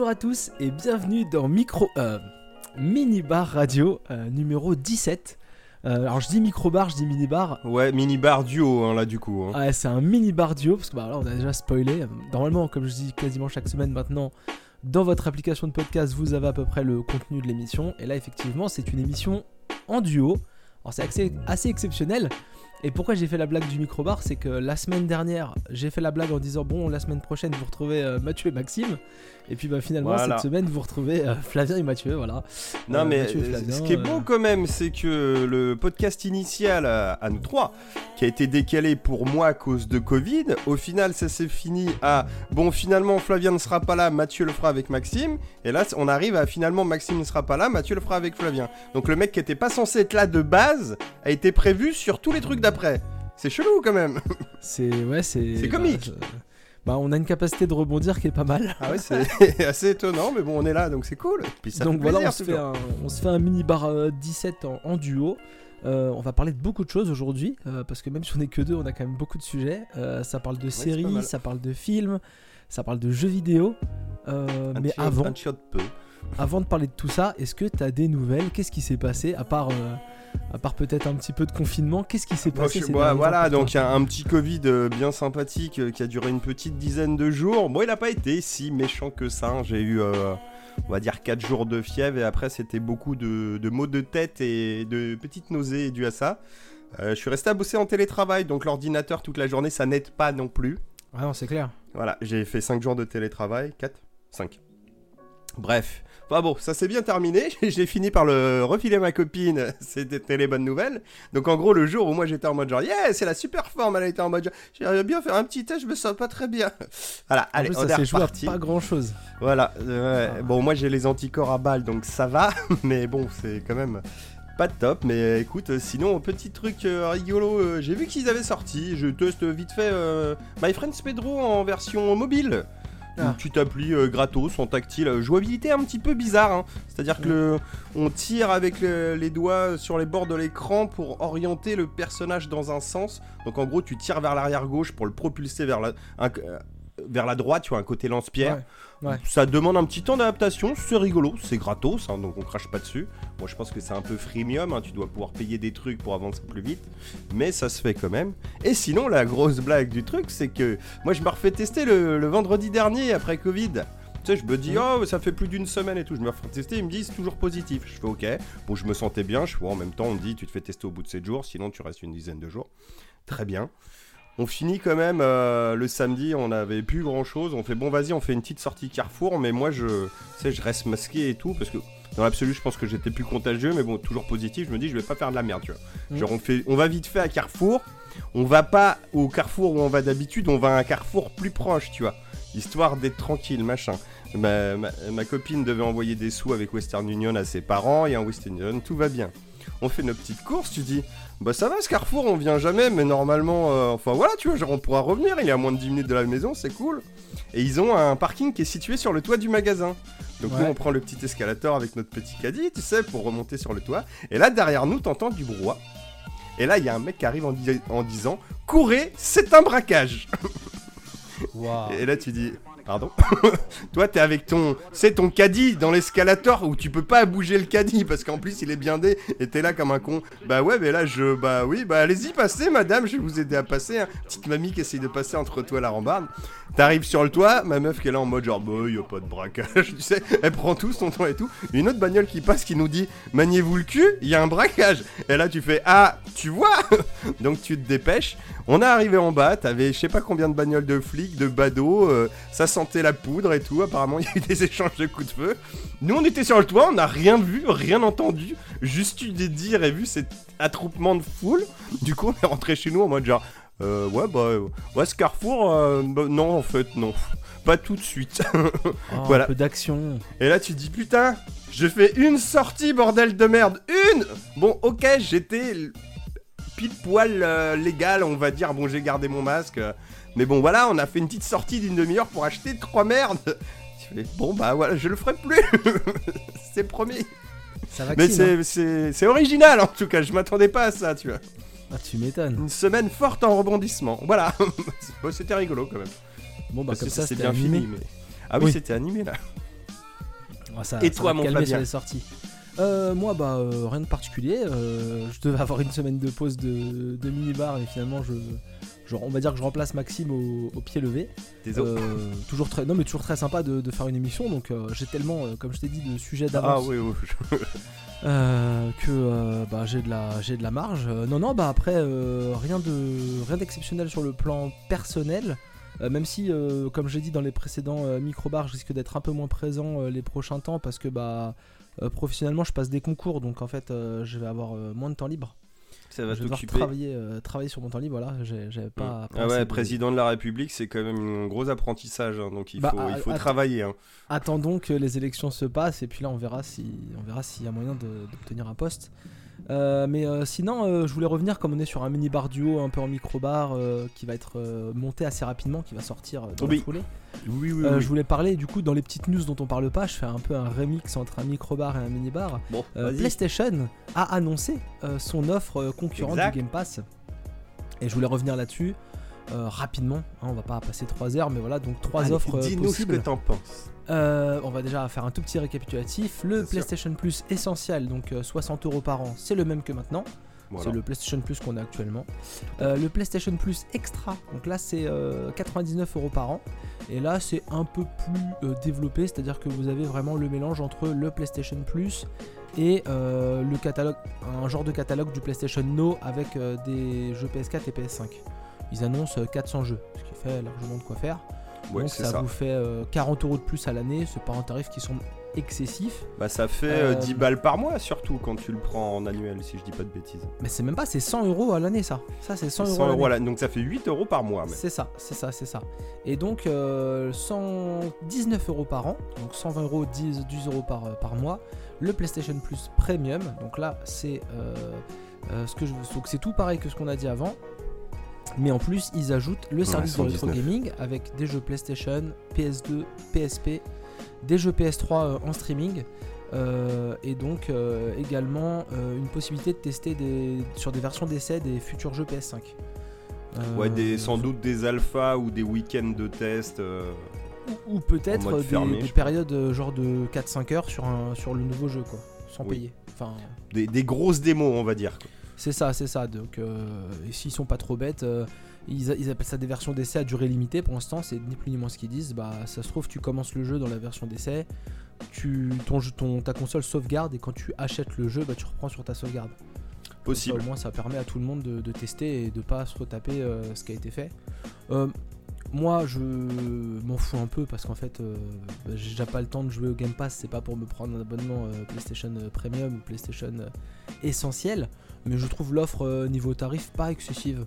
Bonjour à tous et bienvenue dans Micro euh, Mini Bar Radio euh, numéro 17. Euh, alors je dis micro bar, je dis mini bar. Ouais, mini bar duo hein, là du coup. hein. Ouais, c'est un mini bar duo parce que bah, là on a déjà spoilé. Normalement, comme je dis quasiment chaque semaine maintenant, dans votre application de podcast, vous avez à peu près le contenu de l'émission. Et là, effectivement, c'est une émission en duo. Alors c'est assez, assez exceptionnel. Et pourquoi j'ai fait la blague du micro-bar C'est que la semaine dernière, j'ai fait la blague en disant Bon, la semaine prochaine, vous retrouvez euh, Mathieu et Maxime. Et puis bah, finalement, Voilà. cette semaine, vous retrouvez euh, Flavien et Mathieu. Voilà. Non Euh, mais euh, Flavien, ce qui est beau quand même, c'est que le podcast initial à, à nous trois, qui a été décalé pour moi à cause de Covid, au final ça s'est fini à bon finalement Flavien ne sera pas là, Mathieu le fera avec Maxime, et là on arrive à finalement Maxime ne sera pas là, Mathieu le fera avec Flavien. Donc le mec qui était pas censé être là de base a été prévu sur tous les trucs d'après. C'est chelou quand même. C'est ouais, c'est. C'est bah, comique. je- Bah, on a une capacité de rebondir qui est pas mal. Ah ouais c'est assez étonnant, mais bon on est là donc c'est cool. Puis ça Donc fait voilà, on se, fait fait un mini bar euh, 17 en, en duo. Euh, on va parler de beaucoup de choses aujourd'hui, euh, parce que même si on est que deux, on a quand même beaucoup de sujets. Euh, ça parle de séries, ça parle de films, ça parle de jeux vidéo. Euh, mais avant, peu. avant de parler de tout ça, est-ce que tu as des nouvelles? Qu'est-ce qui s'est passé À part, euh, à part peut-être un petit peu de confinement, qu'est-ce qui s'est passé voilà, temps donc il y a un petit Covid euh, bien sympathique euh, qui a duré une petite dizaine de jours. Bon, il n'a pas été si méchant que ça. hein. J'ai eu, euh, on va dire, 4 jours de fièvre et après, c'était beaucoup de, de maux de tête et de petites nausées dues à ça. Euh, je suis resté à bosser en télétravail, donc l'ordinateur toute la journée, ça n'aide pas non plus. Ah non, c'est clair. Voilà, j'ai fait 5 jours de télétravail. 4 5. Bref. Enfin bon, ça s'est bien terminé. J'ai fini par le refiler à ma copine. C'était les bonnes nouvelles. Donc en gros, le jour où moi j'étais en mode genre, yeah, c'est la super forme. Elle était en mode genre, j'aimerais bien faire un petit test, je me sens pas très bien. Voilà, En allez, plus, on ça est s'est joué à reparti. pas grand chose. Voilà, euh. Ah. bon, moi j'ai les anticorps à balles, donc ça va. Mais bon, c'est quand même pas top. Mais écoute, euh, sinon, petit truc euh, rigolo, euh, j'ai vu qu'ils avaient sorti. Je teste vite fait euh, My Friends Pedro en version mobile. Ah. Une petite appli euh, gratos en tactile, Euh, jouabilité un petit peu bizarre. hein. C'est-à-dire que le- on tire avec le- les doigts sur les bords de l'écran pour orienter le personnage dans un sens. Donc en gros, tu tires vers l'arrière gauche pour le propulser vers la, un- euh, vers la droite, tu vois, un côté lance-pierre. Ouais. Ouais. Ça demande un petit temps d'adaptation, c'est rigolo, c'est gratos, hein, donc on crache pas dessus. Moi je pense que c'est un peu freemium, hein, tu dois pouvoir payer des trucs pour avancer plus vite, mais ça se fait quand même. Et sinon, la grosse blague du truc, c'est que moi je me refais tester le, le vendredi dernier après Covid. Tu sais, je me dis, Mhm. oh, ça fait plus d'une semaine et tout. Je me refais tester, ils me disent toujours positif. Je fais, ok. Bon, je me sentais bien. Je fais, en même temps, on me dit, tu te fais tester au bout de 7 jours, sinon tu restes une dizaine de jours. Très bien. On finit quand même euh, le samedi, on n'avait plus grand chose. On fait bon, vas-y, on fait une petite sortie Carrefour, mais moi je, sais, je reste masqué et tout parce que dans l'absolu, je pense que j'étais plus contagieux, mais bon, toujours positif. Je me dis, je vais pas faire de la merde, tu vois. Mhm. Genre, on fait, on va vite fait à Carrefour. On va pas au Carrefour où on va d'habitude, on va à un Carrefour plus proche, tu vois, histoire d'être tranquille, machin. Ma, ma- ma copine devait envoyer des sous avec Western Union à ses parents, et un Western Union, tout va bien. On fait nos petites courses, tu dis, bah ça va ce Carrefour, on vient jamais, mais normalement, euh, enfin voilà, tu vois, genre on pourra revenir, il est à moins de 10 minutes de la maison, c'est cool. Et ils ont un parking qui est situé sur le toit du magasin. Donc nous on prend le petit escalator avec notre petit caddie, tu sais, pour remonter sur le toit. Et là derrière nous, t'entends du brouhaha. Et là, il y a un mec qui arrive en, dis- en disant Courez, c'est un braquage. Et là, tu dis Pardon Toi, t'es avec ton. C'est ton caddie dans l'escalator où tu peux pas bouger le caddie parce qu'en plus il est blindé et t'es là comme un con. Bah ouais, mais là je. Bah oui, bah allez-y, passez, madame, je vais vous aider à passer. hein. Petite mamie qui essaye de passer entre toi et la rambarde. T'arrives sur le toit, ma meuf qui est là en mode genre, bah y a pas de braquage, tu sais, elle prend tout son temps et tout. Une autre bagnole qui passe qui nous dit, maniez-vous le cul, il y a un braquage. Et là tu fais, ah, tu vois Donc tu te dépêches. On est arrivé en bas, t'avais je sais pas combien de bagnoles de flics, de badauds, euh, ça sentait la poudre et tout. Apparemment, il y a eu des échanges de coups de feu. Nous, on était sur le toit, on n'a rien vu, rien entendu, juste eu des dires et vu cet attroupement de foule. Du coup, on est rentré chez nous en mode genre, euh, ouais, bah, euh, ouais, ce carrefour, euh, bah, non, en fait, non. Pas tout de suite. Oh, voilà. Un peu d'action. Et là, tu te dis, putain, je fais une sortie, bordel de merde. Une Bon, ok, j'étais pile poil euh, légal, on va dire. Bon, j'ai gardé mon masque. Mais bon, voilà, on a fait une petite sortie d'une demi-heure pour acheter trois merdes. Tu fais, bon, bah voilà, je le ferai plus. c'est promis. Ça Mais vaccine. hein. c'est- original en tout cas, je m'attendais pas à ça, tu vois. Ah, tu m'étonnes. Une semaine forte en rebondissement. Voilà. C'était rigolo quand même. Bon, bah, Parce comme que ça, c'est bien animé. fini. Mais... Ah oui, Oui. c'était animé là. Ça- Et ça toi, va mon Fabien sur les sorties. Euh, moi, bah, euh, rien de particulier. euh, je devais avoir une semaine de pause de, rien de particulier. euh, je devais avoir une semaine de pause de, de mini-bar et finalement, je, je- on va dire que je remplace Maxime au, au pied levé. Désolé. Euh, toujours très, non mais toujours très sympa de, de faire une émission. Donc euh, j'ai tellement, euh, comme je t'ai dit, de sujets ah d'avance oui, oui. je- euh, que bah, j'ai de la j'ai de la marge. Non non bah après rien de rien d'exceptionnel sur le plan personnel. Même si comme j'ai dit dans les précédents micro-bars, je risque d'être un peu moins présent les prochains temps parce que bah professionnellement je passe des concours donc en fait je vais avoir moins de temps libre. Ça va je vais devoir t'occuper. travailler euh, travailler sur mon temps libre voilà, j'avais pas, pas Ah ouais, de- président de la République, c'est quand même un gros apprentissage, hein, donc il Bah, faut, à- il faut travailler. hein. Attendons que les élections se passent et puis là on verra si on verra s'il y a moyen d'obtenir un poste. Euh, mais euh, sinon, euh, je voulais revenir comme on est sur un mini bar duo un peu en micro bar qui va être monté assez rapidement, qui va sortir dans Oui. la foulée. Oui, oui, oui. Je voulais parler du coup dans les petites news dont on parle pas, je fais un peu un remix entre un micro bar et un mini bar. Bon. PlayStation a annoncé son offre concurrente Exact. du Game Pass. Et je voulais revenir là-dessus euh, rapidement. hein, on va pas passer 3 heures, mais voilà, donc trois Allez, offres euh, Dis-nous ce que t'en penses. Euh, on va déjà faire un tout petit récapitulatif. Le Bien sûr. PlayStation Plus essentiel, donc euh, 60 euros par an, c'est le même que maintenant. Voilà. C'est le PlayStation Plus qu'on a actuellement. Euh, le PlayStation Plus Extra, donc là c'est euh, 99 euros par an. Et là c'est un peu plus euh, développé, c'est-à-dire que vous avez vraiment le mélange entre le PlayStation Plus et le catalogue, un genre de catalogue du PlayStation No avec des jeux PS4 et PS5. Ils annoncent euh, 400 jeux, ce qui fait largement de quoi faire. Ouais, Donc ça, ça. vous fait euh, 40 euros de plus à l'année, c'est pas un tarif qui semble excessif. Bah, ça fait euh, Euh, 10 balles par mois, surtout quand tu le prends en annuel, si je dis pas de bêtises. Mais c'est même pas, c'est 100 euros à l'année ça. Ça c'est 100, 100 euros à l'année. Donc ça fait 8 euros par mois. C'est ça, c'est ça, c'est ça. Et donc euh, 119 euros par an, donc 120 euros, 10, 10 euros par, euh, par mois. Le PlayStation Plus Premium, donc là c'est euh, euh, ce que je donc c'est tout pareil que ce qu'on a dit avant. Mais en plus, ils ajoutent le service de rétro 119. gaming avec des jeux PlayStation, PS2, PSP, des jeux PS3 euh, en streaming. euh, et donc euh, également euh, une possibilité de tester des, sur des versions d'essai des futurs jeux PS5. Euh, Ouais, des, sans doute des alphas ou des week-ends de test. ou, ou peut-être des, fermé, des je périodes genre de 4-5 heures sur, un, sur le nouveau jeu quoi, sans Oui. payer. Enfin, des, des grosses démos, on va dire. quoi. C'est ça, c'est ça. Donc, euh, et s'ils sont pas trop bêtes, euh, ils, appellent ça des versions d'essai à durée limitée. Pour l'instant, c'est ni plus ni moins ce qu'ils disent. Bah, ça se trouve, tu commences le jeu dans la version d'essai, tu, ton, ta console sauvegarde et quand tu achètes le jeu, bah, tu reprends sur ta sauvegarde. Ça, Possible. au moins, ça permet à tout le monde de, de tester et de pas se retaper euh, ce qui a été fait. Euh, moi, je m'en fous un peu parce qu'en fait, bah, j'ai déjà pas le temps de jouer au Game Pass. C'est pas pour me prendre un abonnement PlayStation Premium ou PlayStation Essentiel, mais je trouve l'offre euh, niveau tarif pas excessive.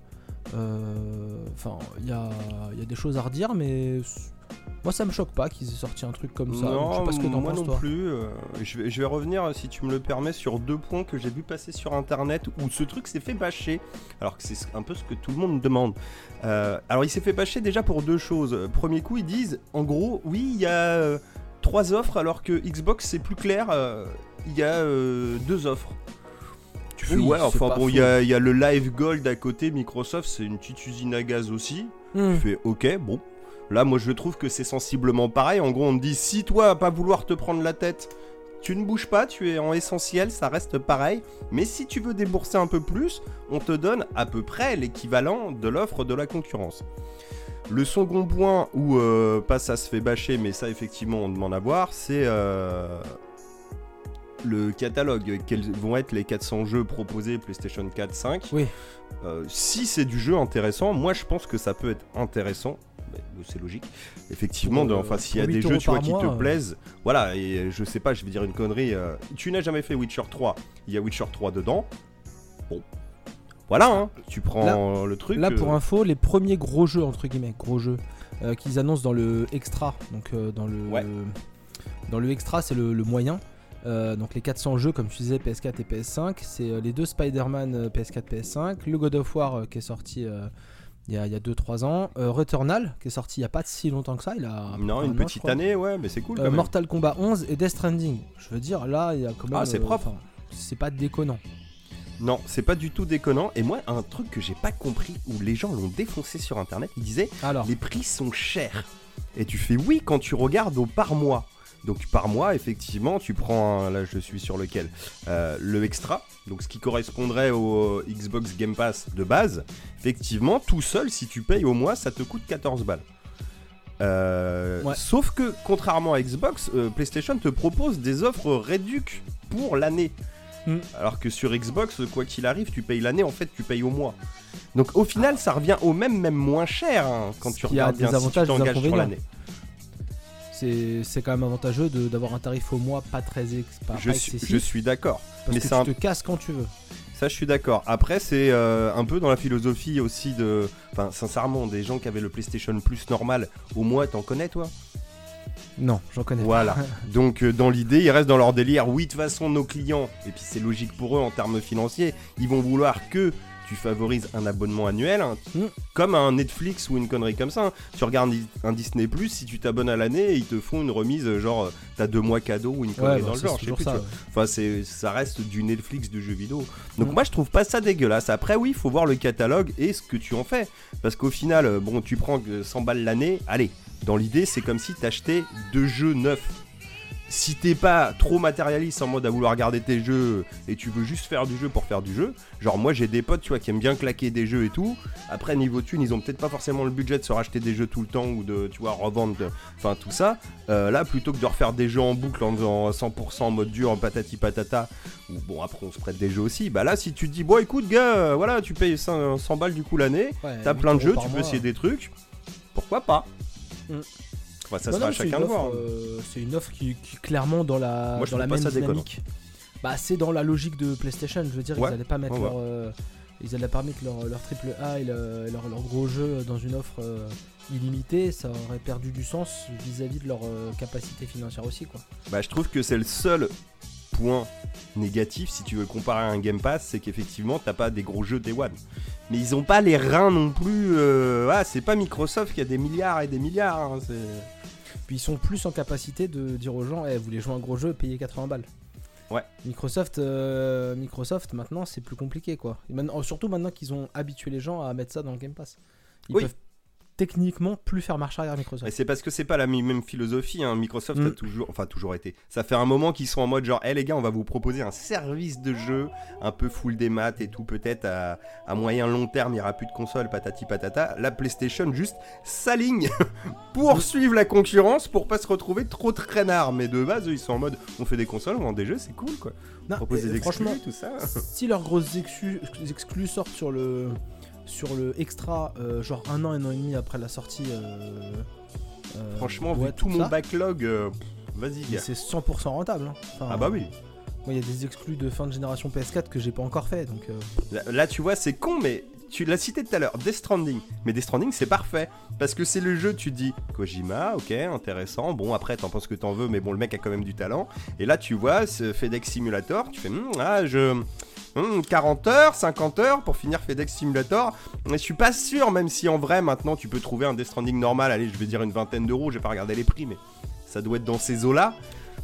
Euh, Enfin, il y a, il y a des choses à redire, mais moi, ça me choque pas qu'ils aient sorti un truc comme ça. Non, je sais pas ce que t'en moi penses, non toi. plus. euh, je, vais, je vais revenir, euh, si tu me le permets, sur deux points que j'ai vu passer sur internet où ce truc s'est fait bâcher. Alors que c'est un peu ce que tout le monde demande. Euh, alors il s'est fait bâcher déjà pour deux choses. Euh, Premier coup, ils disent, en gros, oui, il y a euh, trois offres alors que Xbox c'est plus clair. euh, Il y a euh, deux offres. Tu fais Oui, ouais, enfin bon, il y a, il y a le Live Gold à côté, Microsoft, c'est une petite usine à gaz aussi. Hmm. Tu fais ok, bon. Là, moi, je trouve que c'est sensiblement pareil. En gros, on me dit si toi, à pas vouloir te prendre la tête, tu ne bouges pas, tu es en essentiel, ça reste pareil. Mais si tu veux débourser un peu plus, on te donne à peu près l'équivalent de l'offre de la concurrence. Le second point où euh, pas ça se fait bâcher, mais ça effectivement on demande à voir, c'est euh, le catalogue. Quels vont être les 400 jeux proposés PlayStation 4, 5 Oui. Euh, Si c'est du jeu intéressant, moi je pense que ça peut être intéressant. Mais C'est logique. Effectivement, Pour, euh, enfin, s'il y a des 8 jeux tu vois, qui te euh. plaisent, voilà, et je sais pas, je vais dire une connerie. euh, tu n'as jamais fait Witcher 3, il y a Witcher 3 dedans. Bon. Voilà, hein, tu prends le truc. Là, euh, pour info, les premiers gros jeux, entre guillemets, gros jeux, euh, qu'ils annoncent dans le extra, donc euh, dans le Ouais. dans le extra, c'est le, le moyen. Euh, donc les 400 jeux, comme tu disais, PS4 et PS5, c'est euh, les deux Spider-Man euh, PS4, PS5, le God of War euh, qui est sorti euh, il y a 2-3 ans, euh, Returnal qui est sorti il y a pas si longtemps que ça, il a Non, un une an, petite année, ouais, mais c'est cool Euh, même. Mortal Kombat 11 et Death Stranding. Je veux dire, là, il y a quand même. Ah, c'est euh, propre. C'est pas déconnant. Non, c'est pas du tout déconnant. Et moi, un truc que j'ai pas compris, où les gens l'ont défoncé sur internet, ils disaient Alors, les prix sont chers. Et tu fais oui quand tu regardes au par mois. Donc par mois, effectivement, tu prends, un- là je suis sur lequel, Euh, le extra, donc ce qui correspondrait au Xbox Game Pass de base. Effectivement, tout seul, si tu payes au mois, ça te coûte 14 balles. Euh, Ouais. Sauf que, contrairement à Xbox, euh, PlayStation te propose des offres réduques pour l'année. Mm. Alors que sur Xbox, quoi qu'il arrive, tu payes l'année, en fait, tu payes au mois. Donc au final, ça revient au même, même moins cher hein, quand tu regardes des bien si tu avantages, t'engages sur l'année. C'est quand même avantageux de- d'avoir un tarif au mois pas très ex- pas, Je pas suis, excessif. je suis d'accord. parce mais que c'est tu un- te casses quand tu veux. Ça, je suis d'accord. Après, c'est euh, un peu dans la philosophie aussi de. Enfin, sincèrement, des gens qui avaient le PlayStation Plus normal, au moins, t'en connais, toi? Non, j'en connais. Voilà. Donc, euh, dans l'idée, ils restent dans leur délire. Oui, de toute façon, nos clients, et puis c'est logique pour eux en termes financiers, ils vont vouloir que tu favorises un abonnement annuel, hein, Mm. comme un Netflix ou une connerie comme ça. hein. Tu regardes un Disney Plus, si tu t'abonnes à l'année, ils te font une remise, euh, genre, euh, t'as deux mois cadeau ou une Ouais, connerie bah, dans le genre. je sais toujours plus, ça. ouais. Enfin, c'est, ça reste du Netflix de jeux vidéo. Donc Mm. moi, je trouve pas ça dégueulasse. Après, oui, faut voir le catalogue et ce que tu en fais. Parce qu'au final, euh, bon, tu prends que 100 balles l'année. Allez, dans l'idée, c'est comme si t'achetais deux jeux neufs. Si t'es pas trop matérialiste en mode à vouloir garder tes jeux et tu veux juste faire du jeu pour faire du jeu, genre moi j'ai des potes tu vois qui aiment bien claquer des jeux et tout. Après niveau thune ils ont peut-être pas forcément le budget de se racheter des jeux tout le temps ou de tu vois revendre, enfin tout ça. Euh, là plutôt que de refaire des jeux en boucle en faisant 100% en mode dur en patati patata ou bon après on se prête des jeux aussi. Bah là si tu te dis bon écoute gars euh, voilà tu payes 100, 100 balles du coup l'année, Ouais, t'as 8 plein de jeux, tu peux mois. essayer des trucs, pourquoi pas? Mm. Enfin, ça Non, sera non, à chacun de voir. hein. euh, c'est une offre qui, qui clairement dans la, Moi, je dans la même ça dynamique. Bah, c'est dans la logique de PlayStation. Je veux dire, Ouais, ils allaient pas mettre ouais, leur, euh, ils allaient pas mettre leur, leur triple A et le- leur, leur gros jeu dans une offre euh, illimitée. Ça aurait perdu du sens vis-à-vis de leur euh, capacité financière aussi, quoi. Bah, je trouve que c'est le seul point négatif si tu veux le comparer à un Game Pass, c'est qu'effectivement t'as pas des gros jeux Day One. Mais ils ont pas les reins non plus. euh, Ah, c'est pas Microsoft qui a des milliards et des milliards. hein, c'est- Puis ils sont plus en capacité de dire aux gens, eh, vous voulez jouer un gros jeu, payez 80 balles. Ouais. Microsoft, euh, Microsoft maintenant c'est plus compliqué quoi. Et maintenant- surtout maintenant qu'ils ont habitué les gens à mettre ça dans le Game Pass. Ils Oui. peuvent techniquement plus faire marche arrière Microsoft. c'est parce que c'est pas la même philosophie. hein. Microsoft a Mm. toujours, enfin toujours été. Ça fait un moment qu'ils sont en mode genre, hé les gars, on va vous proposer un service de jeu un peu full des maths et tout. Peut-être à, à moyen long terme, il y aura plus de console, patati patata. La PlayStation juste s'aligne pour suivre la concurrence, pour pas se retrouver trop traînard. Mais de base, eux, ils sont en mode, on fait des consoles, on vend des jeux, c'est cool quoi. Non, et des franchement, exclus, tout ça. si leurs grosses exclus, exclus sortent sur le sur le extra, euh, genre un an, un an et demi après la sortie. euh, euh, Franchement, ouais, vu tout tout mon ça, backlog, euh, vas-y c'est 100% rentable. hein. Enfin, Ah bah oui. Moi, il y a des exclus de fin de génération PS4 que j'ai pas encore fait, donc. euh, Là, là, tu vois, c'est con, mais tu l'as cité tout à l'heure, Death Stranding. Mais Death Stranding, c'est parfait. Parce que c'est le jeu, tu dis, Kojima, ok, intéressant. Bon, après, t'en penses que t'en veux, mais bon, le mec a quand même du talent. Et là, tu vois, ce FedEx Simulator, tu fais, Hmm, ah, je. hmm, 40 heures, 50 heures pour finir FedEx Simulator. Mais je suis pas sûr, même si en vrai, maintenant, tu peux trouver un Death Stranding normal. Allez, je vais dire une vingtaine d'euros, j'ai pas regardé les prix, mais ça doit être dans ces eaux-là.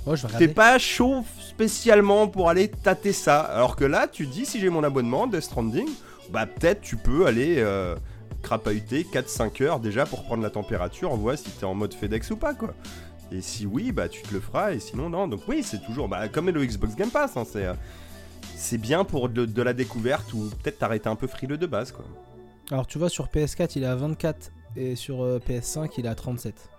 Vais T'es pas chaud spécialement pour aller tâter ça. Alors que là, tu dis, si j'ai mon abonnement Death Stranding, bah peut-être tu peux aller euh, crapahuter 4-5 heures déjà pour prendre la température, on voit si t'es en mode FedEx ou pas, quoi. Et si oui, bah tu te le feras, et sinon non. Donc oui, c'est toujours bah, comme le Xbox Game Pass, hein, c'est... euh, c'est bien pour de, de la découverte ou peut-être t'arrêter un peu frileux de base quoi. Alors tu vois sur PS4 il est à 24 et sur euh, PS5 il est à 37.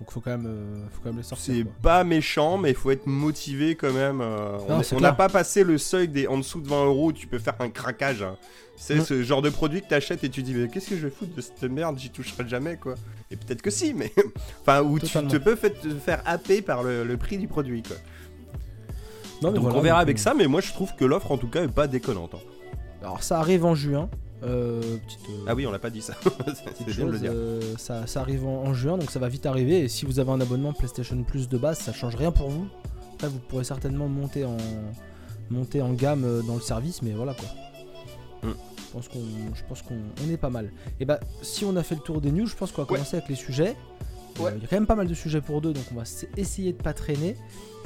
Donc faut quand même, euh, faut quand même les sortir. C'est pas méchant, mais il faut être motivé quand même. euh, Non, on n'a pas passé le seuil des en dessous de 20 euros où tu peux faire un craquage. hein. C'est Mm. ce genre de produit que t'achètes et tu dis, mais qu'est-ce que je vais foutre de cette merde J'y toucherai jamais quoi. Et peut-être que si, mais. enfin, où tu te peux fait- te faire happer par le, le prix du produit quoi. Non, mais Donc voilà, on verra avec euh, ça, mais moi je trouve que l'offre en tout cas est pas déconnante. hein. Alors ça arrive en juin. Euh, petite, euh, Ah oui, on l'a pas dit ça. petite C'est bien de le chose, dire. euh, ça, ça arrive en, en juin donc ça va vite arriver. Et si vous avez un abonnement PlayStation Plus de base, ça change rien pour vous. Après vous pourrez certainement monter en monter en gamme dans le service, mais voilà quoi. Mm. Je pense qu'on, je pense qu'on on est pas mal. Et bah si on a fait le tour des news, je pense qu'on va Ouais. commencer avec les sujets. Ouais. Il y a quand même pas mal de sujets pour deux, donc on va essayer de pas traîner.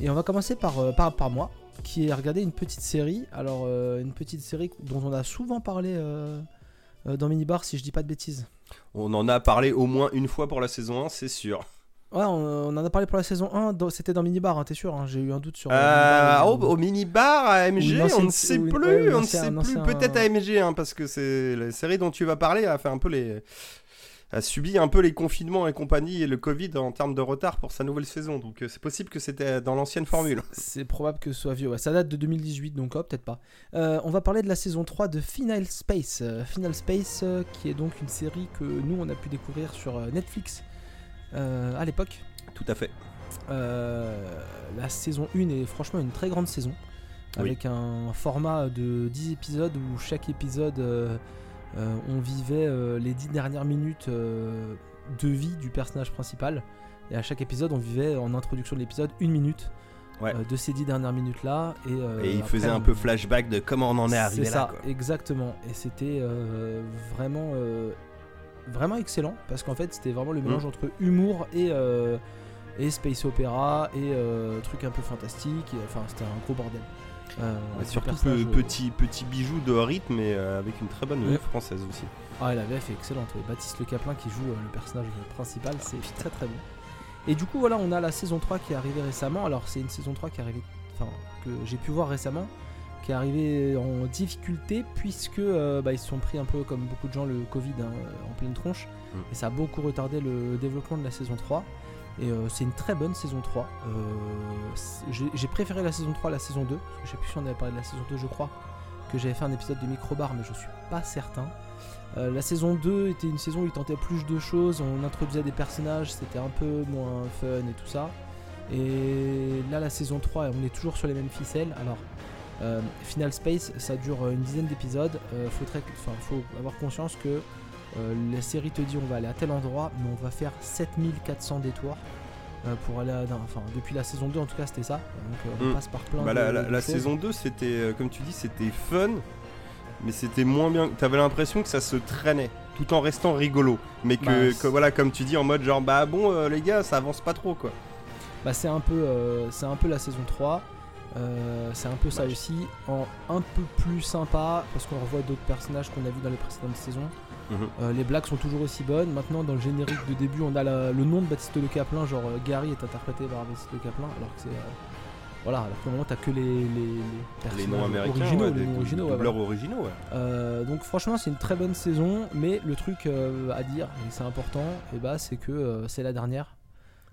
Et on va commencer par, par, par moi, qui a regardé une petite série. Alors, euh, une petite série dont on a souvent parlé euh, euh, dans Minibar, si je dis pas de bêtises. On en a parlé au moins une fois pour la saison 1, c'est sûr. Ouais, on, on en a parlé pour la saison 1, dans- c'était dans Minibar, hein, t'es sûr hein, J'ai eu un doute sur. euh, Euh, Minibar, au, au mini-bar à une on ne sait une- plus, ouais, on ne sait plus. Peut-être AMG, hein, parce que c'est la série dont tu vas parler a fait un peu les a subi un peu les confinements et compagnie et le Covid en termes de retard pour sa nouvelle saison. Donc euh, c'est possible que c'était dans l'ancienne formule. C'est probable que ce soit vieux. Ouais, ça date de 2018, donc oh, peut-être pas. Euh, on va parler de la saison 3 de Final Space. Euh, Final Space, qui est donc une série que nous, on a pu découvrir sur Netflix à l'époque. Tout à fait. La saison 1 est franchement une très grande saison. Oui. Avec un format de 10 épisodes où chaque épisode, on vivait euh, les 10 dernières minutes euh, de vie du personnage principal. Et à chaque épisode, on vivait en introduction de l'épisode une minute Ouais. euh, de ces 10 dernières minutes-là. Et, euh, Et il après, faisait un on- peu flashback de comment on en est arrivé là. quoi. exactement. Et c'était euh, vraiment, euh, vraiment excellent parce qu'en fait, c'était vraiment le Mm. mélange entre humour et, euh, et space opéra et euh, trucs un peu fantastiques. Et, enfin, c'était un gros bordel. Euh, Ouais, surtout euh, petit, petit bijou de rythme et euh, avec une très bonne. VF française aussi. Ah, la VF est excellente. ouais. Baptiste Le Caplin qui joue euh, le personnage principal, c'est très très bon. Et du coup, voilà, on a la saison 3 qui est arrivée récemment. Alors, c'est une saison 3 qui est arrivée, enfin, que j'ai pu voir récemment, qui est arrivée en difficulté puisque bah, ils se sont pris un peu comme beaucoup de gens le Covid hein, en pleine tronche. Mm. Et ça a beaucoup retardé le développement de la saison 3. Et euh, c'est une très bonne saison 3. Euh, j'ai- préféré la saison 3 à la saison 2. Parce que je sais plus si on avait parlé de la saison 2, je crois. Que j'avais fait un épisode de Microbar, mais je suis pas certain. Euh, la saison 2 était une saison où il tentait plus de choses, on introduisait des personnages, c'était un peu moins fun et tout ça. Et là, la saison 3, on est toujours sur les mêmes ficelles. Alors, Final Space, ça dure une dizaine d'épisodes. Euh, faut, faut avoir conscience que la série te dit on va aller à tel endroit, mais on va faire 7400 détours. euh, pour aller à, enfin depuis la saison 2 en tout cas c'était ça donc euh, on Mm. passe par plein Bah, de, la la- de la choses. saison 2, c'était, euh, comme tu dis, c'était fun, mais c'était moins bien. T'avais l'impression que ça se traînait, tout en restant rigolo. Mais que, Bah, que voilà, comme tu dis, en mode genre, bah bon, euh, les gars, ça avance pas trop, quoi. Bah, c'est un peu euh, c'est un peu la saison 3 Euh, c'est un peu ça aussi en un peu plus sympa parce qu'on revoit d'autres personnages qu'on a vus dans les précédentes saisons Mhm. Euh, les blagues sont toujours aussi bonnes maintenant dans le générique de début on a la- le nom de Baptiste Le Caplin genre euh, Gary est interprété par Baptiste Le Caplin alors que c'est euh, voilà alors que normalement t'as que les les, les Les noms américains, originaux ouais, les noms originaux ouais, originaux. Euh, donc franchement c'est une très bonne saison mais le truc à dire et c'est important et bah c'est que c'est la dernière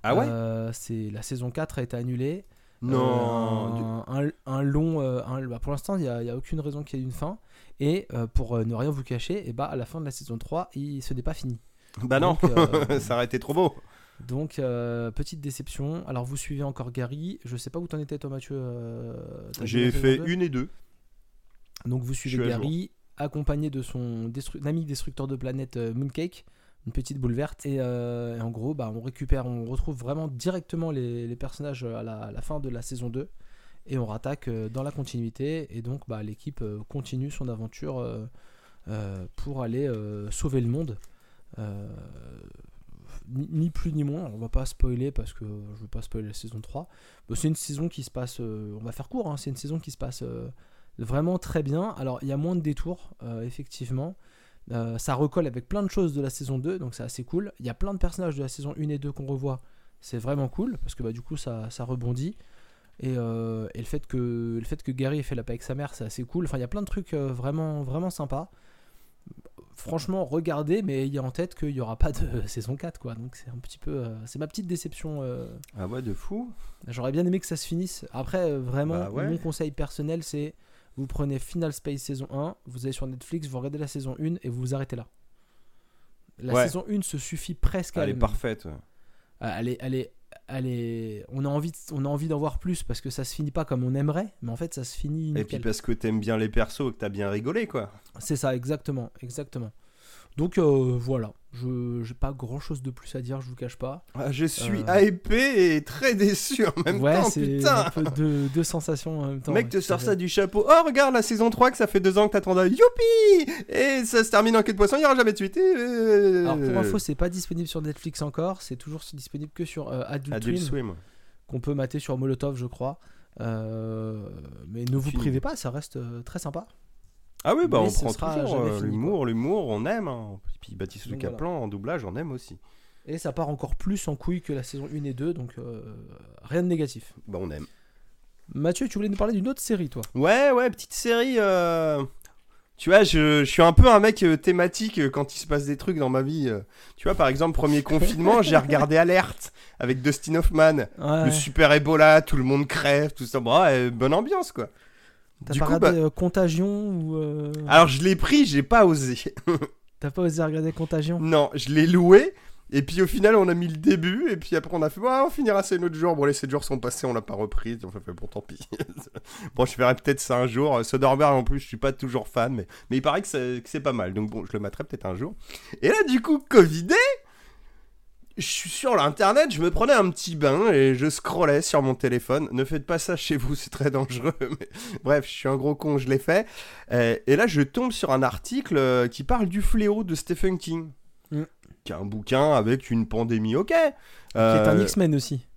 Ah ouais? C'est la saison 4 a été annulée Non. un, un long. un- bah, pour l'instant, il n'y a aucune raison qu'il y ait une fin. Et euh, pour euh, ne rien vous cacher, et bah, à la fin de la saison 3, il, ce n'est pas fini. Bah non, Donc, euh, ça aurait été trop beau. Donc, euh, petite déception. Alors, vous suivez encore Gary. Je sais pas où t'en étais, toi, Mathieu. euh, J'ai fait 2? une et deux. Donc, vous suivez Gary, accompagné de son destru- ami destructeur de planète euh, Mooncake. Une petite boule verte. Et, et en gros, bah, on récupère, on retrouve vraiment directement les, les personnages à la, à la fin de la saison 2. Et on rattaque euh, dans la continuité. Et donc, bah, l'équipe euh, continue son aventure euh, pour aller sauver le monde. Ni, plus ni moins, on va pas spoiler parce que je veux pas spoiler la saison 3. Bah, c'est une saison qui se passe, on va faire court, hein, c'est une saison qui se passe vraiment très bien. Alors il y a moins de détours, effectivement. Ça recolle avec plein de choses de la saison 2, donc c'est assez cool. Il y a plein de personnages de la saison 1 et 2 qu'on revoit, c'est vraiment cool parce que bah, du coup ça rebondit. Et, euh, et le, fait que, le fait que Gary ait fait la paix avec sa mère, c'est assez cool. Enfin, il y a plein de trucs euh, vraiment, vraiment sympas. Franchement, regardez, mais ayez en tête qu'il n'y aura pas de saison 4, quoi. Donc c'est un petit peu. euh, c'est ma petite déception. euh, Ah ouais, de fou. J'aurais bien aimé que ça se finisse. Après, vraiment, Bah ouais. mon conseil personnel, c'est vous prenez Final Space saison 1, vous allez sur Netflix, vous regardez la saison 1 et vous vous arrêtez là. La Ouais. saison 1 se suffit presque à Elle est parfaite. Euh, Elle est, elle est, elle est, on a envie, de- on a envie d'en voir plus parce que ça se finit pas comme on aimerait, mais en fait ça se finit. Et puis parce que t'aimes bien les persos et que t'as bien rigolé, quoi. C'est ça, exactement, exactement. Donc euh, voilà, je j'ai pas grand chose de plus à dire, je vous cache pas. Ah, je suis Euh. hypé et très déçu en même ouais, temps, c'est putain. un peu deux, deux sensations en même temps. Mec te fait. ça du chapeau. Oh, regarde la saison 3 que ça fait deux ans que t'attendais. Youpi Et ça se termine en queue de poisson, il n'y aura jamais de suite. Euh, Alors pour info, c'est pas disponible sur Netflix encore, c'est toujours disponible que sur euh, Adult, Adult Swim, Swim. qu'on peut mater sur Molotov, je crois. Mais ne vous privez pas, ça reste très sympa. Ah oui, bah Mais on prend toujours euh, l'humour, l'humour, on aime. hein. Et puis Baptiste Le Donc, Caplan en doublage, on aime aussi. Et ça part encore plus en couille que la saison 1 et 2, donc euh, rien de négatif. Bah on aime. Mathieu, tu voulais nous parler d'une autre série, toi? Ouais, ouais, petite série. euh, Tu vois, je, je suis un peu un mec thématique quand il se passe des trucs dans ma vie. Tu vois, par exemple, premier confinement, j'ai regardé Alerte avec Dustin Hoffman. Ouais. Le super Ebola, tout le monde crève, tout ça. Bon, ouais, bonne ambiance, quoi. T'as pas coup, regardé bah- euh, Contagion ou. euh, Alors, je l'ai pris, j'ai pas osé. T'as pas osé regarder Contagion? Non, je l'ai loué. Et puis au final, on a mis le début, et puis après on a fait, ouais, on finira ça un autre jour. Bon, les 7 jours sont passés, on l'a pas repris, on fait, bon, tant pis. bon, je ferai peut-être ça un jour. Soderbergh, en plus, je suis pas toujours fan, mais, mais il paraît que c'est que c'est pas mal, donc bon, je le mettrai peut-être un jour. Et là, du coup, Covidé, je suis sur l'internet, je me prenais un petit bain et je scrollais sur mon téléphone. Ne faites pas ça chez vous, c'est très dangereux. Mais... Bref, je suis un gros con, je l'ai fait. Euh, et là, je tombe sur un article euh, qui parle du fléau de Stephen King. Mm. Qui est un bouquin avec une pandémie, ok. Qui est un X-Men aussi.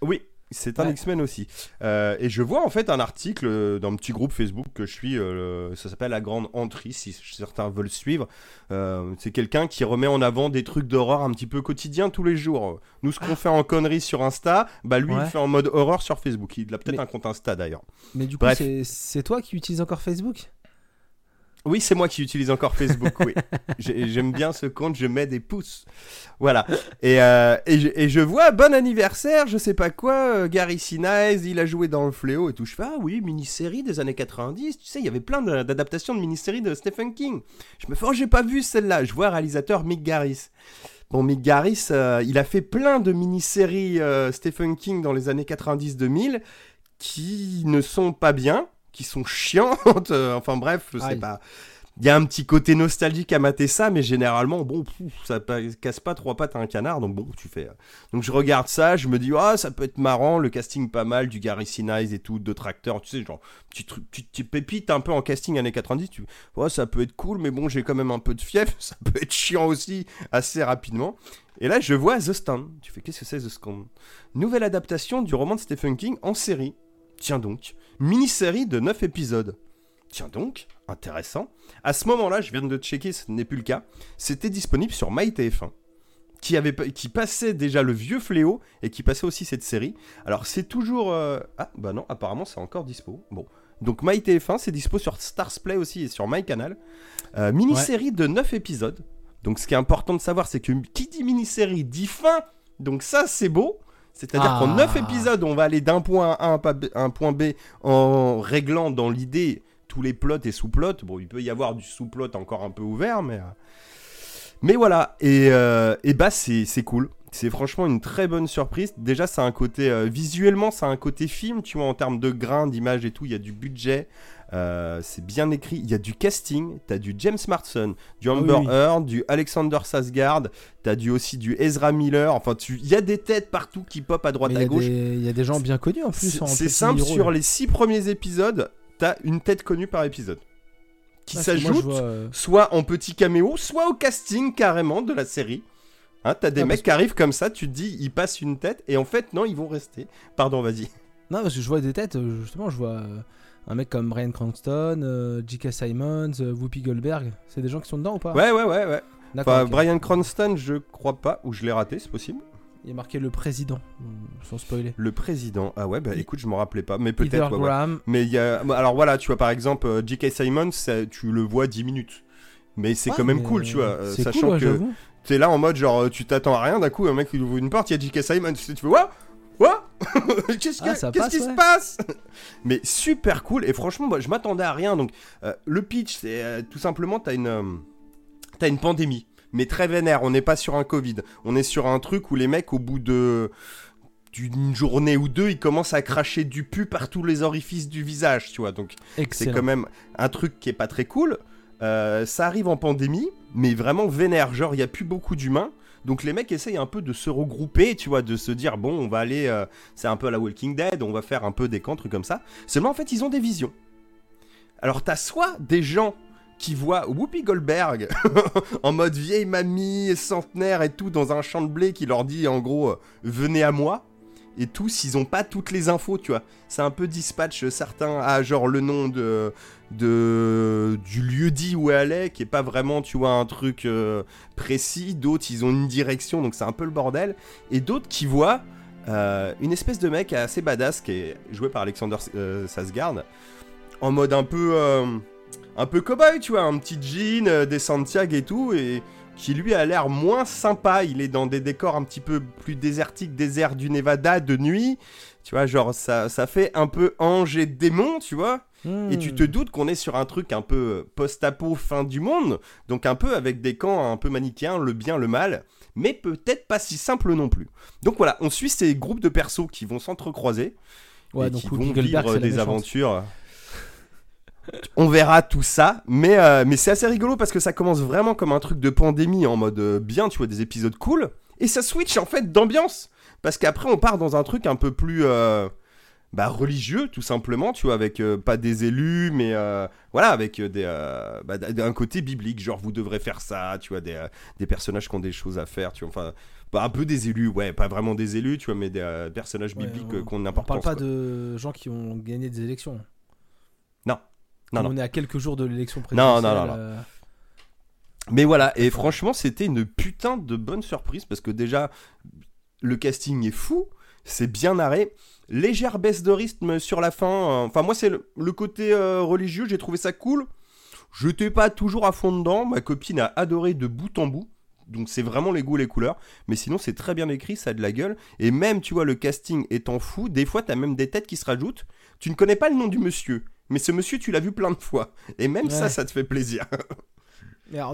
Oui, c'est un Ouais. X-Men aussi. Euh, et je vois en fait un article euh, d'un petit groupe Facebook que je suis, euh, ça s'appelle La Grande Entrée, si certains veulent suivre. Euh, c'est quelqu'un qui remet en avant des trucs d'horreur un petit peu quotidiens tous les jours. Nous, ce qu'on fait en conneries sur Insta, bah lui, Ouais. il fait en mode horreur sur Facebook. Il a peut-être Mais- un compte Insta d'ailleurs. Mais du coup, c'est toi qui utilises encore Facebook? Oui, c'est moi qui utilise encore Facebook, oui. J'ai- J'aime bien ce compte, je mets des pouces. Voilà. Et, euh, et, je, et je vois, bon anniversaire, je sais pas quoi, euh, Gary Sinise, il a joué dans Le Fléau et tout. Je fais, ah oui, mini-série des années 90. Tu sais, il y avait plein d'adaptations de mini-séries de Stephen King. Je me fais, oh, j'ai pas vu celle-là. Je vois réalisateur Mick Garris. Bon, Mick Garris, euh, il a fait plein de mini-séries euh, Stephen King dans les années 90-2000 qui ne sont pas bien, qui sont chiantes. euh, enfin bref, je sais Aïe. pas. Il y a un petit côté nostalgique à mater ça, mais généralement, bon, ça casse pas trois pattes à un canard, donc bon, tu fais. euh. Donc je regarde ça, je me dis, ah, ça peut être marrant, le casting pas mal, du Gary Sinise et tout, d'autres acteurs, tu sais, genre, petit truc, tu, tu pépites un peu en casting années 90, tu ouais, ça peut être cool, mais bon, j'ai quand même un peu de fièvre, ça peut être chiant aussi assez rapidement. Et là, je vois The Stand. Tu fais, qu'est-ce que c'est The Stand? Nouvelle adaptation du roman de Stephen King en série. Tiens donc, mini-série de 9 épisodes. Tiens donc, intéressant. À ce moment-là, je viens de checker, ce n'est plus le cas. C'était disponible sur MyTF1, qui, avait, qui passait déjà le vieux fléau et qui passait aussi cette série. Alors c'est toujours... euh, Ah bah non, apparemment c'est encore dispo. Bon. Donc MyTF1, c'est dispo sur Starsplay aussi et sur MyCanal. Euh, mini-série de 9 épisodes. Donc ce qui est important de savoir, c'est que qui dit mini-série dit fin. Donc ça, c'est beau. C'est-à-dire Ah. qu'en 9 épisodes, on va aller d'un point A à un, point B en réglant dans l'idée tous les plots et sous-plots. Bon, il peut y avoir du sous-plot encore un peu ouvert, mais... euh, Mais voilà, et, euh, et bah c'est c'est cool. C'est franchement une très bonne surprise. Déjà, ça a un côté... euh, visuellement, ça a un côté film, tu vois, en termes de grains, d'image et tout. Il y a du budget. Euh, c'est bien écrit. Il y a du casting. T'as du James Marston, du Amber Ah oui, oui. Heard, du Alexander Sasgard. T'as du, aussi du Ezra Miller. Enfin, tu- il y a des têtes partout qui pop à droite à gauche. il y, a des gens bien connus en plus. C'est simple, sur les six premiers épisodes, t'as une tête connue par épisode. Qui je s'ajoute euh, soit en petit caméo, soit au casting carrément de la série. Hein, t'as des Ah, mecs qui arrivent comme ça, tu te dis, ils passent une tête, et en fait, non, ils vont rester. Pardon, vas-y. Non, parce que je vois des têtes, euh, justement, je vois un mec comme Brian Cranston, euh, J.K. Simons, euh, Whoopi Goldberg. C'est des gens qui sont dedans ou pas? Ouais, ouais, ouais, ouais. Enfin. Brian Cranston, je crois pas, ou je l'ai raté, c'est possible. Il y a marqué le président, sans spoiler. Le président. Ah ouais, bah écoute, je m'en rappelais pas, mais peut-être. ouais, ouais. Mais il y a. Alors voilà, tu vois, par exemple, euh, J.K. Simons, ça- tu le vois 10 minutes. Mais c'est Ouais, quand même cool, tu vois, sachant cool, que t'es là en mode genre tu t'attends à rien, d'un coup un mec il ouvre une porte, il y a J.K. Simon, tu sais, tu fais What? What Qu'est-ce Ah, qui se passe? Mais super cool. Et franchement moi, je m'attendais à rien. Donc euh, le pitch c'est euh, tout simplement t'as une euh, t'as une pandémie. Mais très vénère, on n'est pas sur un Covid, on est sur un truc où les mecs au bout de d'une journée ou deux, ils commencent à cracher du pu par tous les orifices du visage, tu vois. Donc c'est quand même un truc qui est pas très cool. Euh, ça arrive en pandémie, mais vraiment vénère. Genre, il y a plus beaucoup d'humains. Donc les mecs essayent un peu de se regrouper, tu vois, de se dire bon, on va aller, euh, c'est un peu à la Walking Dead, on va faire un peu des camps, trucs comme ça. Seulement en fait, ils ont des visions. Alors t'as soit des gens qui voient Whoopi Goldberg en mode vieille mamie, centenaire et tout dans un champ de blé qui leur dit en gros euh, venez à moi. et tous, ils ont pas toutes les infos, tu vois. C'est un peu dispatch, certains à genre le nom de, de du lieu dit où elle est, qui est pas vraiment, tu vois, un truc euh, précis. D'autres, ils ont une direction, donc c'est un peu le bordel. Et d'autres qui voient euh, une espèce de mec assez badass qui est joué par Alexander euh, Sasgard, en mode un peu, un peu cowboy, tu vois, un petit jean, des Santiago et tout, et qui lui a l'air moins sympa. Il est dans des décors un petit peu plus désertiques, désert du Nevada de nuit. Tu vois, genre ça, ça fait un peu ange et démon, tu vois. Et tu te hmm. doutes qu'on est sur un truc un peu post-apo fin du monde, donc un peu avec des camps un peu manichéens, le bien, le mal, mais peut-être pas si simple non plus. Donc voilà, on suit ces groupes de persos qui vont s'entrecroiser et qui vont vivre des aventures. On verra tout ça, mais, euh, mais c'est assez rigolo parce que ça commence vraiment comme un truc de pandémie en mode euh, bien, tu vois, des épisodes cool, et ça switch en fait d'ambiance. Parce qu'après, on part dans un truc un peu plus euh, bah, religieux, tout simplement, tu vois, avec pas des élus, mais voilà, avec des, bah, un côté biblique, genre vous devrez faire ça, tu vois, des, des personnages qui ont des choses à faire, tu vois, enfin, pas un peu des élus, ouais, pas vraiment des élus, tu vois, mais des personnages bibliques qu'on n'importe On parle pas de gens qui ont gagné des élections. Non, on est à quelques jours de l'élection présidentielle. Non, non, non. Euh, Mais voilà, et franchement, c'était une putain de bonne surprise parce que déjà, le casting est fou, c'est bien narré. Légère baisse de rythme sur la fin. Euh, enfin, moi, c'est le, côté euh, religieux, j'ai trouvé ça cool. Je n'étais pas toujours à fond dedans. Ma copine a adoré de bout en bout. Donc c'est vraiment les goûts les couleurs. Mais sinon c'est très bien écrit, ça a de la gueule. Et même, tu vois, le casting étant fou, des fois tu as même des têtes qui se rajoutent. Tu ne connais pas le nom du monsieur mais ce monsieur, tu l'as vu plein de fois. Et même ça, ça te fait plaisir.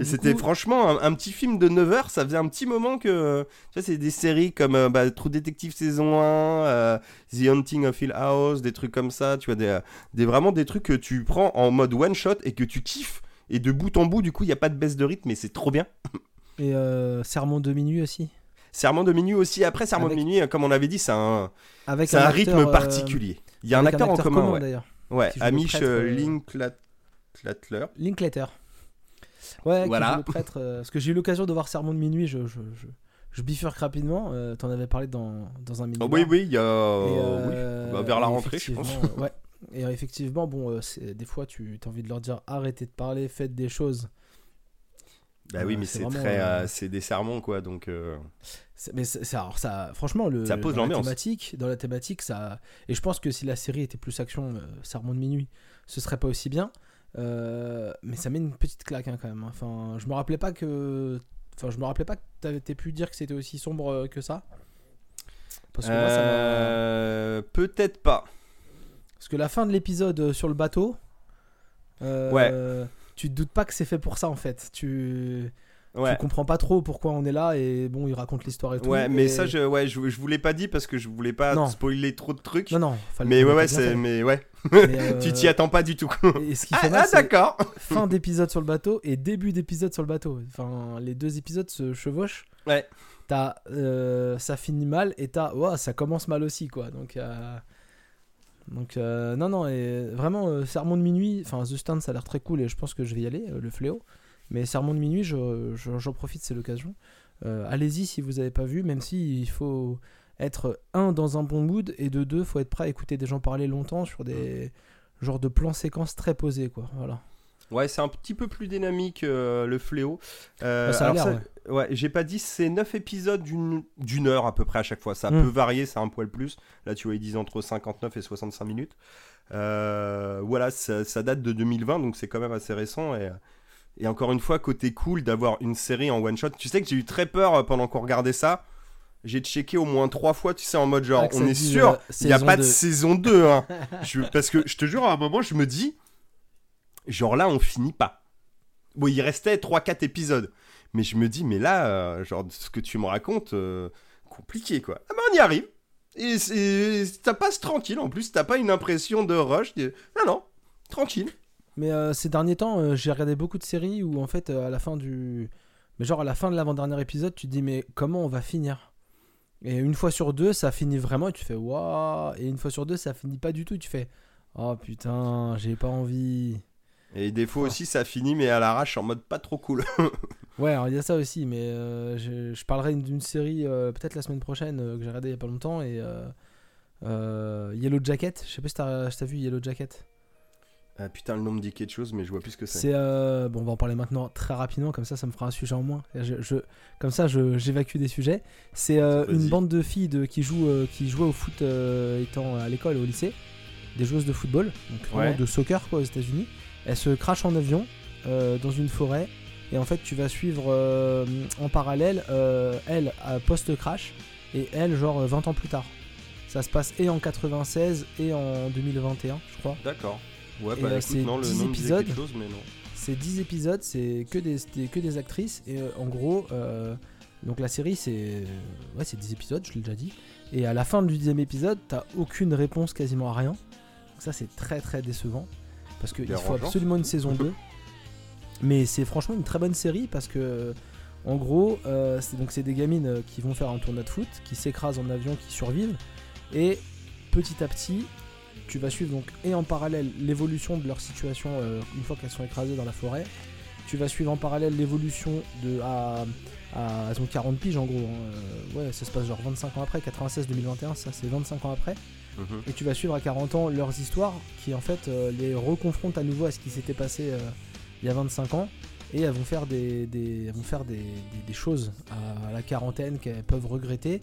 C'était franchement un, petit film de 9 heures. Ça faisait un petit moment que. Tu vois, c'est des séries comme euh, bah, True Detective saison 1, euh, The Hunting of Hill House, des trucs comme ça. Tu vois, des, des, vraiment des trucs que tu prends en mode one shot et que tu kiffes. Et de bout en bout, du coup, il n'y a pas de baisse de rythme, mais c'est trop bien. Et euh, Sermon de minuit aussi Serment de minuit aussi. Après, Serment de minuit, comme on l'avait dit, c'est un, Avec un, rythme particulier. Il y a un acteur, en commun. d'ailleurs. Ouais, Amish euh, Linklater. Ouais, voilà. le prêtre. Euh, parce que j'ai eu l'occasion de voir Sermon de minuit, je, je, je, je bifurque rapidement. Euh, T'en avais parlé dans, dans un minute. oui, oui, il y a. Euh, oui, vers la rentrée, je pense. ouais. Et effectivement, bon, des fois, tu as envie de leur dire arrêtez de parler, faites des choses. Bah oui, mais c'est très, c'est des sermons quoi, donc. Mais alors ça, franchement, le, ça pose dans la thématique, dans la thématique, ça. Et je pense que si la série était plus action, euh, Sermon de minuit, ce serait pas aussi bien. Euh, mais ça met une petite claque hein, quand même. Hein. Enfin, je me rappelais pas que, enfin, je me rappelais pas que t'avais pu dire que c'était aussi sombre euh, que ça. Parce que moi, ça Peut-être pas. Parce que la fin de l'épisode sur le bateau. ouais. Tu te doutes pas que c'est fait pour ça en fait. Tu Ouais. Tu comprends pas trop pourquoi on est là et bon, il raconte l'histoire et tout. Ouais, mais ça, je, ouais, je, je vous l'ai pas dit parce que je voulais pas spoiler trop de trucs. Non, non. Mais ouais, ouais, c'est, mais ouais. Euh, tu t'y attends pas du tout. Et ce qui fait ah, ah d'accord. fin d'épisode sur le bateau et début d'épisode sur le bateau. Enfin, les deux épisodes se chevauchent. Ouais. T'as, euh, ça finit mal et t'as, ouais, ça commence mal aussi, quoi. Donc. Euh, donc non non et vraiment Sermon de minuit, enfin The Stand ça a l'air très cool et je pense que je vais y aller le fléau. Mais Sermon de minuit, j'en profite, c'est l'occasion. Euh, allez-y si vous n'avez pas vu, même si il faut être un dans un bon mood et de deux, faut être prêt à écouter des gens parler longtemps sur des genres de plans séquences très posés, quoi. Voilà. Ouais, c'est un petit peu plus dynamique euh, le fléau. Euh, ça ouais, j'ai pas dit, c'est 9 épisodes d'une heure à peu près à chaque fois. Ça hmm. peut varier, c'est un poil plus. Là, tu vois, ils disent entre 59 et 65 minutes. voilà, ça, ça, date de 2020, donc c'est quand même assez récent. Et, et encore une fois, côté cool d'avoir une série en one shot. Tu sais que j'ai eu très peur euh, pendant qu'on regardait ça. J'ai checké au moins trois fois, tu sais, en mode genre, ah, on est sûr, euh, il n'y a pas de saison 2. Hein. parce que je te jure, à un moment, je me dis, genre là, on finit pas. Bon, il restait 3-4 épisodes. Mais je me dis, mais là, euh, genre, ce que tu me racontes, compliqué quoi. Ah ben, on y arrive. Et ça passe tranquille. En plus, t'as pas une impression de rush. Non, non, tranquille. Mais euh, ces derniers temps, euh, j'ai regardé beaucoup de séries où en fait, euh, à la fin du. Mais genre à la fin de l'avant-dernier épisode, tu te dis, mais comment on va finir? Et une fois sur deux, ça finit vraiment et tu fais, waouh Et une fois sur deux, ça finit pas du tout. Et tu fais, oh putain, j'ai pas envie. Et des fois aussi, ça finit, mais à l'arrache en mode pas trop cool. ouais, il y a ça aussi, mais je, je, parlerai d'une série peut-être la semaine prochaine que j'ai regardé il y a pas longtemps et Yellow Jacket, je sais pas si t'as si t'as vu Yellow Jacket. Ah putain, le nom me dit quelque chose, mais je vois plus ce que c'est. C'est euh, bon, on va en parler maintenant très rapidement, comme ça, ça me fera un sujet en moins. Je, je- comme ça, j'évacue des sujets. C'est euh, une bande de filles de, qui jouent, euh, qui jouaient au foot euh, étant à l'école au lycée, des joueuses de football, donc vraiment Ouais. de soccer quoi aux États-Unis. Elles se crachent en avion dans une forêt et en fait, tu vas suivre en parallèle elle à post-crash et elle genre euh, 20 ans plus tard. Ça se passe et en 96 et en 2021, je crois. D'accord. Ouais, bah euh, c'est non, le 10 nom me disait épisodes. quelque chose, mais non. C'est 10 épisodes, c'est que des, des- que des actrices. Et euh, en gros, euh, donc la série, c'est ouais, c'est 10 épisodes, je l'ai déjà dit. Et à la fin du 10 épisode, t'as aucune réponse quasiment à rien. Donc ça, c'est très très décevant. Parce qu'il faut absolument une saison 2. Mais c'est franchement une très bonne série parce que, en gros, euh, c'est donc c'est des gamines euh, qui vont faire un tournoi de foot, qui s'écrasent en avion, qui survivent. Et petit à petit, tu vas suivre donc et en parallèle l'évolution de leur situation euh, une fois qu'elles sont écrasées dans la forêt. Tu vas suivre en parallèle l'évolution de à, à elles ont 40 piges en gros. hein, euh, ouais, ça se passe genre 25 ans après, 96-2021, ça c'est 25 ans après. Mhm. Et tu vas suivre à 40 ans leurs histoires qui en fait euh, les reconfrontent à nouveau à ce qui s'était passé euh, il y a 25 ans. Et elles vont faire des, des- elles vont faire des, des- des choses à la quarantaine qu'elles peuvent regretter.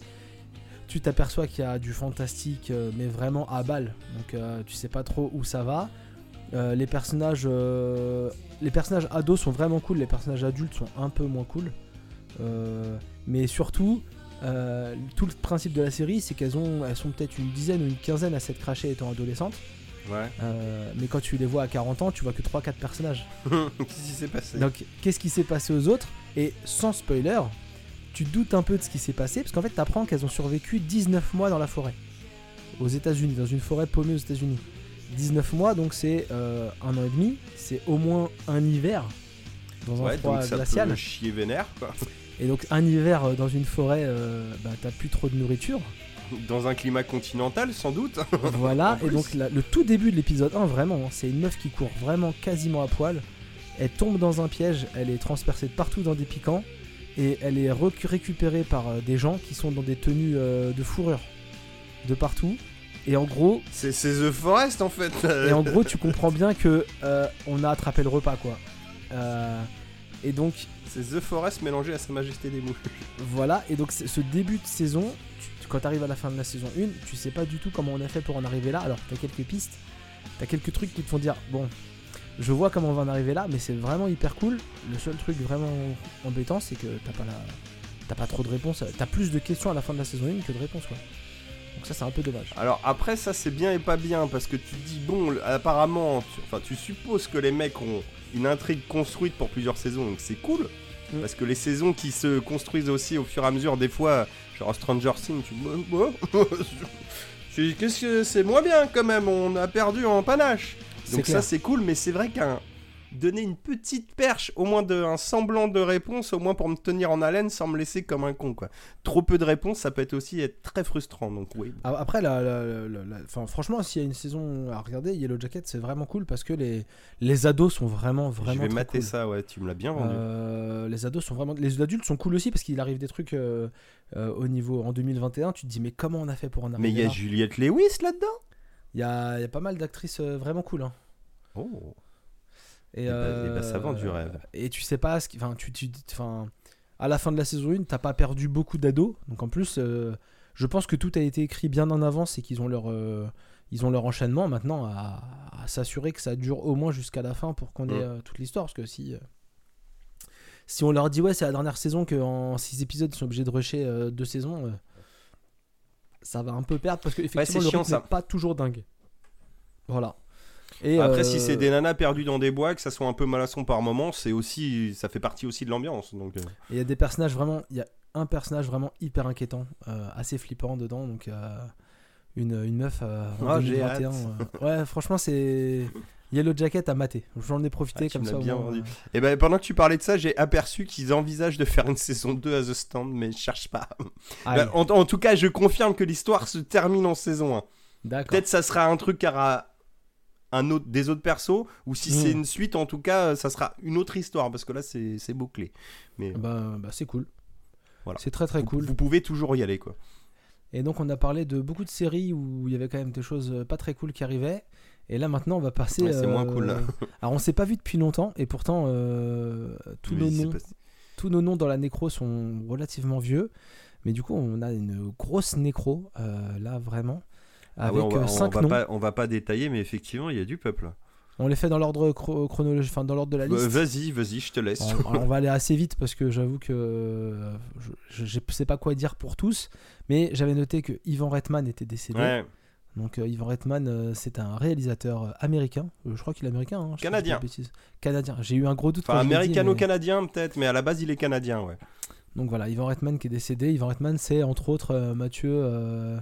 Tu t'aperçois qu'il y a du fantastique, euh, mais vraiment à balle. Donc euh, tu sais pas trop où ça va. Euh, les personnages, euh, les personnages ados sont vraiment cool. Les personnages adultes sont un peu moins cool. Mais surtout, tout le principe de la série, c'est qu'elles ont, elles sont peut-être une dizaine ou une quinzaine à s'être crachées étant adolescentes. Ouais. Mais quand tu les vois à 40 ans, tu vois que 3-4 personnages. Qu'est-ce qui s'est passé? Donc, qu'est-ce qui s'est passé aux autres? Et sans spoiler, tu doutes un peu de ce qui s'est passé, parce qu'en fait, tu apprends qu'elles ont survécu 19 mois dans la forêt. Aux États-Unis, dans une forêt paumée aux États-Unis. 19 mois, donc c'est euh, un an et demi, c'est au moins un hiver dans un Ouais, froid donc ça glacial. peut chier vénère, quoi. Et donc, un hiver euh, dans une forêt, euh, bah, t'as plus trop de nourriture. Dans un climat continental, sans doute. Voilà, et donc la- le tout début de l'épisode 1, vraiment, hein, c'est une meuf qui court vraiment quasiment à poil. Elle tombe dans un piège, elle est transpercée de partout dans des piquants, et elle est récupérée par euh, des gens qui sont dans des tenues euh, de fourrure de partout. Et en gros, C'est The Forest, en fait. et en gros, tu comprends bien que euh, on a attrapé le repas, quoi. Euh, et donc, C'est The Forest mélangé à Sa Majesté des Mouches. Voilà, et donc ce début de saison, tu- quand tu arrives à la fin de la saison 1, tu sais pas du tout comment on a fait pour en arriver là. Alors t'as quelques pistes, t'as quelques trucs qui te font dire bon, je vois comment on va en arriver là, mais c'est vraiment hyper cool. Le seul truc vraiment embêtant, c'est que t'as pas la, t'as pas trop de réponses. T'as plus de questions à la fin de la saison 1 que de réponses quoi. Donc ça c'est un peu dommage. Alors après ça c'est bien et pas bien parce que tu te dis bon apparemment tu, enfin tu supposes que les mecs ont une intrigue construite pour plusieurs saisons donc c'est cool Mm. parce que les saisons qui se construisent aussi au fur et à mesure des fois genre Stranger Things tu dis qu'est-ce que c'est moins bien quand même on a perdu en panache Donc ça clair. c'est cool mais c'est vrai qu'un donner une petite perche au moins de, un semblant de réponse au moins pour me tenir en haleine sans me laisser comme un con quoi trop peu de réponses ça peut être aussi être très frustrant donc oui Après, la, la- franchement, s'il y a une saison à regarder, Yellow Jacket, c'est vraiment cool parce que les, les ados sont vraiment, vraiment je vais très mater cool. ça ouais tu me l'as bien vendu Euh, les ados sont vraiment. Les adultes sont cool aussi parce qu'il arrive des trucs euh, euh, au niveau en 2021. Tu te dis mais comment on a fait pour en Mais arriver il y a Juliette Lewis là-dedans? Il y a, il y a pas mal d'actrices vraiment cool. hein. Oh. Et, Eh ben- euh, eh ben, ça vend du rêve. Et tu sais pas ce qui. Enfin, tu, tu, à la fin de la saison 1, t'as pas perdu beaucoup d'ados. Donc en plus, euh, je pense que tout a été écrit bien en avance et qu'ils ont leur. euh, ils ont leur enchaînement maintenant à, à s'assurer que ça dure au moins jusqu'à la fin pour qu'on ait Mm. euh, toute l'histoire. Parce que si, euh, si on leur dit ouais, c'est la dernière saison, qu'en 6 épisodes ils sont obligés de rusher euh, deux saisons, euh, ça va un peu perdre parce que effectivement c'est le chiant, rythme ça. n'est pas toujours dingue. Voilà. Et, Après, euh, si c'est des nanas perdues dans des bois, que ça soit un peu malasson par moment, c'est aussi, ça fait partie aussi de l'ambiance. Donc, euh, il y a des personnages vraiment. Il y a un personnage vraiment hyper inquiétant, euh, assez flippant dedans. Donc, euh, une, une meuf euh, en Ah, j'ai 2021. euh, ouais, franchement, c'est. Yellow Jacket à mater. J'en ai profité Ah, comme me ça. bien vendu. euh, Et ben pendant que tu parlais de ça, j'ai aperçu qu'ils envisagent de faire une saison 2 à The Stand, mais je cherche pas. aïe. Bah, en, en tout cas, je confirme que l'histoire se termine en saison 1. D'accord. Peut-être ça sera un truc qui aura un autre, des autres persos, ou si Mm. c'est une suite, en tout cas, ça sera une autre histoire, parce que là, c'est c'est bouclé. Mais Bah, bah, c'est cool. Voilà. C'est très très vous, cool. vous pouvez toujours y aller, quoi. Et donc on a parlé de beaucoup de séries où il y avait quand même des choses euh, pas très cool qui arrivaient. Et là maintenant on va passer. Ouais, c'est moins euh, cool, là. Alors on s'est pas vu depuis longtemps et pourtant euh, tous, nos Oui, noms, tous nos noms dans la nécro sont relativement vieux. Mais du coup on a une grosse nécro euh, là vraiment. Ah Avec ouais, on va, euh, on va noms. pas, on va pas détailler, mais effectivement, il y a du peuple. On les fait dans l'ordre chro- chronologique, enfin dans l'ordre de la Bah, liste. vas-y, vas-y, je te laisse. Alors, alors, on va aller assez vite parce que j'avoue que je, je sais pas quoi dire pour tous, mais j'avais noté que Ivan Reitman était décédé. Ouais. Donc euh, Ivan Reitman, euh, c'est un réalisateur euh, américain. Euh, je crois qu'il est américain. hein, Canadien. Canadien. J'ai eu un gros doute. Enfin, mais- américano-canadien peut-être, mais à la base, il est canadien, ouais. Donc voilà, Ivan Reitman qui est décédé. Ivan Reitman, c'est entre autres Mathieu.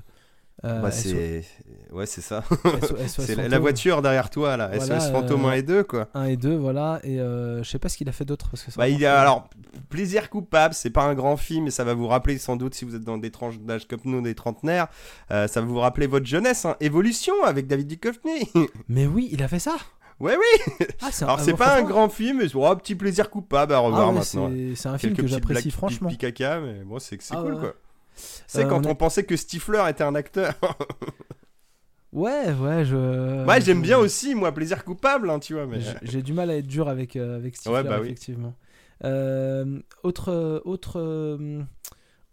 Euh, euh, Bah, SO c'est ouais, c'est ça. C'est la, voiture derrière toi là, Voilà, SOS Fantôme euh, 1 et 2 quoi. 1 et 2, voilà. Et euh, je sais pas ce qu'il a fait d'autre. Bah, il a alors plaisir coupable, c'est pas un grand film, mais ça va vous rappeler sans doute si vous êtes dans des tranches d'âge comme nous, des trentenaires, euh, ça va vous rappeler votre jeunesse, hein. Évolution avec David Duchovny. Mais oui, il a fait ça? ouais oui. Ah, un- Alors ah, c'est pas un grand film, mais oh, petit plaisir coupable à ah revoir ouais, maintenant. c'est- un film que j'apprécie franchement. pipi caca, mais bon, c'est Ah cool ouais. quoi. C'est Euh, quand on on, a- pensait que Stifler était un acteur. Ouais, ouais, je. ouais, j'aime bien aussi, moi, plaisir coupable, hein, tu vois. Mais... J'ai du mal à être dur avec, euh, avec Stifler, Ouais, bah oui. effectivement. Euh, autre, autre, euh,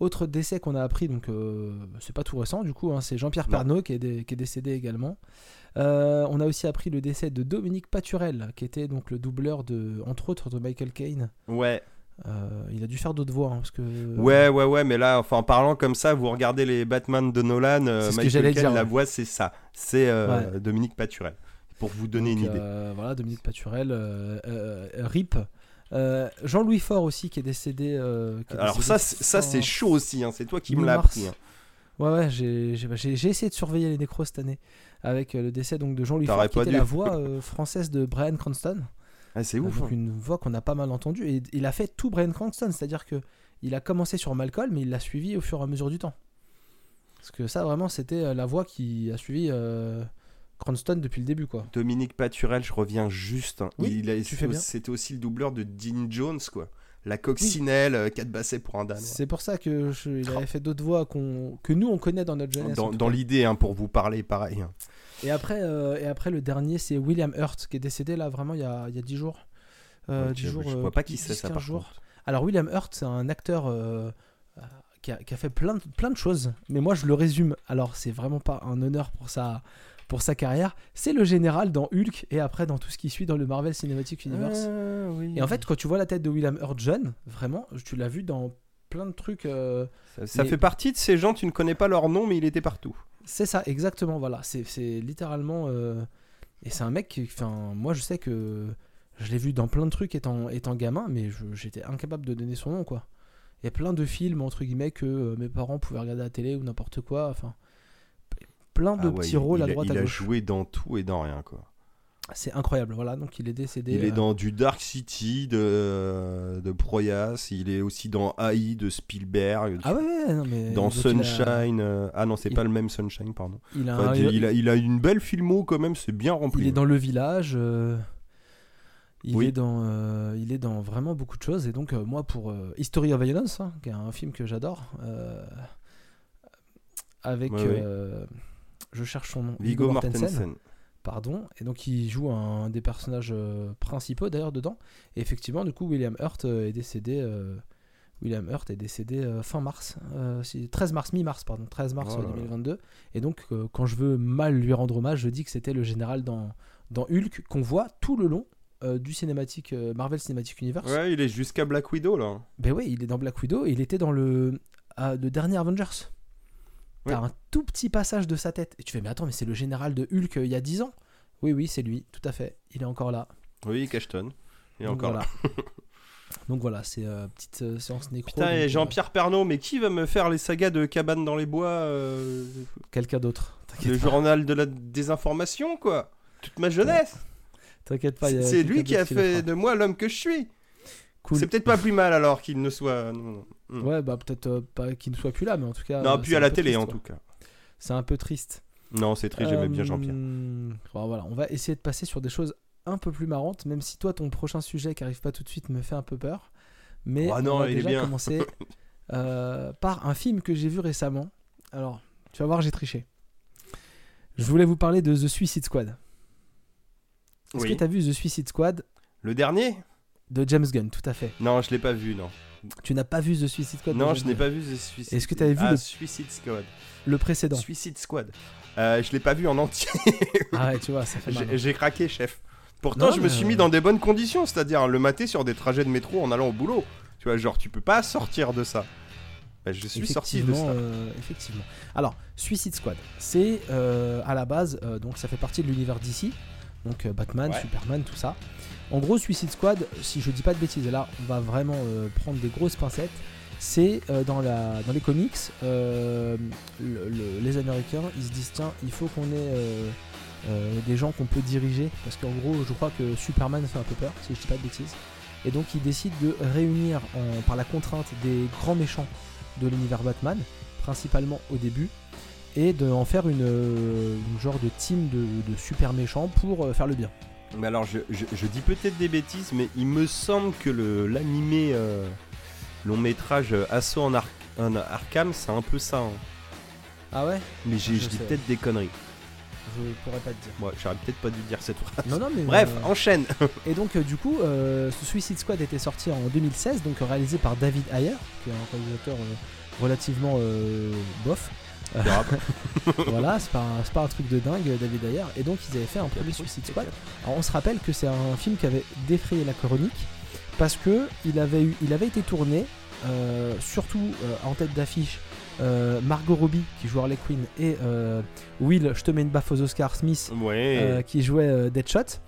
autre décès qu'on a appris, donc euh, c'est pas tout récent du coup, hein, c'est Jean-Pierre Non. Pernaut qui est, dé- qui est décédé également. Euh, on a aussi appris le décès de Dominique Paturel, qui était donc le doubleur de, entre autres, de Michael Caine. Ouais. Euh, il a dû faire d'autres voix, hein, parce que. Ouais, ouais, ouais, mais là, enfin, en parlant comme ça, vous regardez les Batman de Nolan, euh, Michael la voix, c'est ça. C'est euh, Dominique Paturel. Pour vous donner Donc, une idée. euh, voilà, Dominique Paturel, euh, euh, RIP. Euh, Jean-Louis Faure aussi qui est décédé. euh, qui est Alors décédé ça, c'est- ça c'est chaud aussi, hein, c'est toi qui me l'as appris. hein. Ouais, ouais, j'ai j'ai- essayé de surveiller les nécros cette année avec euh, le décès donc de Jean-Louis Faure qui était dû. la voix euh, française de Brian Cranston. Ah, c'est Euh, ouf. donc hein. une voix qu'on a pas mal entendue et il a fait tout Brian Cranston, c'est-à-dire que il a commencé sur Malcolm mais il l'a suivi au fur et à mesure du temps. Parce que ça vraiment c'était euh, la voix qui a suivi euh, Cranston depuis le début quoi. Dominique Paturel, je reviens juste. hein. Oui, Il a- tu fais bien. C'était aussi le doubleur de Dean Jones, quoi. La coccinelle, euh, 4 bassets pour un Danois. C'est pour ça que je- il avait fait d'autres voix qu'on que nous on connaît dans notre jeunesse. Dans, dans l'idée, hein, pour vous parler, pareil. Et après, euh, et après le dernier, c'est William Hurt qui est décédé là vraiment il y a, il y a 10 jours. Euh, Ok, 10 jours je euh, vois pas qui 10, c'est ça 15 par jours. contre. Alors William Hurt, c'est un acteur euh, euh, qui, a, qui a fait plein de, plein de choses, mais moi je le résume. Alors c'est vraiment pas un honneur pour sa, pour sa carrière. C'est le général dans Hulk et après dans tout ce qui suit dans le Marvel Cinematic Universe. Ah, oui. Et en fait, quand tu vois la tête de William Hurt jeune, vraiment, tu l'as vu dans plein de trucs. euh, ça, ça mais- fait partie de ces gens, tu ne connais pas leur nom, mais il était partout. C'est ça, exactement. Voilà, c'est littéralement. euh, Et c'est un mec qui. Enfin, moi, je sais que je l'ai vu dans plein de trucs étant, étant gamin, mais j'étais incapable de donner son nom, quoi. Il y a plein de films, entre guillemets, que euh, mes parents pouvaient regarder à la télé ou n'importe quoi. Enfin, plein de Ah ouais, petits il- rôles il, à a- droite il à a gauche. joué dans tout et dans rien, quoi. C'est incroyable, voilà. Donc, il est décédé. Il est euh, dans du Dark City de, de Proyas, il est aussi dans AI de Spielberg, Ah ouais, non, mais. dans a- Sunshine. euh, Ah non, c'est il- pas le même Sunshine, pardon. Il a, Enfin, un- il, a, il a une belle filmo quand même, c'est bien rempli. Il est dans le village. euh, il, Oui. est dans, euh, il est dans vraiment beaucoup de choses. Et donc, euh, moi, pour euh, History of Violence, hein, qui est un film que j'adore, euh, avec. Ouais, euh, je cherche son nom. Viggo Mortensen. Pardon. Et donc, il joue un des personnages euh, principaux d'ailleurs dedans. Et effectivement, du coup, William Hurt euh, est décédé. euh, William Hurt est décédé fin mars, euh, si- 13 mars, mi-mars, pardon, 13 mars Oh euh, là là. 2022. Et donc, quand je veux mal lui rendre hommage, je dis que c'était le général dans, dans Hulk qu'on voit tout le long euh, du cinématique euh, Marvel Cinematic Universe. Ouais, il est jusqu'à Black Widow là. Ben ouais, il est dans Black Widow et il était dans le, le dernier Avengers. T'as un tout petit passage de sa tête. Et tu fais, mais attends, mais c'est le général de Hulk euh, il y a 10 ans Oui, oui, c'est lui, tout à fait. Il est encore là. Oui, Cashton. Il est Donc encore voilà. là. Donc voilà, c'est euh, petite euh, séance nécro. Putain, et euh, Jean-Pierre Pernaut, mais qui va me faire les sagas de cabane dans les bois euh, Quelqu'un d'autre. Le pas. journal de la désinformation, quoi. Toute ma jeunesse. T'inquiète pas. C'est lui qui a fait de moi l'homme que je suis. Cool. C'est peut-être pas plus mal alors qu'il ne soit. Non, non. Mm. Ouais, bah peut-être euh, pas qu'il ne soit plus là, mais en tout cas. Non, euh, plus à la télé triste, en quoi. tout cas. C'est un peu triste. Non, c'est triste, j'aimais bien Euh, Jean-Pierre. bon, voilà, on va essayer de passer sur des choses un peu plus marrantes, même si toi, ton prochain sujet qui arrive pas tout de suite me fait un peu peur. Mais Oh non, on va il est déjà bien. commencer euh, par un film que j'ai vu récemment. Alors, Tu vas voir, j'ai triché. Je voulais vous parler de The Suicide Squad. Est-ce Oui. que tu as vu The Suicide Squad? Le dernier? De James Gunn Tout à fait. Non, je l'ai pas vu, non. Tu n'as pas vu The Suicide Squad Non, je n'ai pas vu The Suicide Est-ce que t'avais vu ah, le- Suicide Squad Le précédent. Suicide Squad. Euh, je l'ai pas vu en entier. Ah ouais, tu vois, ça fait mal. J'ai j'ai craqué, chef. Pourtant, Non, je me suis euh, mis dans des bonnes conditions, c'est-à-dire le mater sur des trajets de métro en allant au boulot. Tu vois, genre, tu peux pas sortir de ça. Bah, je suis sorti de ça. Effectivement, euh, effectivement. Alors, Suicide Squad, c'est euh, à la base, euh, donc ça fait partie de l'univers d'ici, donc euh, Batman, Ouais. Superman, tout ça. En gros, Suicide Squad, si je dis pas de bêtises, et là on va vraiment euh, prendre des grosses pincettes, c'est euh, dans, les comics, euh, le- le- les Américains, ils se disent tiens, il faut qu'on ait des gens qu'on peut diriger, parce qu'en gros, je crois que Superman fait un peu peur, si je dis pas de bêtises. Et donc ils décident de réunir par la contrainte des grands méchants de l'univers Batman, principalement au début, et de en faire une, genre de team de, super méchants pour faire le bien. Mais alors, je, je- je dis peut-être des bêtises, mais il me semble que le- l'animé euh, long métrage euh, Assaut en, Ar- en Arkham, c'est un peu ça. hein. Ah ouais? Mais Je je dis peut-être des conneries. Je pourrais pas te dire. Moi, j'aurais peut-être pas dû dire cette phrase. Non, non, mais. Bref, euh, enchaîne. Et donc, euh, du coup, ce Suicide Squad était sorti en 2016, donc réalisé par David Ayer, qui est un réalisateur relativement voilà, c'est pas, un- c'est pas un truc de dingue, David Ayer. Et donc, ils avaient fait un premier Suicide Squad. Alors, on se rappelle que c'est un film qui avait défrayé la chronique parce que il avait, eu, il avait été tourné, euh, surtout euh, en tête d'affiche, euh, Margot Robbie qui joue Harley Quinn et Will, je te mets une baffe aux Oscars, Smith Ouais. qui jouait Deadshot.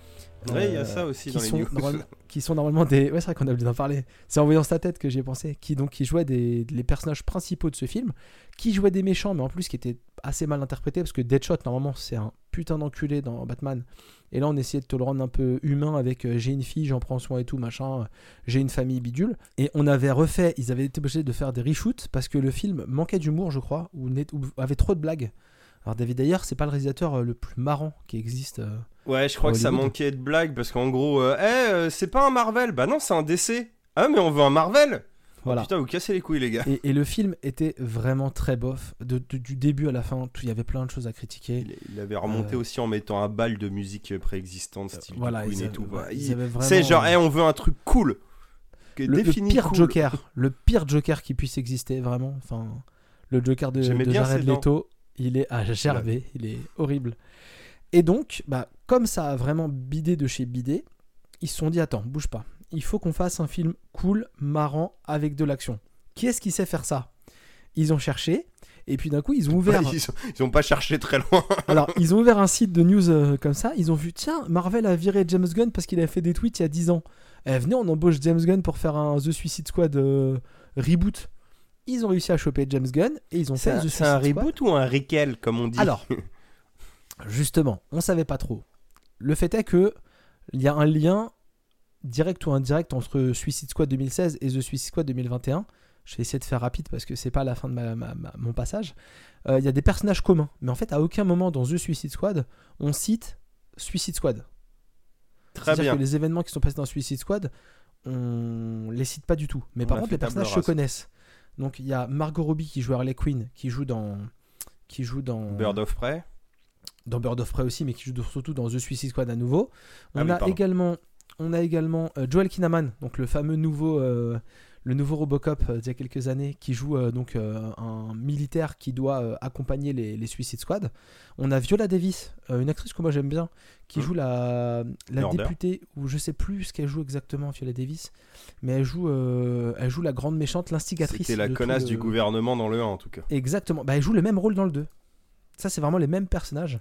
Ouais, il y a ça aussi qui dans les sont news. normalement- qui sont normalement des. Ouais, c'est vrai qu'on a oublié d'en parler. C'est en voyant sa tête que j'y ai pensé. Qui donc qui jouaient des les personnages principaux de ce film, qui jouaient des méchants, mais en plus qui étaient assez mal interprétés parce que Deadshot normalement c'est un putain d'enculé dans Batman. Et là on essayait de te le rendre un peu humain avec euh, j'ai une fille, j'en prends soin et tout machin. euh, J'ai une famille bidule. Et on avait refait, ils avaient été obligés de faire des reshoots parce que le film manquait d'humour, je crois, ou, net- ou avait trop de blagues. Alors David Ayer, c'est pas le réalisateur euh, le plus marrant qui existe. euh, Ouais, je crois que ça manquait de blagues parce qu'en gros, euh, Eh, c'est pas un Marvel. Bah non, c'est un DC. Ah, mais on veut un Marvel. Voilà. Putain, vous cassez les couilles, les gars. Et, et le film était vraiment très bof, de, de- du début à la fin, il y avait plein de choses à critiquer. Il, il avait remonté Euh, aussi en mettant un bal de musique préexistante, style voilà, Queen et avaient- tout. voilà, vraiment, C'est genre, euh, Eh, on veut un truc cool. Que le, pire cool. Joker, le pire Joker qui puisse exister, vraiment. Enfin, le Joker de, de Jared. Leto, il est à gerber, il est horrible. Et donc, bah, comme ça a vraiment bidé de chez bidé, ils se sont dit attends, bouge pas. Il faut qu'on fasse un film cool, marrant, avec de l'action. Qui est-ce qui sait faire ça? Ils ont cherché, et puis d'un coup, ils ont ouvert. Ils, ont, ils ont pas cherché très loin. Alors, ils ont ouvert un site de news euh, comme ça. Ils ont vu, tiens, Marvel a viré James Gunn parce qu'il a fait des tweets il y a 10 ans. Eh, venez, on embauche James Gunn pour faire un The Suicide Squad euh, reboot. Ils ont réussi à choper James Gunn et ils ont fait un, c'est un Squad. reboot ou un requel, comme on dit? Alors, justement, on savait pas trop. Le fait est que il y a un lien direct ou indirect entre Suicide Squad 2016 et The Suicide Squad 2021. Je vais essayer de faire rapide parce que c'est pas la fin de ma- ma- ma- mon passage. Euh, Il y a des personnages communs, mais en fait, à aucun moment dans The Suicide Squad, on cite Suicide Squad. Très C'est-à-dire bien. que les événements qui sont passés dans Suicide Squad, on les cite pas du tout. Mais On par contre, les personnages se connaissent. Donc il y a Margot Robbie qui joue Harley Quinn, qui joue dans, qui joue dans Bird of Prey. dans Bird of Prey aussi, mais qui joue surtout dans The Suicide Squad à nouveau. On Ah oui, a pardon. également, on a également euh, Joel Kinnaman, donc le fameux nouveau, euh, le nouveau Robocop euh, d'il y a quelques années, qui joue euh, donc euh, un militaire qui doit accompagner les, les Suicide Squad. On a Viola Davis, une actrice que moi j'aime bien, qui Hmm. joue la, députée, ou je sais plus ce qu'elle joue exactement, Viola Davis, mais elle joue, elle joue la grande méchante, l'instigatrice. C'était la connasse le- du gouvernement dans le 1 en tout cas. Exactement. Bah, elle joue le même rôle dans le 2. Ça, c'est vraiment les mêmes personnages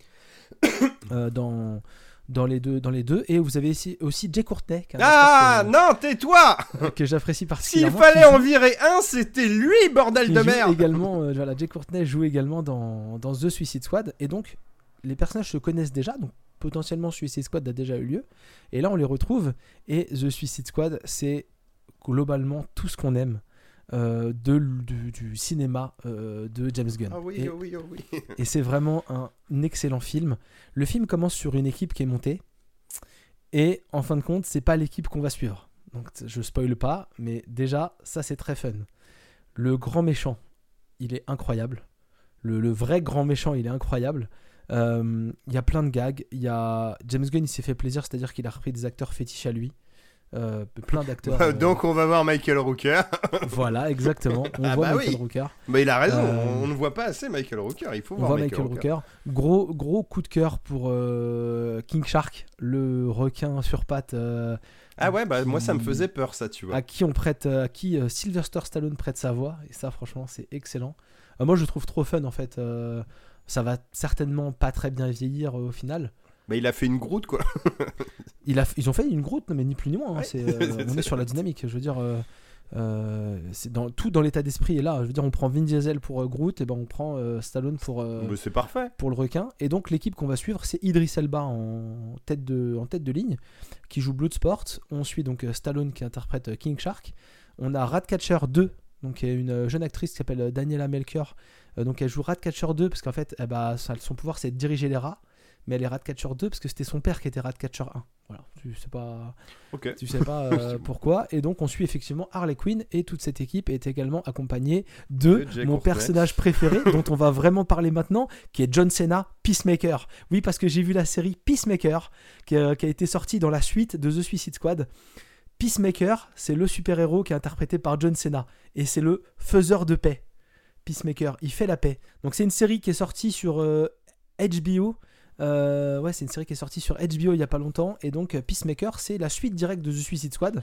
dans, dans, les deux, dans les deux. Et vous avez aussi Jay Courtney, Ah acteur non, tais-toi que, j'apprécie S'il particulièrement. fallait qui en joue- virer un, c'était lui, bordel de merde également, euh, voilà, Jay Courtney joue également dans, dans The Suicide Squad. Et donc, les personnages se connaissent déjà. Donc, potentiellement, Suicide Squad a déjà eu lieu. Et là, on les retrouve. Et The Suicide Squad, c'est globalement tout ce qu'on aime. Euh, de, du, du cinéma euh, de James Gunn. Ah oui, Et- oh oui, oh oui. et c'est vraiment un excellent film. Le film commence sur une équipe qui est montée. Et en fin de compte, c'est pas l'équipe qu'on va suivre. Donc je spoil pas, mais déjà, ça c'est très fun. Le grand méchant, il est incroyable. le, le vrai grand méchant, il est incroyable. Euh, Il y a plein de gags. Il y a James Gunn, il s'est fait plaisir, c'est-à-dire qu'il a repris des acteurs fétiches à lui. Euh, plein d'acteurs. euh, Donc on va voir Michael Rooker. voilà, exactement. On Ah voit bah Michael oui. Rooker. bah il a raison, Euh, on ne voit pas assez Michael Rooker, il faut On voir voit Michael, Michael Rooker. Gros, gros coup de cœur pour King Shark, le requin sur pattes Ah ouais, bah moi ça me faisait peur ça, tu vois. à qui on prête, à qui Sylvester Stallone prête sa voix. Et ça, franchement, c'est excellent. Moi, je le trouve trop fun en fait. Ça va certainement pas très bien vieillir au final. Bah il a fait une groute quoi. Il a, ils ont fait une grotte, mais ni plus ni moins. hein. Ouais. Euh, on est sur la dynamique. Je veux dire, euh, euh, c'est dans, tout dans l'état d'esprit est là. Je veux dire, on prend Vin Diesel pour Groot, et ben on prend Stallone pour, Bah, c'est parfait. pour le requin. Et donc l'équipe qu'on va suivre, c'est Idris Elba en tête de, en tête de ligne, qui joue Bloodsport. On suit donc Stallone qui interprète King Shark. On a Ratcatcher 2, donc qui est une jeune actrice qui s'appelle Daniela Melchior. Euh, donc elle joue Ratcatcher 2 parce qu'en fait, eh bah, ça- son pouvoir c'est de diriger les rats. Mais elle est Ratcatcher 2 parce que c'était son père qui était Ratcatcher 1. Voilà, tu sais pas, tu sais pas euh, pourquoi. Et donc on suit effectivement Harley Quinn et toute cette équipe est également accompagnée de mon personnage préféré dont on va vraiment parler maintenant, qui est John Cena, Peacemaker. Oui, parce que j'ai vu la série Peacemaker qui a, qui a été sortie dans la suite de The Suicide Squad. Peacemaker, c'est le super-héros qui est interprété par John Cena et c'est le faiseur de paix. Peacemaker, il fait la paix. Donc c'est une série qui est sortie sur euh, HBO. Euh, ouais, c'est une série qui est sortie sur HBO il y a pas longtemps et donc euh, Peacemaker, c'est la suite directe de The Suicide Squad.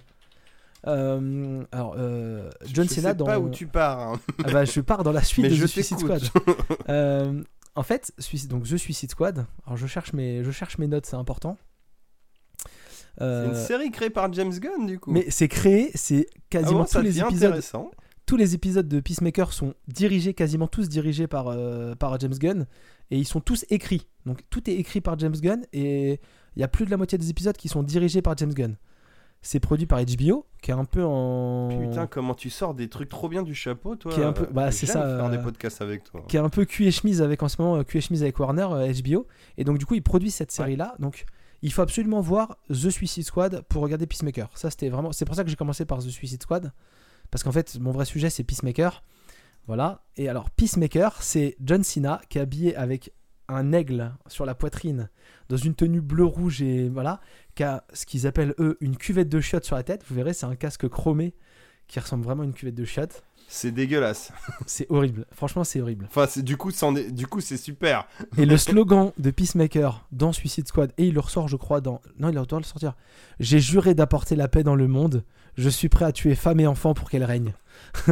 Euh, alors, euh, John je Cena sais dans. pas où tu pars. hein. Ah bah, je pars dans la suite Mais de je The Suicide. Squad. Euh, en fait, donc The Suicide Squad. Alors je cherche mes, je cherche mes notes, c'est important. C'est une série créée par James Gunn du coup. mais c'est créé, c'est Ah quasiment bon, ça tous les épisodes. intéressant. Tous les épisodes de Peacemaker sont dirigés, quasiment tous dirigés par, par James Gunn, et ils sont tous écrits. Donc tout est écrit par James Gunn, et il y a plus de la moitié des épisodes qui sont dirigés par James Gunn. C'est produit par HBO, qui est un peu en Putain, comment tu sors des trucs trop bien du chapeau, toi. Qui est un peu- euh, bah, c'est j'aime ça, Faire des euh, podcasts avec toi. qui est un peu cul et chemise avec en ce moment euh, cul et chemise avec Warner euh, HBO et donc du coup ils produisent cette série là donc il faut absolument voir The Suicide Squad pour regarder Peacemaker ça c'était vraiment c'est pour ça que j'ai commencé par The Suicide Squad parce qu'en fait mon vrai sujet c'est Peacemaker voilà et alors Peacemaker c'est John Cena qui est habillé avec un aigle sur la poitrine dans une tenue bleu rouge et voilà qui a ce qu'ils appellent eux une cuvette de chiottes sur la tête vous verrez c'est un casque chromé qui ressemble vraiment à une cuvette de chiottes C'est dégueulasse. c'est horrible franchement c'est horrible Enfin, c'est- du coup, est- du coup, c'est super. Et le slogan de Peacemaker dans Suicide Squad, et il le ressort, je crois, dans. Non, il doit le sortir. J'ai juré d'apporter la paix dans le monde. Je suis prêt à tuer femmes et enfants pour qu'elle règne.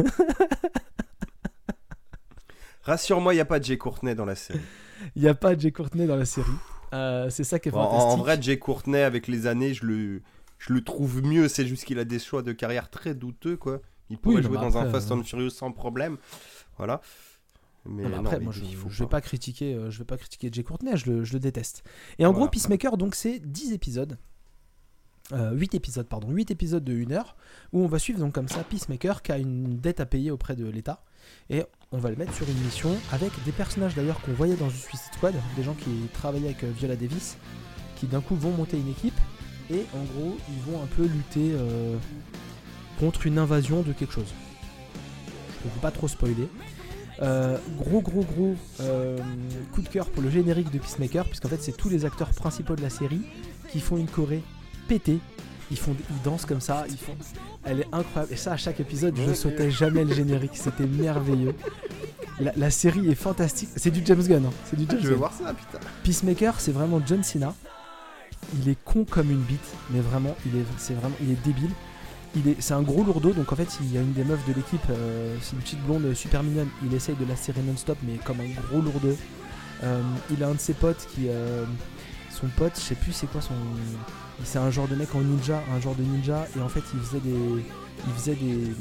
Rassure-moi, il y a pas de Jay Courtney dans la série. Il n'y a pas Jay Courtney dans la série. Euh, c'est ça qui est En, fantastique. en vrai, Jay Courtney, avec les années, je le, je le trouve mieux. C'est juste qu'il a des choix de carrière très douteux, quoi. Il pourrait jouer dans un Fast euh, and Furious sans problème. Voilà. Mais Non, après, mais moi, je, je vais pas critiquer, euh, je vais pas critiquer Jay Courtney, je le, je le déteste. Et en Voilà. gros, Peacemaker, donc, c'est 10 épisodes. Euh, 8 épisodes, pardon, 8 épisodes de 1 heure, où on va suivre donc comme ça Peacemaker qui a une dette à payer auprès de l'État. Et on va le mettre sur une mission avec des personnages d'ailleurs qu'on voyait dans The Suicide Squad, des gens qui travaillaient avec euh, Viola Davis, qui d'un coup vont monter une équipe, et en gros, ils vont un peu lutter euh, contre une invasion de quelque chose. Je ne veux pas trop spoiler. Euh, gros gros gros coup de cœur pour le générique de Peacemaker puisqu'en fait c'est tous les acteurs principaux de la série qui font une choré pétée ils font ils dansent comme ça ils font elle est incroyable et ça à chaque épisode je sautais jamais le générique c'était merveilleux la, la série est fantastique c'est du James Gunn hein. c'est du Ah, James je vais Gunn voir ça, putain. Peacemaker, c'est vraiment John Cena. Il est con comme une bite, mais vraiment, il est, c'est vraiment, il est débile. Il est, c'est un gros lourdeau, donc en fait, il y a une des meufs de l'équipe, euh, c'est une petite blonde super mignonne. Il essaye de la serrer non-stop, mais comme un gros lourdeau. Euh, il a un de ses potes qui, euh, son pote, je sais plus c'est quoi son, c'est un genre de mec en ninja, un genre de ninja, et en fait, il faisait des, il faisait des,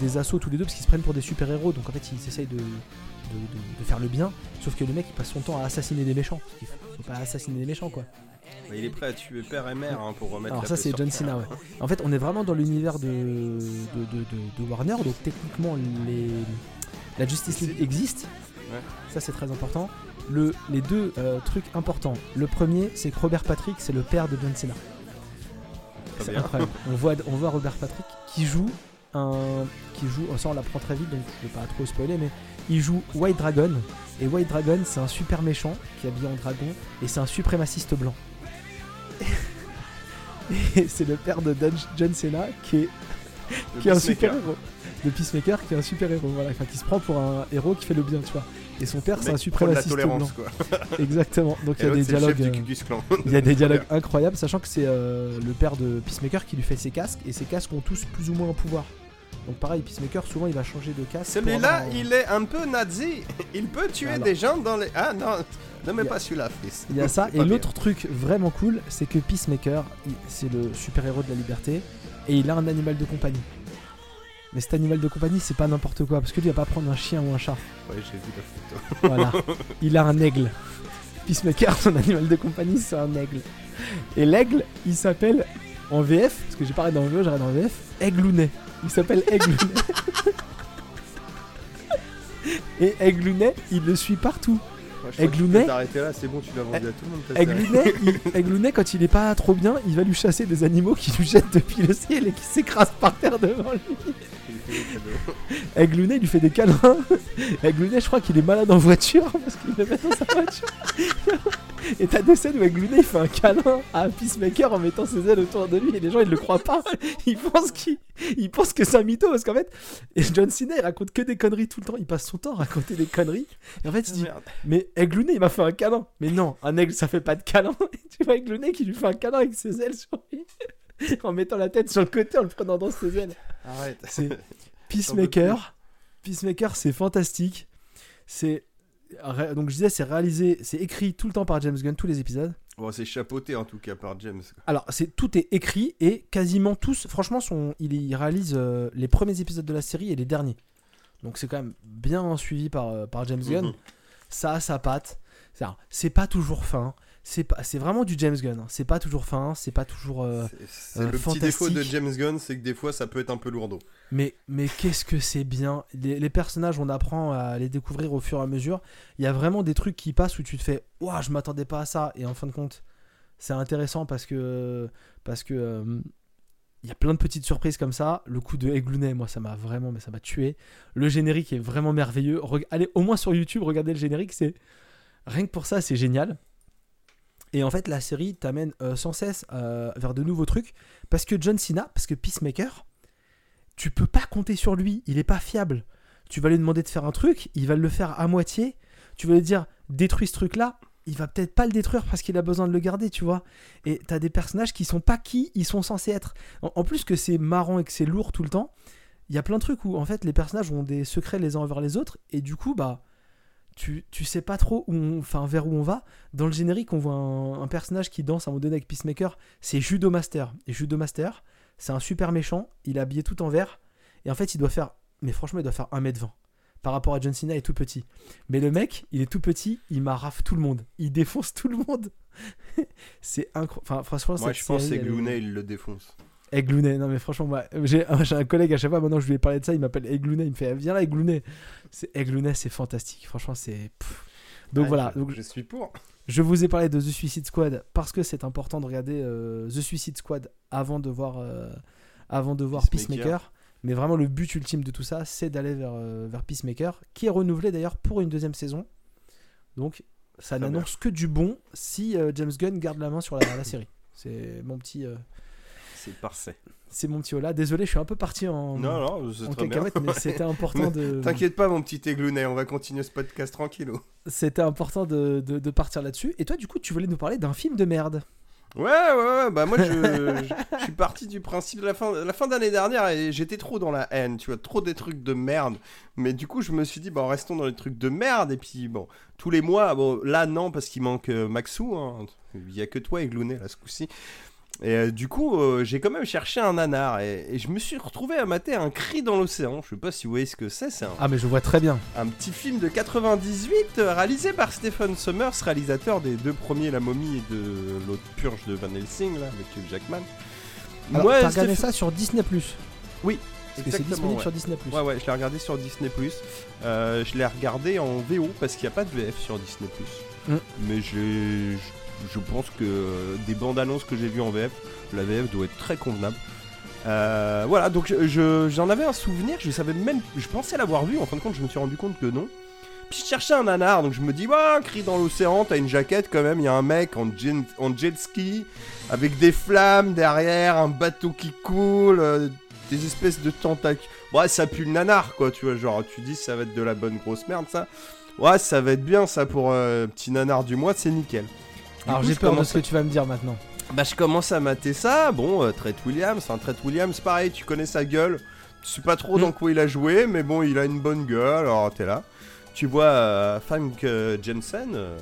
des assauts tous les deux parce qu'ils se prennent pour des super héros, donc en fait, ils essayent de, de, de- de faire le bien. Sauf que le mec il passe son temps à assassiner des méchants. Parce qu'il faut, faut pas assassiner des méchants quoi. Bah, il est prêt à tuer père et mère hein, pour remettre Alors ça c'est John. Cena ouais. En fait on est vraiment dans l'univers de, de, de, de- de Warner, donc techniquement les, la Justice League existe. Ouais. Ça c'est très important. Le, les deux euh, trucs importants. Le premier c'est que Robert Patrick c'est le père de John Cena. C'est incroyable. on, voit, on voit Robert Patrick qui joue un qui joue, ça on l'apprend très vite donc je vais pas trop spoiler, mais il joue White Dragon et White Dragon c'est un super méchant qui est habillé en dragon et c'est un suprémaciste blanc. et c'est le père de John Cena qui est Le qui est un super héros. De Peacemaker qui est un super héros, voilà, enfin qui se prend pour un héros qui fait le bien, tu vois. Et son père, c'est un suprémaciste blanc. Exactement. Donc il Et y a des dialogues. euh, il y a des dialogues incroyables, sachant que c'est euh, le père de Peacemaker qui lui fait ses casques, et ses casques ont tous plus ou moins un pouvoir. Donc pareil, Peacemaker, souvent il va changer de casque. Celui-là, avoir il est un peu nazi. Il peut tuer Alors. des gens dans les. Ah non, ne mets Il a- pas celui-là, fils. Il y a ça, et l'autre truc vraiment cool, c'est que Peacemaker, il- c'est le super-héros de la liberté, et il a un animal de compagnie. Mais cet animal de compagnie, c'est pas n'importe quoi, parce que lui, il va pas prendre un chien ou un chat. Ouais, j'ai vu la photo. Voilà. il a un aigle. Peacemaker, son animal de compagnie, c'est un aigle. Et l'aigle, il s'appelle en VF, parce que j'ai parlé dans le VO, j'arrête en VF, Aiglounet. Il s'appelle Aiglounet. Et Aiglounet, il le suit partout. Peux t'arrêter là, c'est bon, tu l'as vendu à tout le monde. ta série. Aiglounet, il- Aiglounet, quand il est pas trop bien, il va lui chasser des animaux qui lui jettent depuis le ciel et qui s'écrasent par terre devant lui. Aiglounet, il lui fait des câlins. Aiglounet, je crois qu'il est malade en voiture parce qu'il le met dans sa voiture. Et t'as des scènes où Aiglounet, il fait un câlin à Peacemaker en mettant ses ailes autour de lui et les gens, ils le croient pas. Ils pensent, qu'il... ils pensent que c'est un mytho parce qu'en fait, et John Cena, il raconte que des conneries tout le temps. Il passe son temps à raconter des conneries. Et en fait, il dit, Merde. mais Aiglounet, il m'a fait un câlin. Mais non, un aigle, ça fait pas de câlin. Et tu vois Aiglounet qui lui fait un câlin avec ses ailes sur lui. en mettant la tête sur le côté, en le prenant dans ses ailes. Arrête. C'est Peacemaker. Peacemaker, c'est fantastique. C'est donc je disais, c'est réalisé, c'est écrit tout le temps par James Gunn, tous les épisodes. Bon, c'est chapeauté en tout cas par James. Alors, c'est tout est écrit et quasiment tous, franchement, son, il, il réalise euh, les premiers épisodes de la série et les derniers. Donc c'est quand même bien suivi par, euh, par James Gunn. Mhm. Ça a sa patte. C'est pas toujours fin. C'est pas, c'est vraiment du James Gunn. hein. C'est pas toujours fin. C'est pas toujours. euh, C'est- euh, le petit défaut de. James Gunn, c'est que des fois ça peut être un peu lourdeau. Mais, mais qu'est-ce que c'est bien. Les, les personnages, on apprend à les découvrir au fur et à mesure. Il y a vraiment des trucs qui passent où tu te fais Waouh, je m'attendais pas à ça. Et en fin de compte, c'est intéressant parce que. Parce que. euh, il y a plein de petites surprises comme ça. Le coup de Aiglounet, moi, ça m'a vraiment, mais ça m'a tué. Le générique est vraiment merveilleux. Allez, au moins sur YouTube, regardez le générique. C'est rien que pour ça, c'est génial. Et en fait, la série t'amène euh, sans cesse euh, vers de nouveaux trucs parce que John Cena, parce que Peacemaker, tu peux pas compter sur lui. Il est pas fiable. Tu vas lui demander de faire un truc, il va le faire à moitié. Tu vas lui dire détruis ce truc-là, il va peut-être pas le détruire parce qu'il a besoin de le garder, tu vois. Et t'as des personnages qui sont pas qui ils sont censés être. En, plus que c'est marrant et que c'est lourd tout le temps, il y a plein de trucs où en fait les personnages ont des secrets les uns envers les autres et du coup bah tu, tu sais pas trop où on- enfin vers où on va. Dans le générique, on voit un, un personnage qui danse à un moment donné avec Peacemaker, c'est Judo Master. Et Judo Master, c'est un super méchant, il est habillé tout en vert et en fait, il doit faire mais franchement, il doit faire 1m20 par rapport à John Cena, il est tout petit. Mais le mec, il est tout petit, il maraffe tout le monde. Il défonce tout le monde. c'est incroyable. Enfin, franchement, Moi je pense que Glounet, il le défonce. Aiglounet, non mais franchement, moi, j'ai j'ai un collègue à chaque fois, maintenant je lui ai parlé de ça, il m'appelle Aiglounet, il me fait Viens là, Aiglounet. C'est Aiglounet, c'est fantastique, franchement, c'est. pff. Donc Ah, voilà, je, donc, je suis pour. je vous ai parlé de The Suicide Squad parce que c'est important de regarder euh, The Suicide Squad avant de voir, euh, avant de voir Peacemaker. Peacemaker. Mais vraiment, le but ultime de tout ça, c'est d'aller vers, euh, vers Peacemaker, qui est renouvelé d'ailleurs pour une deuxième saison. Donc, ça n'annonce que du bon si James Gunn garde la main sur la, la série. C'est mon petit. C'est parfait. c'est mon petit Ola. Désolé, je suis un peu parti en, Non, non, c'est en cacahuète, mais c'était important de. T'inquiète pas, mon petit Aiglounet, on va continuer ce podcast tranquillou. C'était important de, de- de partir là-dessus. Et toi, du coup, tu voulais nous parler d'un film de merde. Ouais, ouais, ouais, bah moi je, je- je suis parti du principe de la fin, la fin d'année dernière et j'étais trop dans la haine, tu vois, trop des trucs de merde. Mais du coup, je me suis dit, bon, restons dans les trucs de merde. Et puis, bon, tous les mois, bon, là, non, parce qu'il manque euh, Maxou, hein. il y a que toi et Glounet là ce coup-ci. Et euh, du coup, euh, j'ai quand même cherché un nanar et, et je me suis retrouvé à mater un cri dans l'océan. Je sais pas si vous voyez ce que c'est, c'est un, Ah, mais je vois très bien. un petit film de 98 euh, réalisé par Stephen Sommers, réalisateur des deux premiers La Momie et de l'autre Purge de Van Helsing là, avec Hugh Jackman. Alors, Moi, t'as regardé Steph- ça sur Disney Plus Oui, Parce que c'est disponible ouais. sur Disney. Ouais, ouais, je l'ai regardé sur Disney+. Euh, je l'ai regardé en VO parce qu'il n'y a pas de VF sur Disney+. Mm. Mais j'ai, je, pense que des bandes annonces que j'ai vues en VF, la VF doit être très convenable. Euh, voilà, donc je- je- j'en avais un souvenir, je savais même, je pensais l'avoir vu, en fin de compte je me suis rendu compte que non. Puis je cherchais un nanar, donc je me dis, ouais, cri dans l'océan, t'as une jaquette quand même, il y a un mec en, jet- en jet ski, avec des flammes derrière, un bateau qui coule, euh, des espèces de tentacules. Ouais, ça pue le nanar, quoi, tu vois, genre, tu dis, ça va être de la bonne grosse merde, ça. Ouais, ça va être bien, ça, pour euh, petit nanar du mois, c'est nickel. Alors j'ai peur de ce que tu vas me dire maintenant. bah je commence à mater ça, bon, euh, Trent Williams, un Trent Williams, pareil, tu connais sa gueule, tu sais pas trop Mm. dans quoi il a joué, mais bon, il a une bonne gueule, alors t'es là. Tu vois euh, Frank euh, Jensen, euh,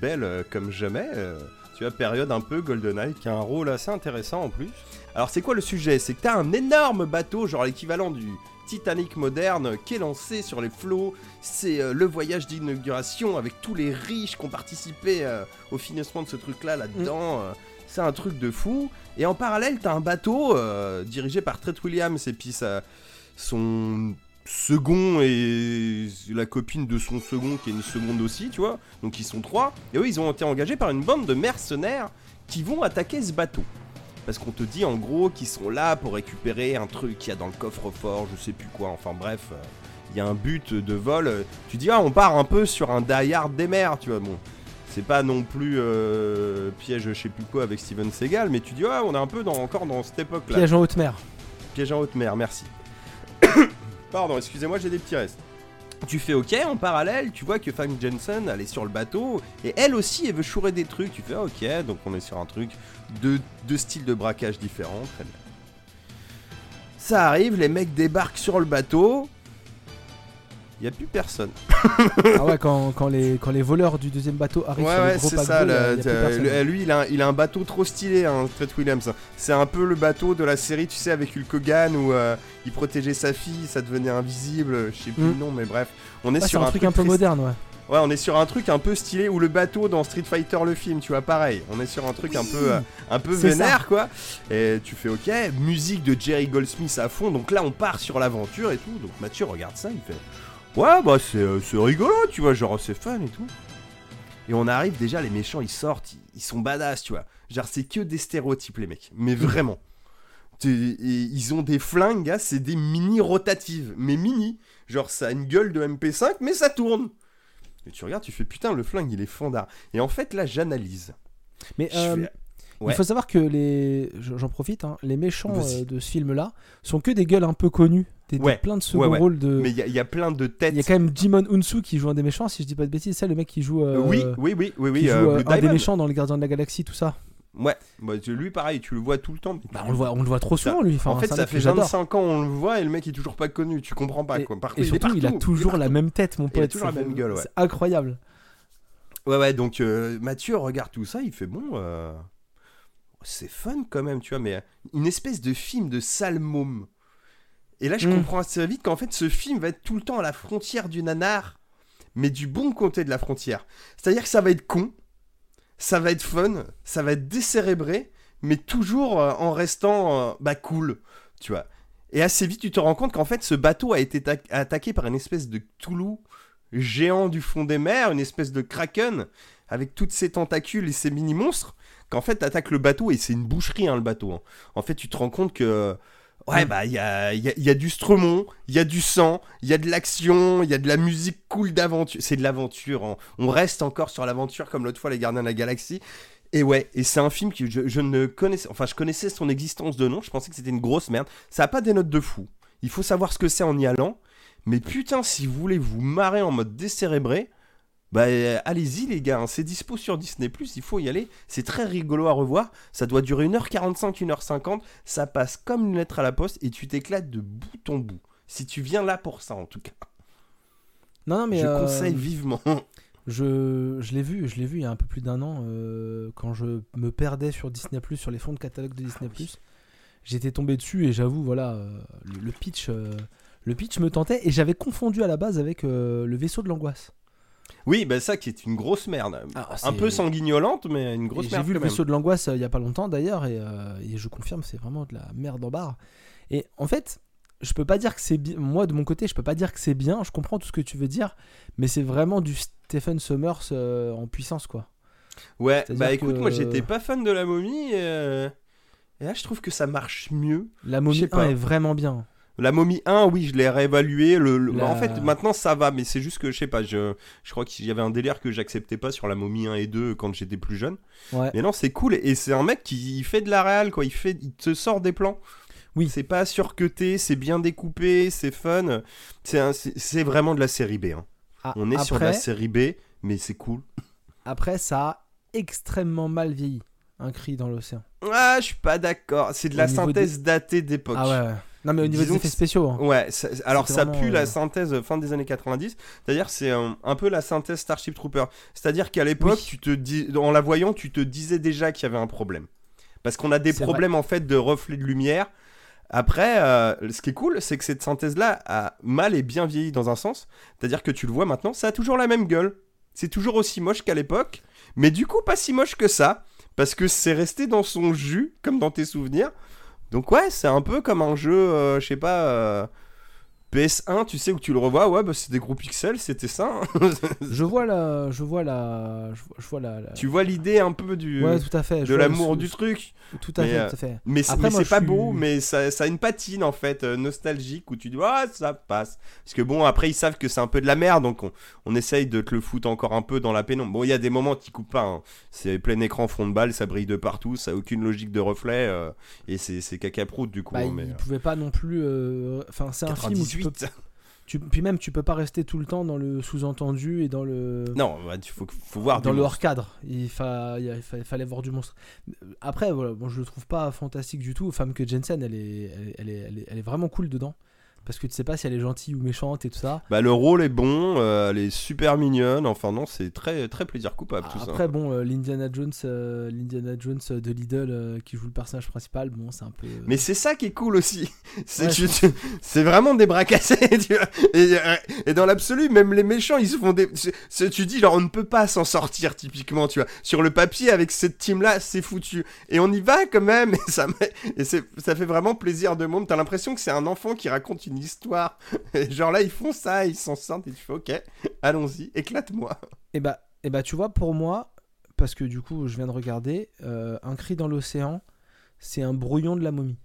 belle comme jamais, euh, tu vois, période un peu GoldenEye, qui a un rôle assez intéressant en plus. Alors c'est quoi le sujet? C'est que t'as un énorme bateau, genre l'équivalent du Titanic moderne, qui est lancé sur les flots, c'est euh, le voyage d'inauguration avec tous les riches qui ont participé euh, au financement de ce truc-là là-dedans. euh, c'est un truc de fou. Et en parallèle, t'as un bateau dirigé par Trent Williams et puis son second et la copine de son second qui est une seconde aussi, tu vois. Donc ils sont trois. Et eux, ils ont été engagés par une bande de mercenaires qui vont attaquer ce bateau. Parce qu'on te dit en gros qu'ils sont là pour récupérer un truc qu'il y a dans le coffre-fort, je sais plus quoi. Enfin bref, euh, il y a un but de vol. euh, Tu dis, ah, on part un peu sur un Die Hard des mers, tu vois. Bon, c'est pas non plus euh, piège, je sais plus quoi avec Steven Seagal, mais tu dis, ah, on est un peu dans, encore dans cette époque-là. Piège en haute mer. Piège en haute mer, merci. Pardon, excusez-moi, j'ai des petits restes. Tu fais ok, en parallèle, tu vois que Frank Jensen, elle est sur le bateau, et elle aussi, elle veut chourer des trucs. Tu fais ah, ok, donc on est sur un truc, deux, deux styles de braquage différents, très bien. Ça arrive, les mecs débarquent sur le bateau, il y a plus personne. ah ouais, quand, quand, les, quand les voleurs du deuxième bateau arrivent Ouais, sur ouais, le gros c'est ça. y a- y a euh, lui, il a, un, il a un bateau trop stylé, hein, Trent Williams. C'est un peu le bateau de la série, tu sais, avec Hulk Hogan où euh, il protégeait sa fille, ça devenait invisible. Je sais plus Mm. le nom, mais bref. On est c'est sur un, truc un peu très- moderne, ouais. Ouais, on est sur un truc un peu stylé où le bateau dans Street Fighter le film, tu vois, pareil. On est sur un truc un peu, euh, un peu vénère, quoi. Et tu fais ok, musique de Jerry Goldsmith à fond. Donc là, on part sur l'aventure et tout. Donc Mathieu regarde ça, il fait ouais, bah c'est euh, rigolo, tu vois, genre c'est fun et tout. Et on arrive déjà, les méchants ils sortent, ils, sont badass, tu vois. Genre c'est que des stéréotypes les mecs, mais vraiment. Et ils ont des flingues, c'est des mini rotatives, mais mini. Genre ça a une gueule de MP5, mais ça tourne. Et tu regardes, tu fais putain, le flingue il est fandard. Et en fait là, j'analyse. Mais euh, fais- ouais. il faut savoir que les. J'en profite, hein, les méchants euh, de ce film-là sont que des gueules un peu connues. Des, des- Ouais. plein de second Ouais, rôles de. Mais il y, a- il y a plein de têtes. Il y a quand même Jimon Unsu qui joue un des méchants, si je dis pas de bêtises, c'est le mec qui joue. euh, oui, oui, oui, oui, oui. qui joue, euh, Blue un des méchants dans Les Gardiens de la Galaxie, tout ça. Ouais, bah, lui pareil, tu le vois tout le temps. Bah, on le voit, on le voit trop Ça- souvent, lui. Enfin, en fait, ça fait que j'adore. 25 ans, on le voit et le mec est toujours pas connu. Tu comprends pas Et- quoi. Il surtout, il a toujours la même tête, mon Il a pote. toujours la c'est- même gueule, ouais. C'est incroyable. Ouais, ouais, donc euh, Mathieu regarde tout ça, il fait bon, euh, c'est fun quand même, tu vois, mais une espèce de film de sale môme. Et là, je Mm. comprends assez vite qu'en fait, ce film va être tout le temps à la frontière du nanar, mais du bon côté de la frontière. C'est-à-dire que ça va être con, ça va être fun, ça va être décérébré, mais toujours euh, en restant euh, bah, cool, tu vois. Et assez vite, tu te rends compte qu'en fait, ce bateau a été ta- attaqué par une espèce de Toulouse géant du fond des mers, une espèce de kraken avec toutes ses tentacules et ses mini-monstres, qu'en fait t'attaques le bateau et c'est une boucherie hein, le bateau. hein. En fait tu te rends compte que ouais Mm. bah il y a, y a- y a du stromon, il y a du sang, il y a de l'action, il y a de la musique cool d'aventure. C'est de l'aventure, hein. on reste encore sur l'aventure comme l'autre fois les Gardiens de la Galaxie. Et ouais, et c'est un film que je, je ne connaissais, enfin je connaissais son existence de nom, je pensais que c'était une grosse merde. Ça a pas des notes de fou. Il faut savoir ce que c'est en y allant. Mais putain, si vous voulez vous marrer en mode décérébré, bah euh, allez-y les gars, hein, c'est dispo sur Disney+, il faut y aller, c'est très rigolo à revoir, ça doit durer 1h45, 1h50, ça passe comme une lettre à la poste et tu t'éclates de bout en bout. Si tu viens là pour ça en tout cas, Non, non, mais. je euh, conseille vivement. Je, je l'ai vu, je l'ai vu il y a un peu plus d'un an euh, quand je me perdais sur Disney sur les fonds de catalogue de Disney oui. J'étais tombé dessus et j'avoue voilà euh, le, le pitch, le pitch me tentait et j'avais confondu à la base avec le vaisseau de l'angoisse. Oui, bah ça qui est une grosse merde. Ah, Un peu sanguignolante, mais une Et grosse J'ai merde vu le vaisseau de l'angoisse euh, il y a pas longtemps d'ailleurs et, euh, et je confirme c'est vraiment de la merde en barre. Et en fait, je peux pas dire que c'est bien. Moi de mon côté, je peux pas dire que c'est bien. Je comprends tout ce que tu veux dire, mais c'est vraiment du Stephen Sommers euh, en puissance quoi. Ouais, bah écoute, que- moi j'étais pas fan de la momie. euh, Et là, je trouve que ça marche mieux. La momie sais 1 pas. est vraiment bien. La momie 1, oui, je l'ai réévalué. Le, le- La- En fait, maintenant, ça va, mais c'est juste que, je sais pas, je, je crois qu'il y avait un délire que j'acceptais pas sur la momie 1 et 2 quand j'étais plus jeune. Ouais. Mais non, c'est cool. Et c'est un mec qui il fait de la réal, quoi. Il, fait, il te sort des plans. Oui. C'est pas surcuté, c'est bien découpé, c'est fun. C'est vraiment de la série B. hein. Ah, On est sur de la série B, mais c'est cool. après, ça a extrêmement mal vieilli. Un cri dans l'océan. Ah, je suis pas d'accord. C'est de Au la synthèse datée d'époque. Ah ouais, ouais. Non, mais au niveau Disons des effets spéciaux. hein. Ouais, ça- alors ça vraiment, pue la euh, synthèse fin des années 90. C'est-à-dire c'est un, un peu la synthèse Starship Trooper. C'est-à-dire qu'à l'époque, Oui. tu te dis, en la voyant, tu te disais déjà qu'il y avait un problème. Parce qu'on a des problèmes en fait de reflets de lumière. Après, euh, ce qui est cool, c'est que cette synthèse-là a mal et bien vieilli dans un sens. C'est-à-dire que tu le vois maintenant, ça a toujours la même gueule. C'est toujours aussi moche qu'à l'époque, mais du coup pas si moche que ça, parce que c'est resté dans son jus, comme dans tes souvenirs. Donc ouais, c'est un peu comme un jeu, euh, je sais pas, euh, PS1, tu sais, où tu le revois, ouais, bah c'est des gros pixels, c'était ça. hein. Je vois la. Je vois la. Je vois, la. la- tu vois l'idée un peu du, Ouais, tout à fait. de l'amour du truc. Tout à Mais, fait, euh, tout à fait. Mais, Après, mais c'est pas suis- beau, mais ça, ça a une patine en fait, euh, nostalgique, où tu dis, ah, ça passe. Parce que bon, après, ils savent que c'est un peu de la merde, donc on, on essaye de te le foutre encore un peu dans la pénombre. Bon, il y a des moments qui coupent pas, hein. c'est plein écran, fond de balle, ça brille de partout, ça a aucune logique de reflet, euh, et c'est caca prout du coup. Bah, hein, il mais, euh, pouvait pas non plus. Enfin, c'est un film où tu peux. 98 tu- Puis même, tu peux pas rester tout le temps dans le sous-entendu et dans le. Non, bah, il faut, faut voir dans du le monstre. hors cadre. Il, fa- il fa- il fallait voir du monstre. Après, voilà, bon, je le trouve pas fantastique du tout. Femme que Jensen, elle est, elle, est- elle est, elle est- elle est vraiment cool dedans. Parce que tu sais pas si elle est gentille ou méchante et tout ça. Bah, le rôle est bon, euh, elle est super mignonne, enfin non, c'est très, très plaisir coupable tout ça. Après, bon, euh, l'Indiana Jones, euh, l'Indiana Jones de Lidl qui joue le personnage principal, bon, c'est un peu. Mais c'est ça qui est cool aussi. C'est Ouais, tu- c'est vraiment des bras cassés. Tu vois. Et, et dans l'absolu, même les méchants, ils se font des. tu dis, genre, on ne peut pas s'en sortir typiquement, tu vois. Sur le papier, avec cette team-là, c'est foutu. Et on y va quand même. Et ça, et ça fait vraiment plaisir de môme. T'as l'impression que c'est un enfant qui raconte une histoire. Et genre là, ils font ça, ils s'en sortent. Et tu fais, ok, allons-y, éclate-moi. Et bah, et bah, tu vois, pour moi, parce que du coup, je viens de regarder, euh, Un cri dans l'océan, c'est un brouillon de la momie.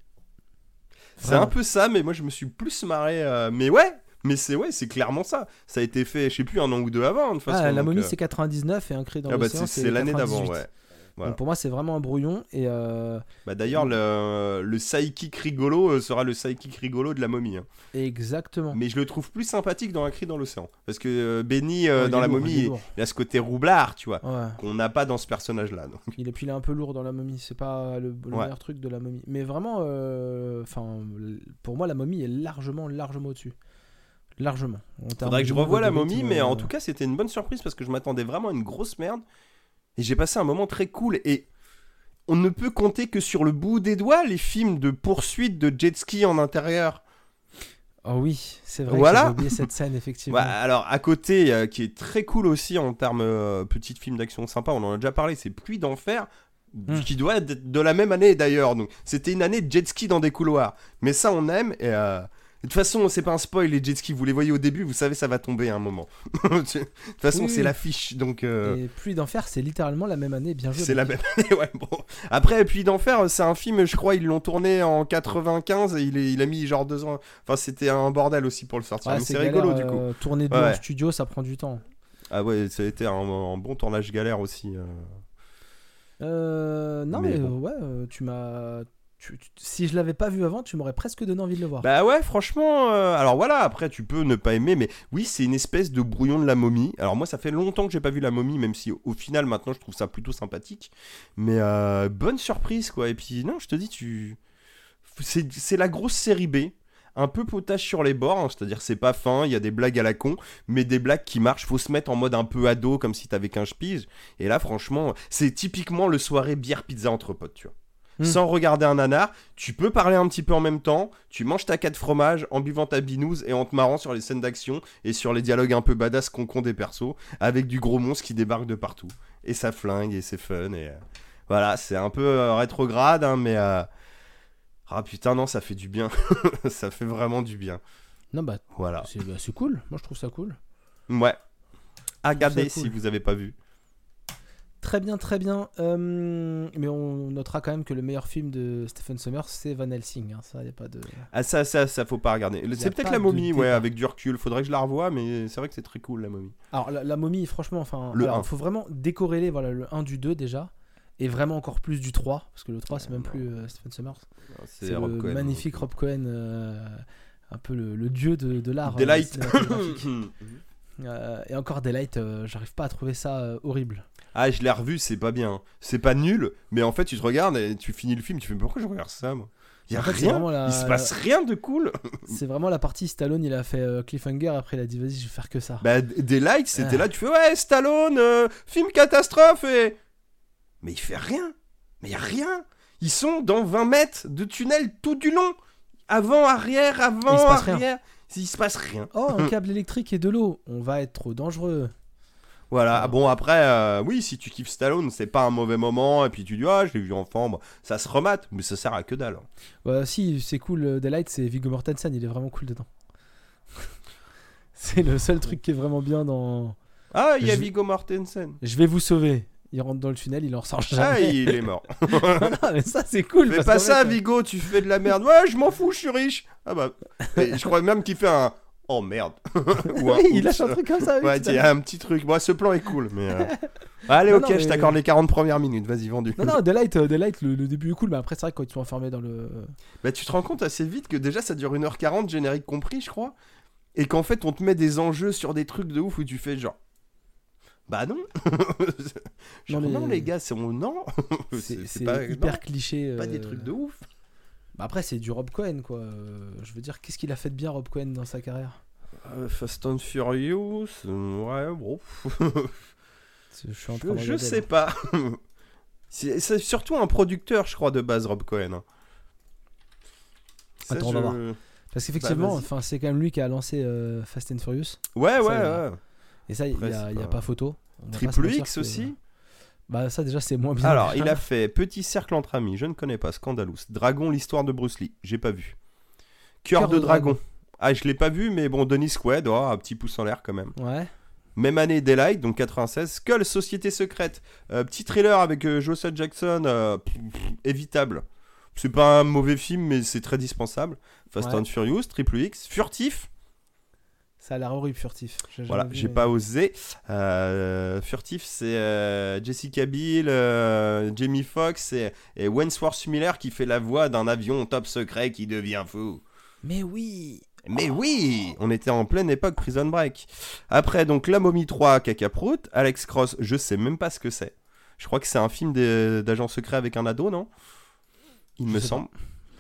C'est un peu ça, mais moi, je me suis plus marré. euh, Mais ouais. Mais c'est ouais, c'est clairement ça. Ça a été fait, je sais plus, un an ou deux avant, de toute façon. Ah, la donc, momie, euh, c'est 99 et Un cri dans Ah bah l'océan, c'est l'année d'avant, 98. ouais. Voilà. Donc pour moi, c'est vraiment un brouillon. Et euh, Bah d'ailleurs, le, le sidekick rigolo euh, sera le sidekick rigolo de la momie. hein. exactement. Mais je le trouve plus sympathique dans Un cri dans l'océan. Parce que euh, Benny, euh, Ouais, dans la lourd, momie, il a ce côté roublard, tu vois, Ouais. qu'on n'a pas dans ce personnage-là. donc. Il est, puis il est un peu lourd dans la momie, c'est pas le, le Ouais. meilleur truc de la momie. Mais vraiment, enfin, pour moi, la momie est largement, largement au-dessus. Largement. Faudrait que je revoie la momie, mais en tout cas, c'était une bonne surprise parce que je m'attendais vraiment à une grosse merde. Et j'ai passé un moment très cool. Et on ne peut compter que sur le bout des doigts les films de poursuite de jet ski en intérieur. Oh oui, c'est vrai Voilà. que oublié cette scène, effectivement. Ouais, alors à côté, euh, qui est très cool aussi en termes euh, petit film d'action sympa, on en a déjà parlé, c'est Pluie d'enfer, Hmm. qui doit être de la même année d'ailleurs. Donc c'était une année de jet ski dans des couloirs. Mais ça on aime et euh, de toute façon c'est pas un spoil les jet skis, vous les voyez au début, vous savez ça va tomber à un moment. de toute façon Oui, c'est l'affiche donc. euh, Et Pluie d'enfer, c'est littéralement la même année, bien joué. c'est la même année, ouais, bon. Après, Pluie d'Enfer, c'est un film, je crois, ils l'ont tourné en 95 et il, est- il a mis genre deux ans. Enfin, c'était un bordel aussi pour le sortir. Ouais, c'est rigolo du coup. euh, tourner Ouais. en studio, ça prend du temps. Ah ouais, ça a été un, un bon tournage galère aussi. euh. Euh, non, Mais mais, bon. euh, ouais, tu m'as. Si je l'avais pas vu avant, tu m'aurais presque donné envie de le voir. Bah ouais, franchement. euh, alors voilà, après tu peux ne pas aimer, mais oui, c'est une espèce de brouillon de la momie. Alors moi, ça fait longtemps que j'ai pas vu la momie, même si au final maintenant je trouve ça plutôt sympathique. Mais euh, bonne surprise quoi. Et puis non, je te dis, tu, c'est la grosse série B. Un peu potage sur les bords, hein, c'est-à-dire c'est pas fin, il y a des blagues à la con, mais des blagues qui marchent, faut se mettre en mode un peu ado, comme si t'avais 15 piges. Et là, franchement, c'est typiquement le soirée bière pizza entre potes, tu vois. Hmm. Sans regarder un nanar, tu peux parler un petit peu en même temps, tu manges ta quête fromage en buvant ta binouse et en te marrant sur les scènes d'action et sur les dialogues un peu badass con des persos, avec du gros monstre qui débarque de partout. Et ça flingue et c'est fun et... euh, voilà, c'est un peu euh, rétrograde, hein, mais... euh, Ah putain, non, ça fait du bien. ça fait vraiment du bien. Non, bah, Voilà. c'est bah, cool. Moi, je trouve ça cool. Ouais. À cool. si vous avez pas vu. Très bien, très bien. Euh, mais on notera quand même que le meilleur film de Stephen Sommers, c'est Van Helsing. hein. Ça, y a pas de. Ah ça, ça, ça faut pas regarder. C'est peut-être la momie, ouais, avec du recul. Faudrait que je la revoie, mais c'est vrai que c'est très cool la momie. Alors, la, la momie, franchement, enfin. Le alors, faut vraiment décorréler voilà, le 1 du 2 déjà. Et vraiment encore plus du 3. Parce que le 3, c'est même non. plus euh, Stephen Sommers. C'est le Rob Cohen. magnifique Rob Cohen. euh, un peu le, le dieu de, de l'art. Delight. et encore Delight, j'arrive pas à trouver ça horrible. Ah, je l'ai revu, c'est pas bien. C'est pas nul, mais en fait, tu te regardes et tu finis le film, tu fais mais pourquoi je regarde ça, moi? Il y a En fait, c'est rien, la- il se passe rien de cool. C'est vraiment la partie Stallone, il a fait euh, Cliffhanger, après il a dit vas-y, je vais faire que ça. Bah, des likes, c'était Ah. là, tu fais ouais, Stallone, euh, film catastrophe et. Mais il fait rien. Mais il a rien. Ils sont dans 20 mètres de tunnel tout du long. Avant, arrière, avant, il passe rien. arrière. Il se passe rien. Oh, un câble électrique et de l'eau, on va être trop dangereux. Voilà, Ah bon après, euh, oui, si tu kiffes Stallone, c'est pas un mauvais moment, et puis tu dis, ah, je l'ai vu enfant, bon, ça se remate, mais ça sert à que dalle. Ouais, si, c'est cool, euh, Delight, c'est Viggo Mortensen, il est vraiment cool dedans. c'est le seul truc qui est vraiment bien dans. Ah, il y a Je- Viggo Mortensen. Je vais vous sauver. Il rentre dans le tunnel, il en ressort Ah, jamais. il est mort. non, mais ça c'est cool. Fais pas ça, euh, Vigo, tu fais de la merde. Ouais, je m'en fous, je suis riche. Ah bah, je crois même qu'il fait un. Oh merde. Ou un il lâche un truc comme ça. Ouais, a un petit truc. Bon, ce plan est cool, mais. euh, Allez, Non, ok, non, je mais- t'accorde les 40 premières minutes. Vas-y, vendu. Non, non, Delight, euh, Delight le, le début est cool, mais après, c'est vrai que quand ils sont enfermés dans le. Bah, tu te rends compte assez vite que déjà ça dure 1h40, générique compris, je crois. Et qu'en fait, on te met des enjeux sur des trucs de ouf où tu fais genre. Bah non. Genre, Non, les gars, c'est on non. C'est pas hyper cliché. pas des euh, trucs de ouf. Bah après, c'est du Rob Cohen, quoi. Euh, Je veux dire, qu'est-ce qu'il a fait de bien, Rob Cohen, dans sa carrière? Euh, Fast and Furious, euh, ouais, bon. Je suis en train de je sais pas. C'est surtout un producteur, je crois, de base, Rob Cohen. Ça, Attends, on va voir. Parce qu'effectivement, Bah, enfin, c'est quand même lui qui a lancé euh, Fast and Furious. Ouais, Ça, ouais, a- ouais. Et ça, il n'y a, pas- photo. On Triple X aussi Bah, ça, déjà, c'est moins bien. Alors, il a fait Petit cercle entre amis, je ne connais pas, Scandalous. Dragon, l'histoire de Bruce Lee, j'ai pas vu. Cœur Cœur de, de dragon. dragon. Ah, je l'ai pas vu, mais bon, Denis Quaid, oh, un petit pouce en l'air quand même. Ouais. Même année, Daylight, donc 96. Skull, Société secrète. Euh, petit thriller avec euh, Joseph Jackson, euh, pff, pff, évitable. C'est pas un mauvais film, mais c'est très dispensable. Fast Ouais. and Furious, Triple X, Furtif. Ça a l'air horrible, furtif. Voilà, j'ai mais- pas osé. Euh, Furtif, c'est euh, Jessica Biel, euh, Jamie Foxx et, et Wentworth Miller qui fait la voix d'un avion top secret qui devient fou. Mais oui Mais oui, on était en pleine époque Prison Break. Après, donc La Momie 3, Caca Prout, Alex Cross, je sais même pas ce que c'est. Je crois que c'est un film d'agent secret avec un ado, non? Il Je me semble.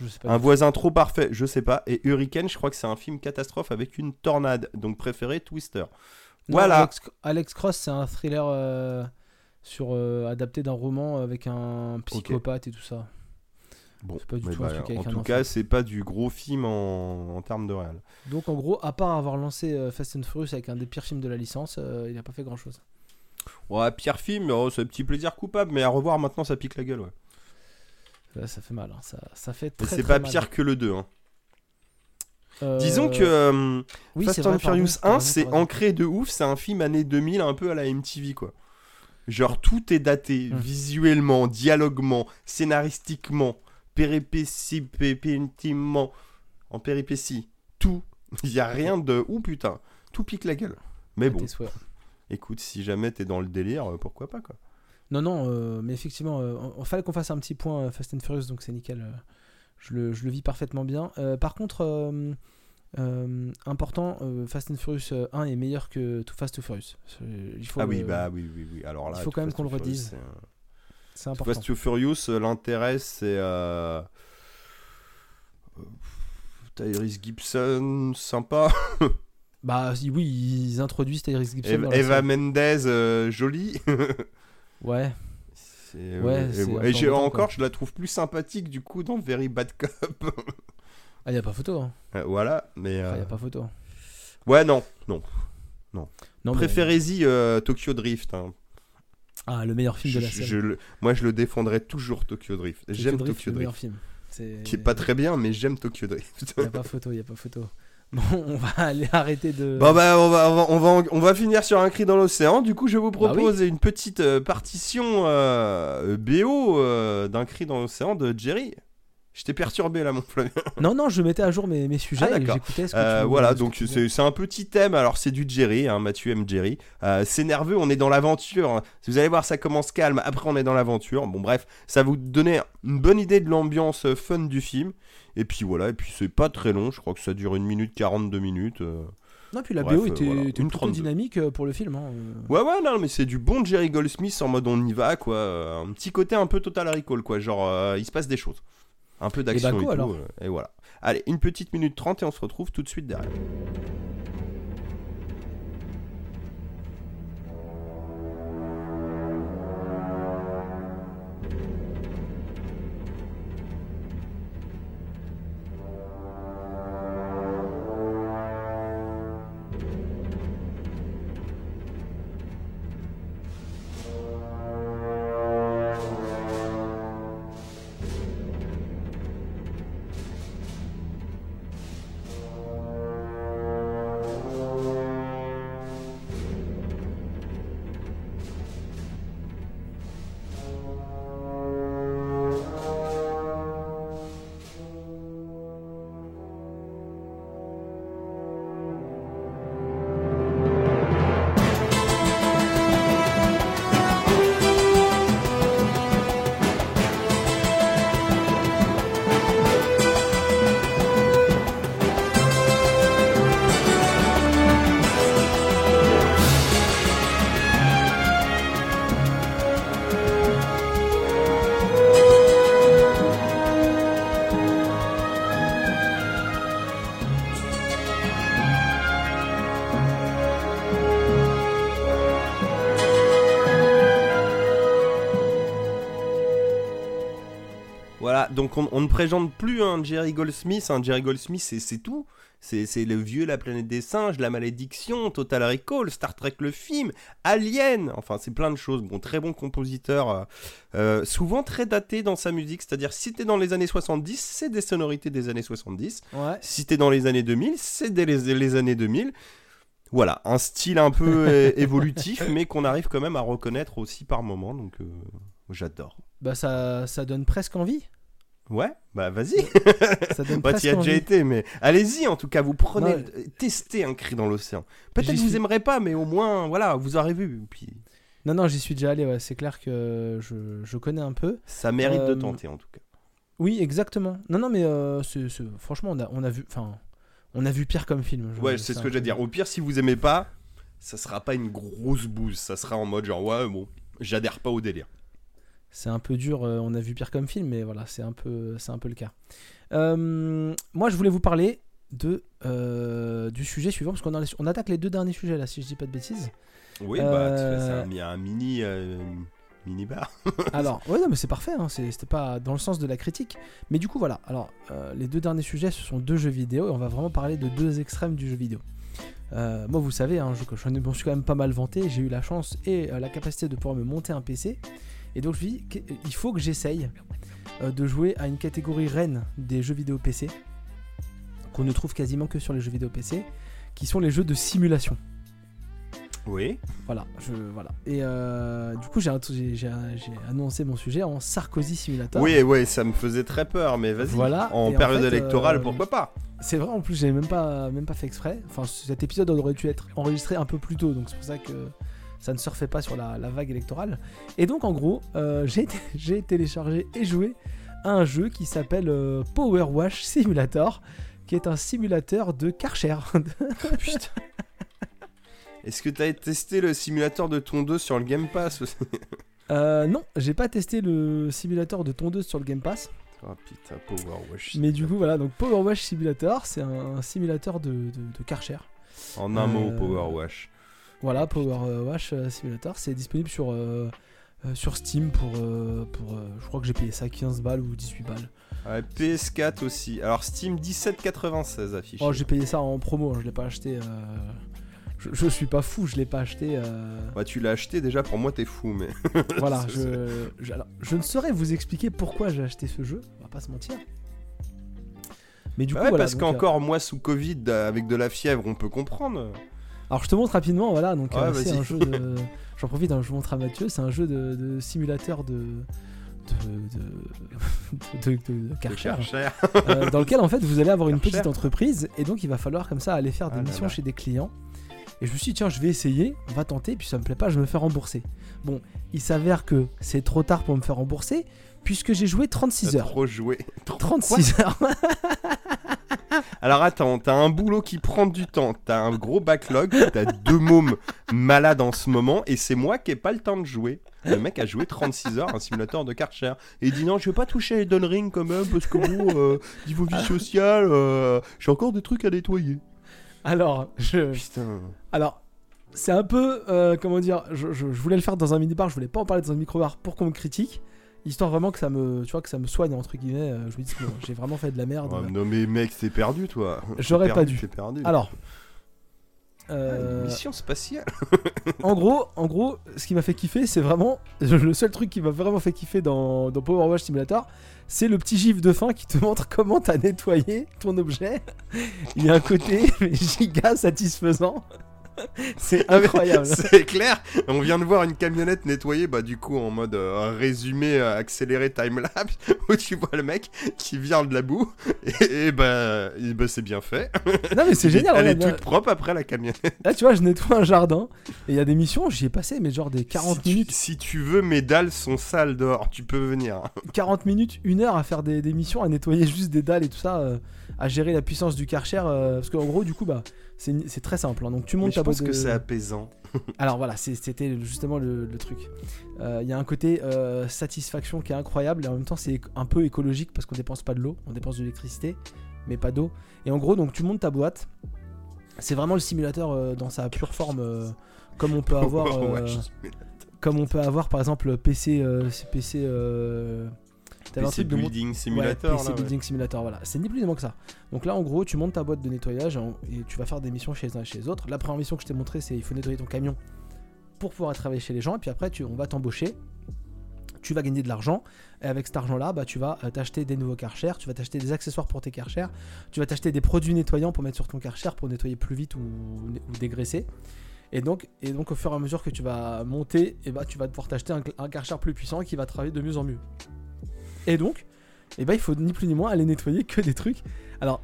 Je sais pas. Un voisin trop parfait, je sais pas. Et Hurricane, je crois que c'est un film catastrophe avec une tornade. Donc préféré Twister. Non, voilà. Alex, Alex Cross, c'est un thriller euh, sur, euh, adapté d'un roman avec un psychopathe et tout ça. Bon, C'est pas du tout un bah, truc en tout cas, c'est pas du gros film en, en termes de réel. Donc en gros, à part avoir lancé euh, Fast and Furious avec un des pires films de la licence, il a pas fait grand chose. Ouais, pire film, oh, c'est un petit plaisir coupable, mais à revoir maintenant, ça pique la gueule. Ouais. Ça fait mal, hein. ça, ça fait très c'est pas mal. pire que le 2. hein. Euh, Disons que euh, oui, Fast and Furious t'as 1, raison, c'est ancré de ouf, c'est un film année 2000, un peu à la MTV, quoi. Genre, tout est daté, Mm. visuellement, dialoguement, scénaristiquement, péripétie, pépintimement, en péripétie, tout. Il y a rien de... Ouh putain, tout pique la gueule. Mais bon, écoute, si jamais t'es dans le délire, euh, pourquoi pas, quoi. Non, non, euh, mais effectivement, euh, il fallait qu'on fasse un petit point euh, Fast and Furious, donc c'est nickel. euh, je, le, je le vis parfaitement bien. Euh, par contre, euh, euh, important, euh, Fast and Furious euh, 1 est meilleur que Too Fast Too Furious. C'est- Il faut ah oui, le- bah oui, oui, oui. Alors là, il faut quand même qu'on le redise. c'est, important. Fast Too Furious, euh, l'intérêt, c'est... Euh... euh, Tyrese Gibson, sympa. Bah si, oui, ils introduisent Tyrese Gibson. Eva, dans la Eva série. Mendez, euh, jolie. Ouais, euh, Ouais, et, c'est et encore, quoi. je la trouve plus sympathique du coup dans Very Bad Cop. ah, y a pas photo. Hein. Euh, voilà, mais. Enfin, euh, y a pas photo. Ouais, non, non. Non, Préférez-y euh, Tokyo Drift. hein. Ah, le meilleur film de la série. le- moi, je le défendrai toujours Tokyo Drift. J'aime Drift, Tokyo le meilleur Drift. film. C'est Qui est pas très bien, mais j'aime Tokyo Drift. Y a pas photo, y a pas photo. Bon, on va aller arrêter de. Bon bah on va, on va, on va, on va finir sur un cri dans l'océan. Du coup je vous Bah propose une petite euh, partition euh, BO euh, d'un cri dans l'océan de Jerry. Je t'ai perturbé là mon Flavien. Non, non, je mettais à jour mes, mes sujets Ah, et d'accord. j'écoutais ce que tu voilà donc c'est un petit thème. Alors c'est du Jerry, hein, Mathieu aime Jerry. C'est nerveux, on est dans l'aventure. hein. Vous allez voir ça commence calme. Après on est dans l'aventure. Bon bref, ça vous donner une bonne idée de l'ambiance fun du film. Et puis voilà, et puis c'est pas très long. Je crois que ça dure une minute 42 minutes. euh. Non, puis la Bref, BO euh, était, voilà, plutôt 32. dynamique euh, pour le film. hein, euh. Ouais, ouais, non, mais c'est du bon Jerry Goldsmith en mode on y va, quoi. Euh, Un petit côté un peu Total Recall, quoi. Genre, euh, il se passe des choses. Un peu d'action et, bah, go, tout. alors. euh, et voilà. Allez, une petite minute 30 et on se retrouve tout de suite derrière. On, ne présente plus un Jerry Goldsmith. Un Jerry Goldsmith, c'est c'est tout. C'est c'est le vieux La planète des singes, La malédiction, Total Recall, Star Trek le film, Alien. Enfin, c'est plein de choses. Bon, très bon compositeur. euh, euh, souvent très daté dans sa musique. C'est-à-dire, si t'es dans les années 70, c'est des sonorités des années 70. Ouais. Si t'es dans les années 2000, c'est dès les, les années 2000. Voilà, un style un peu évolutif, mais qu'on arrive quand même à reconnaître aussi par moment. Donc, euh, j'adore. Bah, ça, ça donne presque envie. Ouais, bah vas-y. Ça donne Bah, t'y as déjà été, mais allez-y en tout cas, vous prenez, Non, testez un cri dans l'océan. Peut-être que vous suis. aimerez pas, mais au moins, voilà, vous aurez vu. Puis Non, non, j'y suis déjà allé. Ouais. C'est clair que je, je connais un peu. ça mérite de Euh, tenter en tout cas. Oui, exactement. Non, non, mais euh, franchement, on a, on a vu, enfin, on a vu pire comme film. Ouais, c'est ce que j'allais dire. Au pire, si vous aimez pas, ça sera pas une grosse bouse. Ça sera en mode genre, ouais, bon, j'adhère pas au délire. C'est un peu dur. euh, on a vu pire comme film, mais voilà, c'est un peu, c'est un peu le cas. Euh, moi, je voulais vous parler de euh, du sujet suivant parce qu'on on attaque les deux derniers sujets là, si je dis pas de bêtises. Oui, bah, Euh, tu fais ça, un, un mini, mini bar. Alors, ouais, non, mais c'est parfait, hein, c'était pas dans le sens de la critique. Mais du coup, voilà. Alors, les deux derniers sujets, ce sont deux jeux vidéo et on va vraiment parler de deux extrêmes du jeu vidéo. Euh, moi, vous savez, hein, je, je m'en suis quand même pas mal vanté. J'ai eu la chance et euh, la capacité de pouvoir me monter un PC. Et donc, je me dis, il faut que j'essaye euh, de jouer à une catégorie reine des jeux vidéo PC qu'on ne trouve quasiment que sur les jeux vidéo PC, qui sont les jeux de simulation. Oui. Voilà, je, voilà. Et euh, du coup, j'ai annoncé mon sujet en Sarkozy Simulator. Oui, ouais, ça me faisait très peur, mais vas-y. Voilà, En période fait, électorale, euh, pourquoi pas C'est vrai, en plus, j'ai même pas, même pas fait exprès. Enfin, cet épisode aurait dû être enregistré un peu plus tôt, donc c'est pour ça que ça ne surfait pas sur la, la vague électorale. Et donc, en gros, euh, j'ai téléchargé et joué à un jeu qui s'appelle euh, Power Wash Simulator, qui est un simulateur de Karcher. Putain. Est-ce que t'as testé le simulateur de tondeuse sur le Game Pass aussi? Euh, non, j'ai pas testé le simulateur de tondeuse sur le Game Pass. Oh putain, Power Wash. Mais du coup, voilà, donc Power Wash Simulator, c'est un simulateur de, de, de Karcher. En un mot, Euh, Power Wash. Voilà, Power euh, Wash euh, Simulator, c'est disponible sur, euh, sur Steam pour, euh, pour euh, je crois que j'ai payé ça 15 balles ou 18 balles. Ouais, PS4 aussi. Alors Steam 17,96 affiché. Oh, j'ai payé ça en promo, hein, je l'ai pas acheté. Je, je suis pas fou, je l'ai pas acheté. Bah tu l'as acheté déjà, pour moi t'es fou, mais... Voilà, je, je, alors, je ne saurais vous expliquer pourquoi j'ai acheté ce jeu, on va pas se mentir. Mais du coup, Ouais, voilà. parce euh, qu'encore moi sous Covid avec de la fièvre, on peut comprendre. Alors je te montre rapidement, voilà, donc Ouais, euh, c'est un jeu de... J'en profite, hein, je vous montre à Mathieu, c'est un jeu de, de simulateur de... de, de, de, de- de Karcher, Karcher. euh, dans lequel en fait vous allez avoir une Karcher. petite entreprise et donc il va falloir comme ça aller faire des Ah là missions là. chez des clients. Et je me suis dit tiens je vais essayer, on va tenter, puis ça me plaît pas, je me fais rembourser. Bon, il s'avère que c'est trop tard pour me faire rembourser puisque j'ai joué 36 T'as heures. trop joué. Trop- 36 heures. Alors attends, t'as un boulot qui prend du temps, t'as un gros backlog, t'as deux mômes malades en ce moment, et c'est moi qui ai pas le temps de jouer. Le mec a joué 36 heures un simulateur de Karcher. Et il dit non, je vais pas toucher à Elden Ring quand même, parce que bon, euh, niveau vie sociale, euh, j'ai encore des trucs à nettoyer. Alors, je... Putain. Alors, c'est un peu, euh, comment dire, je, je- je voulais le faire dans un mini-bar, je voulais pas en parler dans un micro-bar pour qu'on me critique, histoire vraiment que ça me, tu vois, que ça me soigne, entre guillemets, euh, je me dis que j'ai vraiment fait de la merde. Non mais mec, t'es perdu toi. J'aurais pas dû. Perdu. Alors, Ah, euh, Mission spatiale. en gros, en gros, ce qui m'a fait kiffer, c'est vraiment, le seul truc qui m'a vraiment fait kiffer dans, dans Power Wash Simulator, c'est le petit gif de fin qui te montre comment t'as nettoyé ton objet. Il y a un côté giga satisfaisant. C'est incroyable. C'est clair, on vient de voir une camionnette nettoyée, bah du coup en mode euh, résumé euh, accéléré timelapse, où tu vois le mec qui vient de la boue, et, et bah, et bah, c'est bien fait. Non mais c'est génial. Elle est toute propre après la camionnette. Là, tu vois, je nettoie un jardin et il y a des missions, j'y ai passé, mais genre des 40 si tu- minutes, si tu veux, mes dalles sont sales dehors, tu peux venir. 40 minutes, une heure à faire des, des missions, à nettoyer juste des dalles et tout ça, euh, à gérer la puissance du Karcher. euh, parce qu'en gros, du coup, bah, c'est très simple. hein. Donc tu Mais montes je ta pense boîte que c'est apaisant. Alors voilà, c'était justement le, le truc. Euh, Il y a un côté euh, satisfaction qui est incroyable et en même temps c'est un peu écologique parce qu'on dépense pas de l'eau, on dépense de l'électricité, mais pas d'eau. Et en gros, donc tu montes ta boîte. C'est vraiment le simulateur euh, dans sa pure forme, comme on peut avoir. Euh, je- comme on peut avoir par exemple PC euh, PC euh, t'avais un truc de Building Ouais, Simulator. PC là, ouais. Building Simulator voilà. C'est ni plus ni moins que ça. Donc là en gros tu montes ta boîte de nettoyage et, tu vas faire des missions chez les uns et chez les autres. La première mission que je t'ai montré c'est il faut nettoyer ton camion pour pouvoir travailler chez les gens. Et puis après tu, on va t'embaucher. Tu vas gagner de l'argent. Et avec cet argent là bah, tu vas euh, t'acheter des nouveaux Karcher tu vas t'acheter des accessoires pour tes Karcher tu vas t'acheter des produits nettoyants pour mettre sur ton Karcher pour nettoyer plus vite ou, ou dégraisser. Et donc, et donc au fur et à mesure que tu vas monter, et bah, tu vas devoir t'acheter un, un Karcher plus puissant qui va travailler de mieux en mieux. Et donc, et bah, il faut ni plus ni moins aller nettoyer que des trucs. Alors,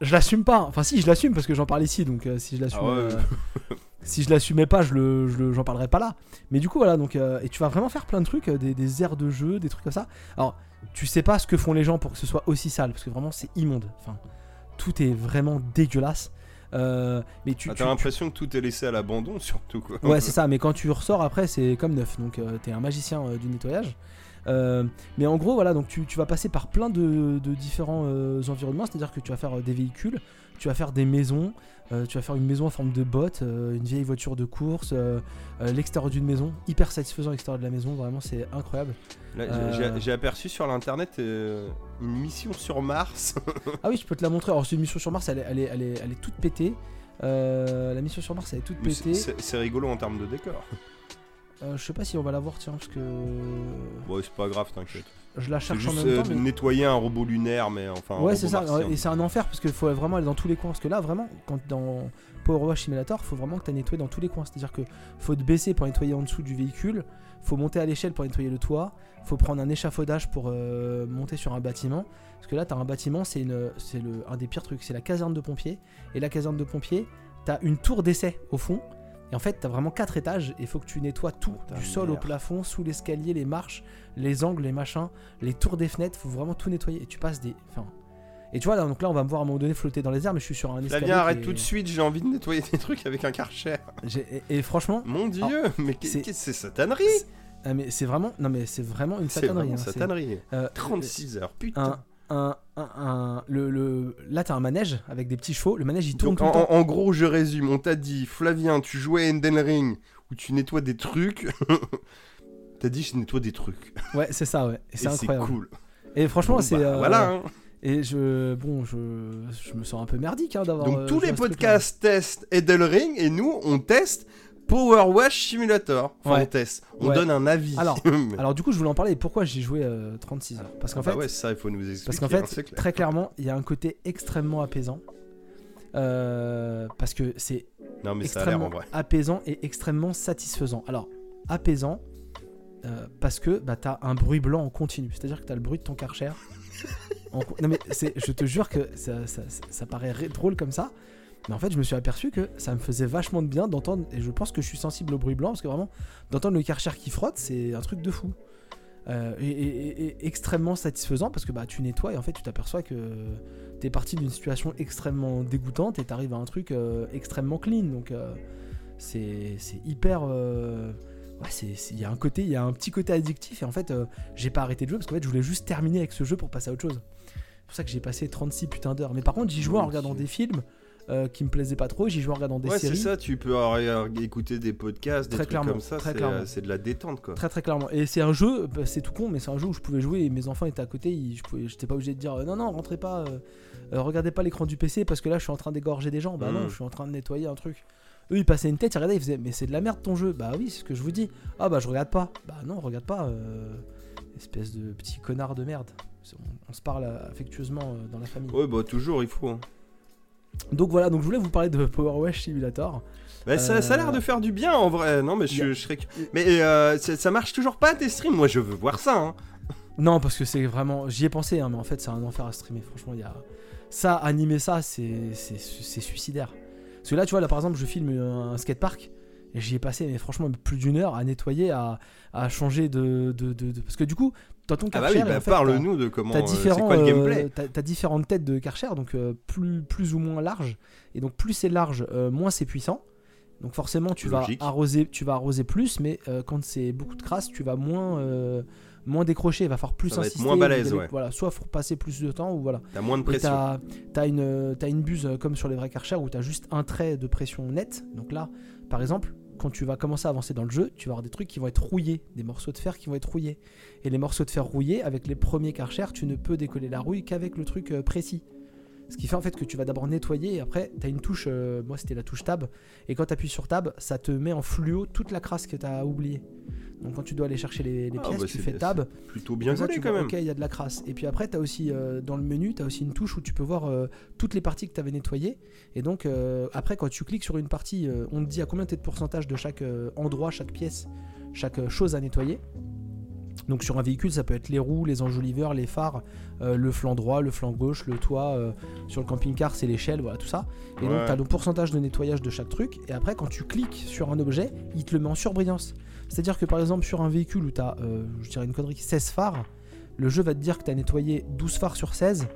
je l'assume pas. Enfin, si, je l'assume parce que j'en parle ici. Donc, euh, si je l'assume, Ah ouais, euh, si je l'assumais pas, je le, je le- j'en parlerais pas là. Mais du coup, voilà. Donc, euh, et tu vas vraiment faire plein de trucs, euh, des, des aires de jeu, des trucs comme ça. Alors, tu sais pas ce que font les gens pour que ce soit aussi sale, parce que vraiment, c'est immonde. Enfin, tout est vraiment dégueulasse. Euh, mais tu, Ah, T'as tu- l'impression que tout est laissé à l'abandon, surtout quoi. Ouais, c'est ça, mais quand tu ressors après, c'est comme neuf. Donc, euh, t'es un magicien euh, du nettoyage. Euh, mais en gros, voilà, donc tu, tu vas passer par plein de, de différents euh, environnements. C'est-à-dire que tu vas faire euh, des véhicules, tu vas faire des maisons, euh, tu vas faire une maison en forme de botte, une vieille voiture de course, l'extérieur d'une maison, hyper satisfaisant l'extérieur de la maison, vraiment c'est incroyable. J'ai- aperçu sur l'internet une mission sur Mars. Ah oui, je peux te la montrer. Alors, c'est une mission sur Mars, elle est, elle est, elle est, elle est toute pétée. La mission sur Mars, elle est toute pétée. c'est rigolo en termes de décor. Euh, je sais pas si on va la voir, tiens, parce que Ouais, c'est pas grave, t'inquiète. je la cherche en même euh, temps. mais- nettoyer un robot lunaire, mais enfin. Ouais, c'est ça. martien. Et c'est un enfer parce qu'il faut vraiment aller dans tous les coins. Parce que là, vraiment, quand dans Power Wash Simulator, faut vraiment que tu nettoyé dans tous les coins. C'est-à-dire que faut te baisser pour nettoyer en dessous du véhicule, faut monter à l'échelle pour nettoyer le toit, faut prendre un échafaudage pour euh, monter sur un bâtiment. Parce que là, tu as un bâtiment, c'est une, c'est le, un des pires trucs, c'est la caserne de pompiers. Et la caserne de pompiers, tu as une tour d'essai au fond. Et en fait, tu as vraiment quatre étages et il faut que tu nettoies tout, du sol au plafond, sous l'escalier, les marches, les angles, les machins, les tours des fenêtres, faut vraiment tout nettoyer. Et tu passes des. Enfin, et tu vois, là, donc là, on va me voir à un moment donné flotter dans les airs, mais je suis sur un escalier. Flavien, arrête qui est- tout de suite, j'ai envie de nettoyer des trucs avec un karcher. J'ai- Et, et franchement, Mon dieu, mais qu'est- c'est- qu'est-ce que c'est satanerie ah, mais c'est vraiment, non mais c'est vraiment une C'est satanerie. vraiment hein, c'est- satanerie. euh, 36 heures, putain. un, un, un, un- le, le, là, t'as un manège avec des petits chevaux. Le manège, il tourne Donc, tout le en, temps. en- en gros, je résume. On t'a dit, Flavien, tu jouais à Elden Ring où tu nettoies des trucs. T'as dit, je nettoie des trucs. Ouais, c'est ça, ouais. Et c'est incroyable. cool. Et franchement, Bon, c'est. bah, euh, Voilà. hein. Et je, bon, je, je me sens un peu merdique hein, d'avoir. Donc euh, tous les podcasts testent Elden Ring et nous, on teste Power Wash Simulator. Fontes. On Ouais. donne un avis. Alors, du coup, je voulais en parler. Pourquoi j'ai joué euh, 36 heures? Parce qu'en Ah bah fait, ouais, ça, il faut nous expliquer. parce qu'en hein, fait, c'est clair. très clairement, il y a un côté extrêmement apaisant. Euh, parce que c'est extrêmement vrai. apaisant et extrêmement satisfaisant. Alors, apaisant, euh, parce que bah, t'as un bruit blanc en continu. C'est-à-dire que t'as le bruit de ton karcher. en Non mais c'est- je te jure que ça, ça- ça- ça paraît drôle comme ça. Mais en fait, je me suis aperçu que ça me faisait vachement de bien d'entendre, et je pense que je suis sensible au bruit blanc, parce que vraiment, d'entendre le karcher qui frotte, c'est un truc de fou. Euh, et, et- et- et extrêmement satisfaisant, parce que bah, tu nettoies et en fait, tu t'aperçois que t'es parti d'une situation extrêmement dégoûtante et t'arrives à un truc euh, extrêmement clean. Donc, euh, c'est hyper. euh, Ouais, il y a un côté, il y a un petit côté addictif et en fait, j'ai pas arrêté de jouer parce qu'en fait, je voulais juste terminer avec ce jeu pour passer à autre chose. C'est pour ça que j'ai passé 36 putains d'heures. Mais par contre, j'y jouais en regardant des films euh, qui me plaisaient pas trop, j'y jouais en regardant des Ouais, c'est séries. ça, tu peux euh, écouter des podcasts, des Très trucs comme ça, très c'est clairement. euh, c'est de la détente quoi. Très très clairement. Et c'est un jeu, bah, c'est tout con, mais c'est un jeu où je pouvais jouer et mes enfants étaient à côté. ils- je pouvais, j'étais pas obligé de dire non non rentrez pas, euh, regardez pas l'écran du PC parce que là je suis en train d'égorger des gens. Bah non, je suis en train de nettoyer un truc. Eux ils passaient une tête, ils regardaient, ils faisaient mais c'est de la merde ton jeu. Bah oui c'est ce que je vous dis. Ah bah je regarde pas. Bah non regarde pas. euh, espèce de petit connard de merde. C'est- On, on se parle affectueusement dans la famille. Ouais, bah toujours, il faut. hein. Donc voilà, donc je voulais vous parler de Power Wash Simulator. Bah, ça, ça a l'air Euh, de faire du bien en vrai. Non, mais je, serais. Mais euh, ça, ça marche toujours pas tes streams? Moi, je veux voir ça. Hein. Non, parce que c'est vraiment. J'y ai pensé, hein, mais en fait, c'est un enfer à streamer. Franchement, il y a. Ça, animer ça, c'est suicidaire. Parce que là, tu vois, là par exemple, je filme un skatepark. Et j'y ai passé, mais franchement, plus d'une heure à nettoyer, à, à changer de, de, de- de- Parce que du coup, dans ton Ah bah Karcher, oui, bah, en fait, parle-nous de comment. T'as euh, différents, quoi le euh, gameplay t'as- t'as différentes têtes de Karcher, donc euh, plus, plus ou moins larges. Et donc plus c'est large, moins c'est puissant. Donc forcément tu Logique. vas arroser, tu vas arroser plus, mais euh, quand c'est beaucoup de crasse, tu vas moins, euh, moins décrocher. Il va falloir plus Ça va être insister. moins balèze, ouais. Voilà, soit faut passer plus de temps ou voilà. T'as moins de pression. t'as t'as une, t'as une buse comme sur les vrais Karcher où t'as juste un trait de pression net. Donc là, par exemple, quand tu vas commencer à avancer dans le jeu, tu vas avoir des trucs qui vont être rouillés, des morceaux de fer qui vont être rouillés. Et les morceaux de fer rouillés, avec les premiers Karcher, tu ne peux décoller la rouille qu'avec le truc euh, précis. Ce qui fait en fait que tu vas d'abord nettoyer et après tu as une touche, euh, moi c'était la touche tab, et quand tu appuies sur tab, ça te met en fluo toute la crasse que tu as oubliée. Donc quand tu dois aller chercher les, les Ah, pièces, bah, tu fais tab, Plutôt bien ça, tu quand vois, même. Ok, il y a de la crasse. Et puis après, tu as aussi euh, dans le menu, tu as aussi une touche où tu peux voir euh, toutes les parties que tu avais nettoyées. Et donc, après, quand tu cliques sur une partie, on te dit à combien tu es de pourcentage de chaque endroit, chaque pièce, chaque chose à nettoyer. Donc sur un véhicule, ça peut être les roues, les enjoliveurs, les phares, euh, le flanc droit, le flanc gauche, le toit. euh, sur le camping-car, c'est l'échelle, voilà tout ça. Et donc tu as le pourcentage de nettoyage de chaque truc. Et après, quand tu cliques sur un objet, il te le met en surbrillance. C'est-à-dire que par exemple, sur un véhicule où tu as, je dirais une connerie, 16 phares, le jeu va te dire que tu as nettoyé 12 phares sur 16.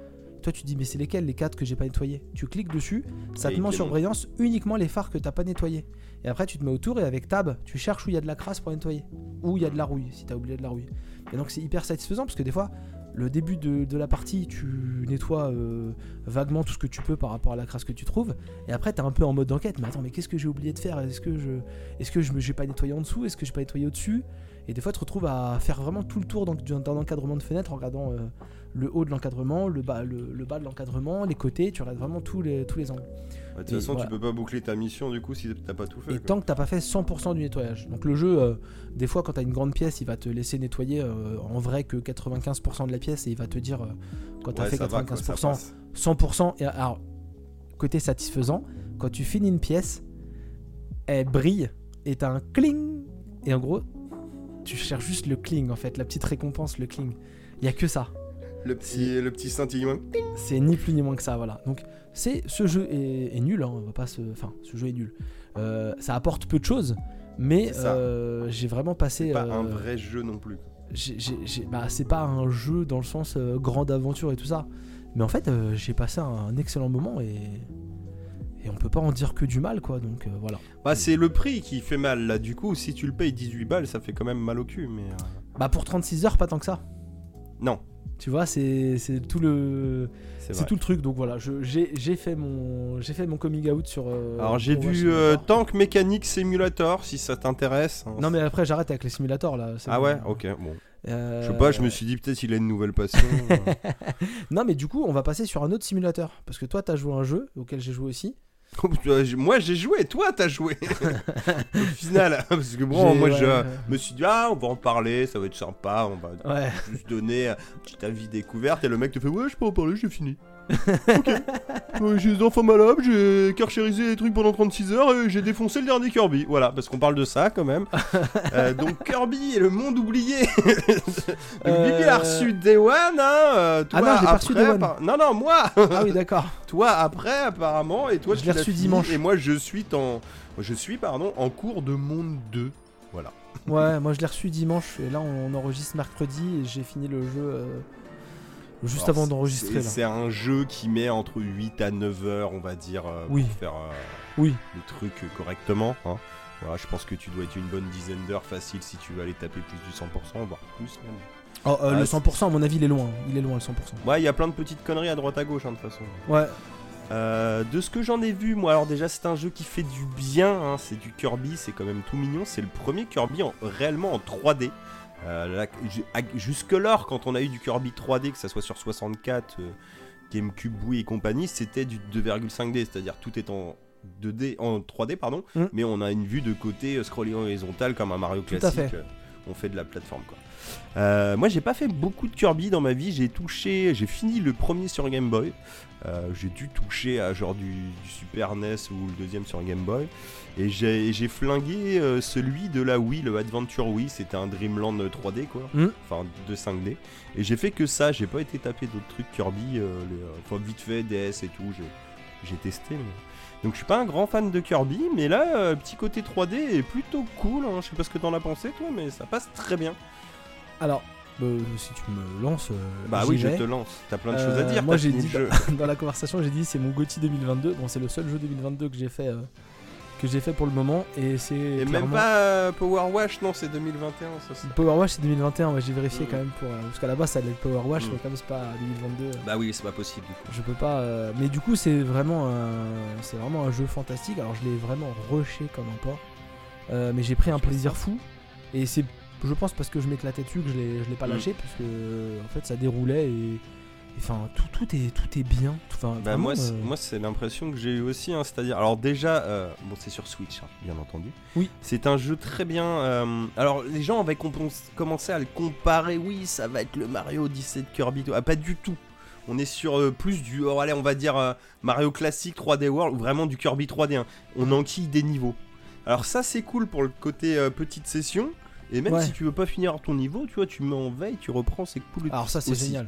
Toi, tu te dis, mais c'est lesquels les 4 que j'ai pas nettoyés? Tu cliques dessus, ça Et te met en surbrillance uniquement les phares que t'as pas nettoyés. Et après, tu te mets autour et avec Tab, tu cherches où il y a de la crasse pour nettoyer. Ou il y a de la rouille, si t'as oublié de la rouille. Et donc, c'est hyper satisfaisant parce que des fois, le début de, la partie, tu nettoies euh, vaguement tout ce que tu peux par rapport à la crasse que tu trouves. Et après, t'es un peu en mode d'enquête. Mais attends, mais qu'est-ce que j'ai oublié de faire? Est-ce que je, est-ce je pas nettoyé en dessous? Est-ce que j'ai pas nettoyé au-dessus? Et des fois, tu te retrouves à faire vraiment tout le tour dans- d'un encadrement de fenêtre en regardant euh, le haut de l'encadrement, le bas, le, le bas de l'encadrement, les côtés. Tu regardes vraiment tous les, tous les angles. De toute façon, voilà. tu peux pas boucler ta mission du coup si t'as pas tout fait. Et quoi. tant que t'as pas fait 100% du nettoyage. Donc le jeu, euh, des fois, quand t'as une grande pièce, il va te laisser nettoyer euh, en vrai que 95% de la pièce et il va te dire quand t'as Ouais, fait ça va, quoi, ça 95%, passe. 100%. Et alors, côté satisfaisant, quand tu finis une pièce, elle brille et t'as un cling. Et en gros, tu cherches juste le cling en fait, la petite récompense, le cling. Il y a que ça. Le petit, le petit scintillement. C'est ni plus ni moins que ça, voilà. Donc, c'est ce jeu est, est nul, hein, on va pas se. Enfin, ce jeu est nul. Euh, ça apporte peu de choses, mais euh, j'ai vraiment passé. C'est pas euh, un vrai jeu non plus. j'ai- j'ai- j'ai- bah, c'est pas un jeu dans le sens euh, grande aventure et tout ça. Mais en fait, euh, j'ai passé un excellent moment et. Et on peut pas en dire que du mal, quoi. Donc euh, voilà. Bah, c'est le prix qui fait mal là. Du coup, si tu le payes 18 balles, ça fait quand même mal au cul. Mais euh, Bah, pour 36 heures, pas tant que ça. non, Tu vois, c'est c'est tout le. c'est tout le truc. Donc voilà, j'ai j'ai fait, mon- j'ai fait mon coming out sur. euh, Alors j'ai vu euh. Tank Mechanic Simulator si ça t'intéresse. hein. Non mais après j'arrête avec les simulateurs là. Ah bon. ouais, ok, bon. Euh, Je sais pas, je me suis dit peut-être il a une nouvelle passion. Non mais du coup on va passer sur un autre simulateur parce que toi t'as joué à un jeu auquel j'ai joué aussi. Moi j'ai joué, toi t'as joué. Au final, parce que bon, moi ouais, je ouais. me suis dit, ah, on va en parler, ça va être sympa, on va Ouais. juste donner un petit avis découverte. Et le mec te fait, ouais, je peux en parler, j'ai fini. Ok. Ouais, j'ai des enfants malades, j'ai carchérisé les trucs pendant 36 heures et j'ai défoncé le dernier Kirby. Voilà, parce qu'on parle de ça quand même. Euh, donc Kirby et le monde oublié. donc Euh, Bibi a reçu Day One, hein. euh, toi, Ah non, j'ai pas reçu Day One. par- Non, non, moi. Ah oui, d'accord. toi après apparemment et toi Je tu l'ai l'as reçu fini, dimanche. Et moi je suis en, je suis pardon en cours de monde 2. Voilà. Ouais, moi je l'ai reçu dimanche et là on, on enregistre mercredi et j'ai fini le jeu euh, juste Alors, avant d'enregistrer c'est- là. C'est un jeu qui met entre 8 à 9 heures, on va dire, euh, Oui. pour faire euh, Oui. le truc correctement. hein. Voilà, je pense que tu dois être une bonne dizaine d'heures facile si tu veux aller taper plus du 100%, voire plus même. Oh, euh, Ah, le c'est- 100%, à mon avis, il est loin. Il est loin le 100%. Ouais, il y a plein de petites conneries à droite à gauche, hein, de toute façon. Ouais, Euh, de ce que j'en ai vu, moi, alors déjà, c'est un jeu qui fait du bien. hein, c'est du Kirby, c'est quand même tout mignon. C'est le premier Kirby en- réellement en 3D. Euh, là, ju- à- Jusque-là, quand on a eu du Kirby 3D, que ça soit sur 64, euh, GameCube, Wii et compagnie, c'était du 2,5D, c'est-à-dire tout est en 2D, en 3D, pardon, Mm. mais on a une vue de côté euh, scrolling horizontal comme un Mario Tout à classique. fait. On fait de la plateforme, quoi. Euh, moi, j'ai pas fait beaucoup de Kirby dans ma vie. J'ai touché, j'ai fini le premier sur Game Boy. Euh, j'ai dû toucher à genre du, du Super NES ou le deuxième sur Game Boy. Et j'ai flingué euh, celui de la Wii, le Adventure Wii. C'était un Dreamland 3D quoi. Mm. Enfin de 5D. Et j'ai fait que ça. J'ai pas été taper d'autres trucs Kirby. enfin vite fait DS et tout. j'ai- J'ai testé. mais- Donc je suis pas un grand fan de Kirby. Mais là, euh, petit côté 3D est plutôt cool. hein. Je sais pas ce que t'en as pensé toi. Mais ça passe très bien. Alors, euh, si tu me lances. euh, Bah oui, je te lance. T'as plein de choses à Euh, dire. moi, j'ai dit jeu. dans la conversation, j'ai dit c'est mon GOTY 2022. Bon, c'est le seul jeu 2022 que j'ai fait, euh, que j'ai fait pour le moment, et c'est Et même pas Power Wash, non, c'est 2021, ça c'est. Power Wash c'est 2021. Ouais, j'ai vérifié Mm. quand même pour parce qu'à la base ça allait être Power Wash, Mm. mais comme c'est pas 2022. euh, Bah oui, c'est pas possible du coup. Je peux pas. euh, Mais du coup, c'est vraiment un, c'est vraiment un jeu fantastique. Alors, je l'ai vraiment rushé comme un porc, mais j'ai pris un plaisir ça. fou. Et c'est, je pense, parce que je m'éclatais dessus que je l'ai, je l'ai pas Mm. lâché, parce que en fait, ça déroulait et, enfin, tout, tout est, tout est bien. Enfin, Bah moi, c'est- euh, moi c'est l'impression que j'ai eu aussi, hein, c'est-à-dire, alors déjà, euh, bon c'est sur Switch, hein, bien entendu. Oui. C'est un jeu très bien. euh, alors les gens avaient commencé à le comparer, oui, ça va être le Mario Odyssey de Kirby, ah pas du tout. On est sur plus du, oh, allez, on va dire Mario classique 3D World ou vraiment du Kirby 3D. hein. On enquille des niveaux. Alors ça c'est cool pour le côté petite session. Et même Ouais. si tu veux pas finir ton niveau, tu vois, tu mets en veille, tu reprends, c'est cool. Alors ça, c'est génial.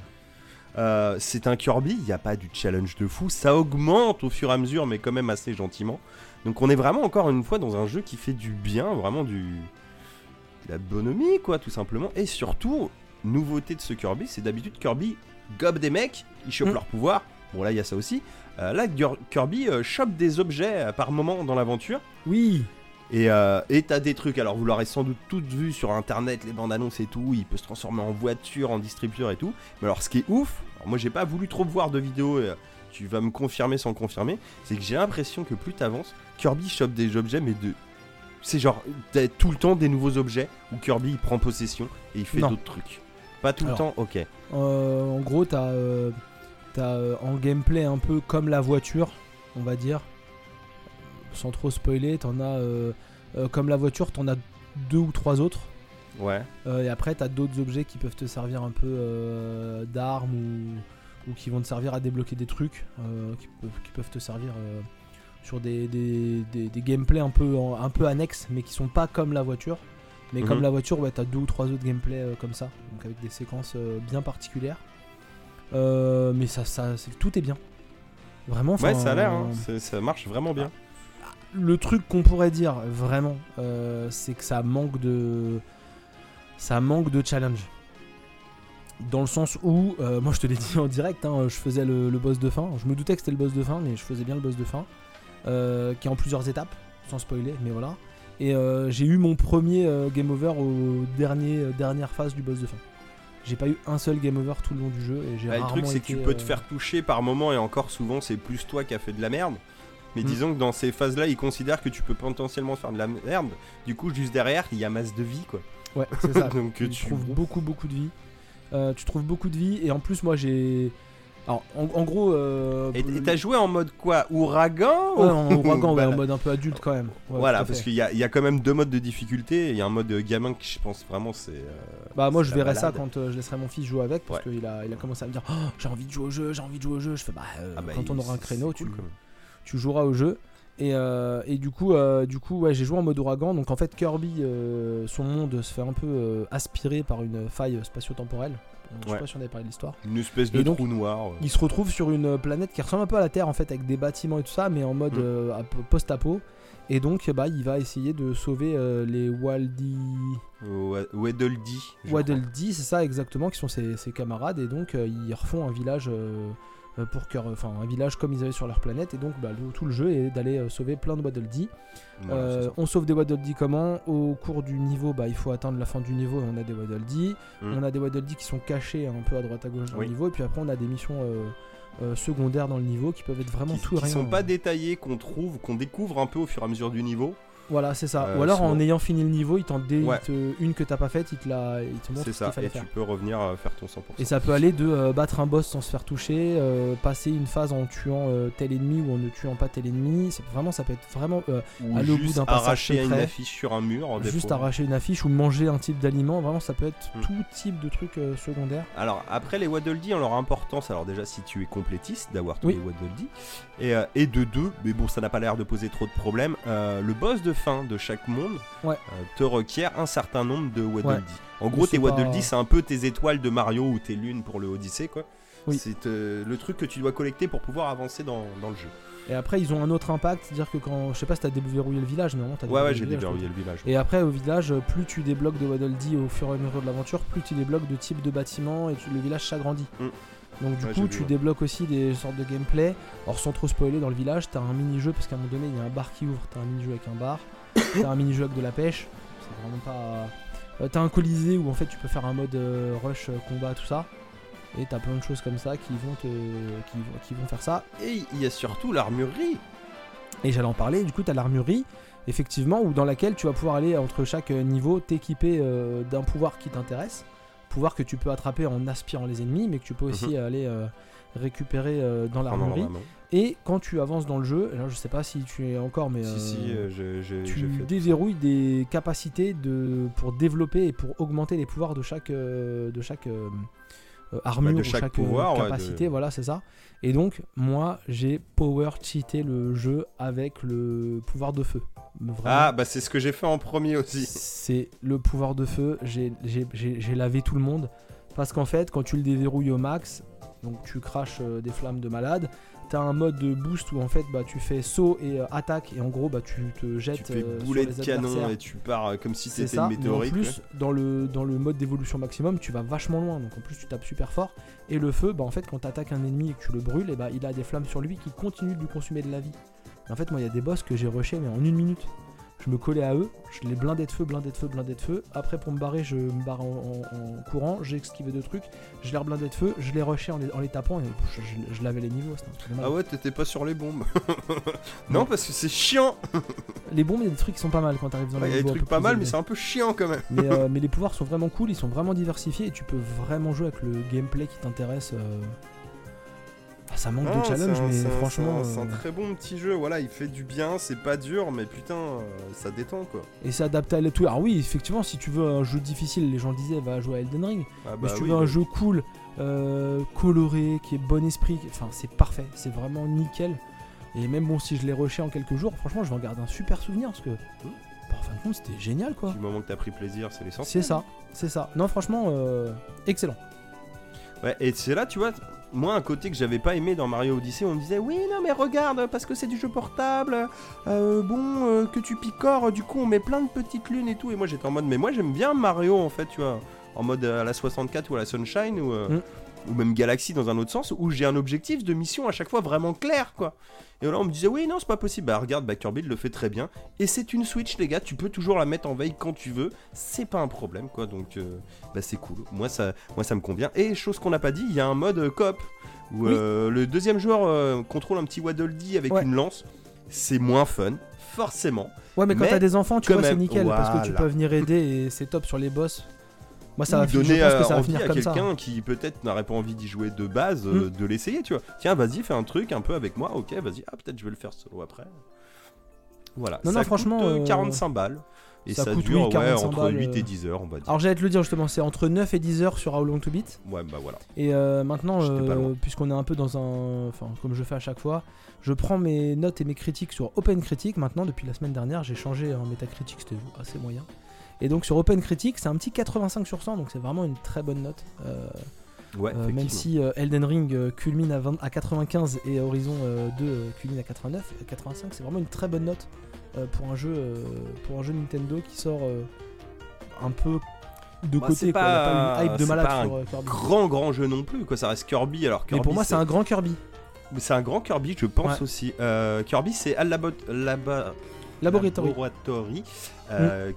Euh, c'est un Kirby, il n'y a pas du challenge de fou, ça augmente au fur et à mesure, mais quand même assez gentiment. Donc on est vraiment encore une fois dans un jeu qui fait du bien, vraiment du de la bonhomie quoi, tout simplement. Et surtout, nouveauté de ce Kirby, c'est d'habitude Kirby gobe des mecs, ils chopent Mm. leur pouvoir. Bon là il y a ça aussi. Euh, là Kirby euh, chope des objets par moment dans l'aventure. Oui. Et euh, t'as des trucs, alors vous l'aurez sans doute toutes vu sur internet, les bandes annonces et tout, il peut se transformer en voiture, en distributeur et tout. Mais alors ce qui est ouf, alors moi j'ai pas voulu trop voir de vidéos, et, euh, tu vas me confirmer sans confirmer, c'est que j'ai l'impression que plus t'avances, Kirby chope des objets, mais de. C'est genre, t'as tout le temps des nouveaux objets où Kirby il prend possession et il fait d'autres trucs. Pas tout Alors. le temps, ok. Euh, en gros, t'as, t'as euh, en gameplay un peu comme la voiture, on va dire. Sans trop spoiler, t'en as euh, euh, comme la voiture, t'en as deux ou trois autres. Ouais. Euh, et après, t'as d'autres objets qui peuvent te servir un peu d'armes ou, ou qui vont te servir à débloquer des trucs, qui, peuvent, qui peuvent te servir sur des, des, des, des gameplays un peu, un peu annexes, mais qui sont pas comme la voiture. Mais Mhm. comme la voiture, ouais, t'as deux ou trois autres gameplays euh, comme ça, donc avec des séquences euh, bien particulières. Euh, mais ça, ça, tout est bien. Vraiment. Ouais, ça a l'air, hein, ça marche vraiment bien. Le truc qu'on pourrait dire vraiment, euh, c'est que ça manque de, ça manque de challenge. Dans le sens où, euh, moi je te l'ai dit en direct, hein, je faisais le, le boss de fin. Je me doutais que c'était le boss de fin, mais je faisais bien le boss de fin, euh, qui est en plusieurs étapes, sans spoiler, mais voilà. Et j'ai eu mon premier game over au dernier dernière phase du boss de fin. J'ai pas eu un seul game over tout le long du jeu et j'ai Ah, le truc, c'est que tu peux te faire toucher par moment, et encore souvent, c'est plus toi qui as fait de la merde. Mais Mm. disons que dans ces phases-là, ils considèrent que tu peux potentiellement faire de la merde. Du coup, juste derrière, il y a masse de vie, quoi. Ouais, c'est ça. Donc tu tu trouves beaucoup beaucoup de vie. Euh, tu trouves beaucoup de vie et en plus moi j'ai Alors, en, en gros. euh, Et t'as joué en mode quoi? Ouragan Ouais, ou- en ouragan, ouais, Bah, en mode un peu adulte quand même. Ouais, Voilà, parce qu'il y, a- il y a quand même deux modes de difficulté. Il y a un mode gamin qui, je pense, vraiment, c'est. euh, Bah moi je verrai ça quand euh, je laisserai mon fils jouer avec parce qu'il a, il a commencé à me dire Oh, j'ai envie de jouer au jeu, j'ai envie de jouer au jeu. Je fais bah, euh, Ah bah, quand on aura un créneau tu, cool, même. Tu joueras au jeu. Et, euh, et du coup, euh, du coup ouais, j'ai joué en mode ouragan. Donc en fait Kirby, euh, son monde se fait un peu aspirer par une faille spatio-temporelle. Je sais Ouais. pas si on avait parlé de l'histoire. Une espèce de Et donc, trou noir. Il se retrouve sur une planète qui ressemble un peu à la Terre en fait avec des bâtiments et tout ça, mais en mode Mm. post-apo. Et donc bah, il va essayer de sauver les Waldi... Wa- Waddle Dee. je Waddle crois. Dee, c'est ça exactement, qui sont ses, ses camarades, et donc ils refont un village pour cœur, enfin un village comme ils avaient sur leur planète, et donc bah, le- tout le jeu est d'aller euh, sauver plein de Waddle Dee. Voilà, Euh, on sauve des Waddle Dee comment Au cours du niveau, bah, il faut atteindre la fin du niveau et on a des Waddle Dee. Mm. On a des Waddle Dee qui sont cachés un peu à droite à gauche dans Oui. le niveau, et puis après on a des missions euh, euh, secondaires dans le niveau qui peuvent être vraiment qui, tout et qui rien. sont pas détaillés, qu'on trouve, qu'on découvre un peu au fur et à mesure du niveau. Voilà, c'est ça. Euh, Ou alors en ayant fini le niveau, il t'en dé- il Ouais. te- une que t'as pas faite, il te, la, il te montre C'est ce ça, et faire. tu peux revenir euh, faire ton 100%. Et ça peut aller de euh, battre un boss sans se faire toucher, euh, passer une phase en tuant tel ennemi ou en ne tuant pas tel ennemi. Vraiment, ça peut être vraiment Ou aller au bout juste d'un arracher une affiche sur un mur. juste arracher une affiche ou manger un type d'aliment. Vraiment, ça peut être Mm. tout type de trucs euh, secondaires. Alors après les Waddle Dee ont leur importance. Alors déjà si tu es complétiste d'avoir tous Oui. les Waddle Dee et, et de deux, mais bon ça n'a pas l'air de poser trop de problèmes. le boss de fin de chaque monde Ouais. euh, te requiert un certain nombre de Waddle Ouais. Dee. En gros tes Waddle pas- Dee c'est un peu tes étoiles de Mario ou tes lunes pour le Odyssey quoi. Oui. C'est euh, le truc que tu dois collecter pour pouvoir avancer dans, dans le jeu. Et après, ils ont un autre impact, c'est-à-dire que quand, je sais pas si t'as déverrouillé le village, mais vraiment t'as Ouais ouais j'ai le village, déverrouillé le village. Et après, au village, plus tu débloques de Waddle Dee au fur et à mesure de l'aventure, plus tu débloques de types de bâtiments et tu- le village s'agrandit. Mm. Donc, du Ouais, coup, tu ouais. débloques aussi des sortes de gameplay. Alors, sans trop spoiler, dans le village, t'as un mini-jeu parce qu'à un moment donné, il y a un bar qui ouvre. T'as un mini-jeu avec un bar. t'as un mini-jeu avec de la pêche. C'est vraiment pas. Euh, t'as un colisée où en fait tu peux faire un mode euh, rush, euh, combat, tout ça. Et t'as plein de choses comme ça qui vont te, qui, vont- qui vont faire ça. Et il y a surtout l'armurerie. Et j'allais en parler, du coup, tu as l'armurerie, effectivement, où dans laquelle tu vas pouvoir aller entre chaque niveau t'équiper euh, d'un pouvoir qui t'intéresse. Pouvoir que tu peux attraper en aspirant les ennemis, mais que tu peux aussi aller euh, récupérer euh, dans l'armurerie. Et quand tu avances dans le jeu, alors je sais pas si tu es encore, mais Si si euh, je- je- tu déverrouilles des capacités de, pour développer et pour augmenter les pouvoirs de chaque, de chaque armure Bah, de ou chaque pouvoir, ouais, capacité, de- voilà, c'est ça. Et donc, moi, j'ai power cheaté le jeu avec le pouvoir de feu. Vraiment, Ah bah c'est ce que j'ai fait en premier aussi. c'est le pouvoir de feu. J'ai- J'ai j'ai- j'ai lavé tout le monde. Parce qu'en fait, quand tu le déverrouilles au max, donc tu craches euh, des flammes de malade, t'as un mode de boost où en fait bah, tu fais saut et euh, attaque, et en gros bah, tu te jettes Tu fais euh, sur boulet les de canon et tu pars euh, comme si c'était une mais en météorite. plus, dans le, dans le mode d'évolution maximum, tu vas vachement loin, donc en plus tu tapes super fort. Et le feu, bah en fait, quand tu attaques un ennemi et que tu le brûles, et bah il a des flammes sur lui qui continuent de lui consommer de la vie. En fait, moi, il y a des boss que j'ai rushé, mais en une minute. Je me collais à eux, je les blindais de feu, blindais de feu, blindais de feu. Après, pour me barrer, je me barre en, en- en courant, j'ai esquivé de trucs, je les reblindais de feu, je les rushais en les, en les tapant et je, je- je lavais les niveaux. Ah ouais, t'étais pas sur les bombes. Non. parce que c'est chiant. Les bombes, il y a des trucs qui sont pas mal quand t'arrives dans Il les y a des trucs pas mal, mais c'est un peu chiant quand même. mais, euh, mais les pouvoirs sont vraiment cool, ils sont vraiment diversifiés et tu peux vraiment jouer avec le gameplay qui t'intéresse. euh. Ah, ça manque Ah, de challenge, un- mais franchement. c'est un, euh, un très bon petit jeu. Voilà, il fait du bien, c'est pas dur, mais putain, euh, ça détend quoi. Et c'est adapté à tout. Alors, oui, effectivement, si tu veux un jeu difficile, les gens disaient va jouer à Elden Ring. Ah mais bah si tu oui, veux un bah- jeu cool, euh, coloré, qui est bon esprit, enfin, c'est parfait, c'est vraiment nickel. Et même bon, si je l'ai rushé en quelques jours, franchement, je vais en garder un super souvenir parce que. bah, en fin de compte, c'était génial quoi. Du moment que t'as pris plaisir, c'est l'essentiel. C'est ça, c'est ça. Non, franchement, excellent. Ouais, et c'est là, tu vois, moi, un côté que j'avais pas aimé dans Mario Odyssey, on me disait, oui, non, mais regarde, parce que c'est du jeu portable, euh, bon, euh, que tu picores, du coup, on met plein de petites lunes et tout. Et moi, j'étais en mode, mais moi, j'aime bien Mario, en fait, tu vois, en mode euh, à la 64 ou à la Sunshine, ou, Mm. Ou même Galaxy dans un autre sens, où j'ai un objectif de mission à chaque fois vraiment clair, quoi. Et là, on me disait, oui, non, c'est pas possible. Bah, regarde, Kirby le fait très bien. Et c'est une Switch, les gars, tu peux toujours la mettre en veille quand tu veux. C'est pas un problème, quoi. Donc, euh, bah, c'est cool. Moi ça, moi, ça me convient. Et chose qu'on n'a pas dit, il y a un mode euh, coop où Oui. euh, le deuxième joueur euh, contrôle un petit Waddle Dee avec Ouais. une lance. C'est moins fun, forcément. Ouais, mais quand t'as des enfants, tu vois, c'est nickel parce que tu peux venir aider et c'est top sur les boss. Moi, ça va finir, je donner pense que euh, ça va envie finir à comme quelqu'un qui peut-être n'aurait pas envie d'y jouer de base, euh, Mm. de l'essayer, tu vois. Tiens, vas-y, fais un truc un peu avec moi, ok, vas-y, ah, peut-être je vais le faire solo après. Voilà, Non, ça non, franchement, coûte, euh, euh, 45 balles. Et ça ça, coûte, dure oui, ouais, 45 entre balles, 8 euh. et 10 heures, on va dire. Alors j'allais te le dire justement, c'est entre 9 et 10 heures sur How Long to Beat. Ouais, bah voilà. Et euh, maintenant, euh, puisqu'on est un peu dans un. Enfin, comme je fais à chaque fois, je prends mes notes et mes critiques sur OpenCritic. Maintenant, depuis la semaine dernière, j'ai changé en Metacritic, c'était assez moyen. Et donc sur OpenCritic, c'est un petit 85 sur 100, donc c'est vraiment une très bonne note. Euh, Ouais, euh, même si euh, Elden Ring euh, culmine à, 20 à 95 et Horizon euh, 2 euh, culmine à 89, à 85, c'est vraiment une très bonne note pour un jeu pour un jeu Nintendo qui sort un peu de Bah, côté. c'est pas- pas une hype de malade pas sur un Kirby. Grand, grand jeu non plus, quoi. Ça reste Kirby. Alors, Kirby Mais pour moi, c'est un grand Kirby. c'est un grand Kirby, je pense Ouais. aussi. Kirby, c'est Al Labo- Laboratory. Laboratory,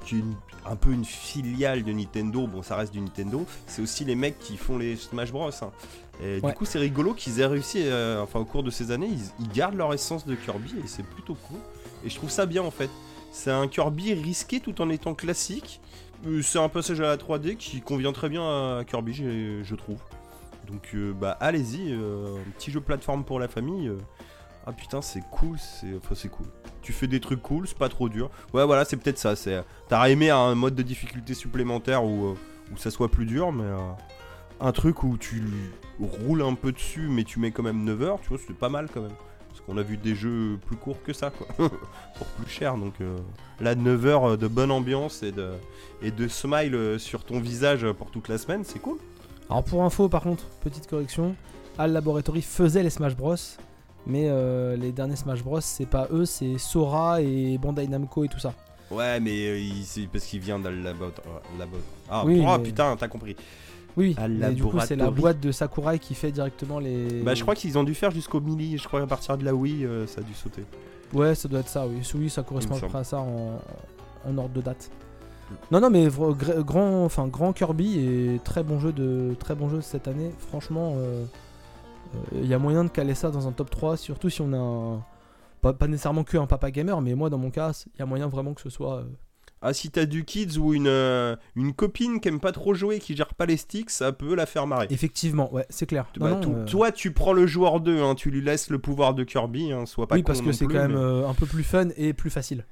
qui est une- un peu une filiale de Nintendo. Bon, ça reste du Nintendo. C'est aussi les mecs qui font les Smash Bros. hein. Et Ouais. du coup, c'est rigolo qu'ils aient réussi, euh, enfin, au cours de ces années, ils, ils gardent leur essence de Kirby et c'est plutôt cool. Et je trouve ça bien en fait. C'est un Kirby risqué tout en étant classique. Euh, C'est un passage à la 3D qui convient très bien à Kirby, je trouve. Donc, euh, bah, allez-y, euh, un petit jeu plateforme pour la famille. euh. Ah putain, c'est cool, c'est enfin c'est cool. Tu fais des trucs cool, c'est pas trop dur. Ouais, voilà, c'est peut-être ça. C'est t'as aimé un mode de difficulté supplémentaire où, euh, où ça soit plus dur, mais euh, un truc où tu roules un peu dessus, mais tu mets quand même 9 heures, tu vois, c'est pas mal quand même. Parce qu'on a vu des jeux plus courts que ça, quoi, pour plus cher. Donc euh, là, 9 heures de bonne ambiance et de et de smile euh, sur ton visage pour toute la semaine, c'est cool. Alors pour info, par contre, petite correction, Al Laboratory faisait les Smash Bros. Mais euh, les derniers Smash Bros, c'est pas eux, c'est Sora et Bandai Namco et tout ça. Ouais, mais euh, il- c'est parce qu'il vient de la la botte. Ah, Oui, oh, mais- putain, t'as compris. Oui, mais du coup, c'est la boîte de Sakurai qui fait directement les. Bah, je crois qu'ils ont dû faire jusqu'au milli. Je crois à partir de la Wii, euh, ça a dû sauter. Ouais, ça doit être ça, oui. Oui, ça correspond à peu près à ça en, en ordre de date. Non, non, mais grand, enfin grand Kirby et très bon jeu de très bon jeu cette année. Franchement, euh, il y a moyen de caler ça dans un top 3, surtout si on a un, pas, pas nécessairement que un papa gamer, mais moi dans mon cas, il y a moyen vraiment que ce soit. euh, Ah, si t'as du kids ou une, euh, une copine qui aime pas trop jouer, qui gère pas les sticks, ça peut la faire marrer. Effectivement, ouais, c'est clair. Bah, Non, non, to- euh, Toi, tu prends le joueur 2, hein, tu lui laisses le pouvoir de Kirby, hein, sois pas oui, parce que c'est quand même euh, un peu plus fun et plus facile.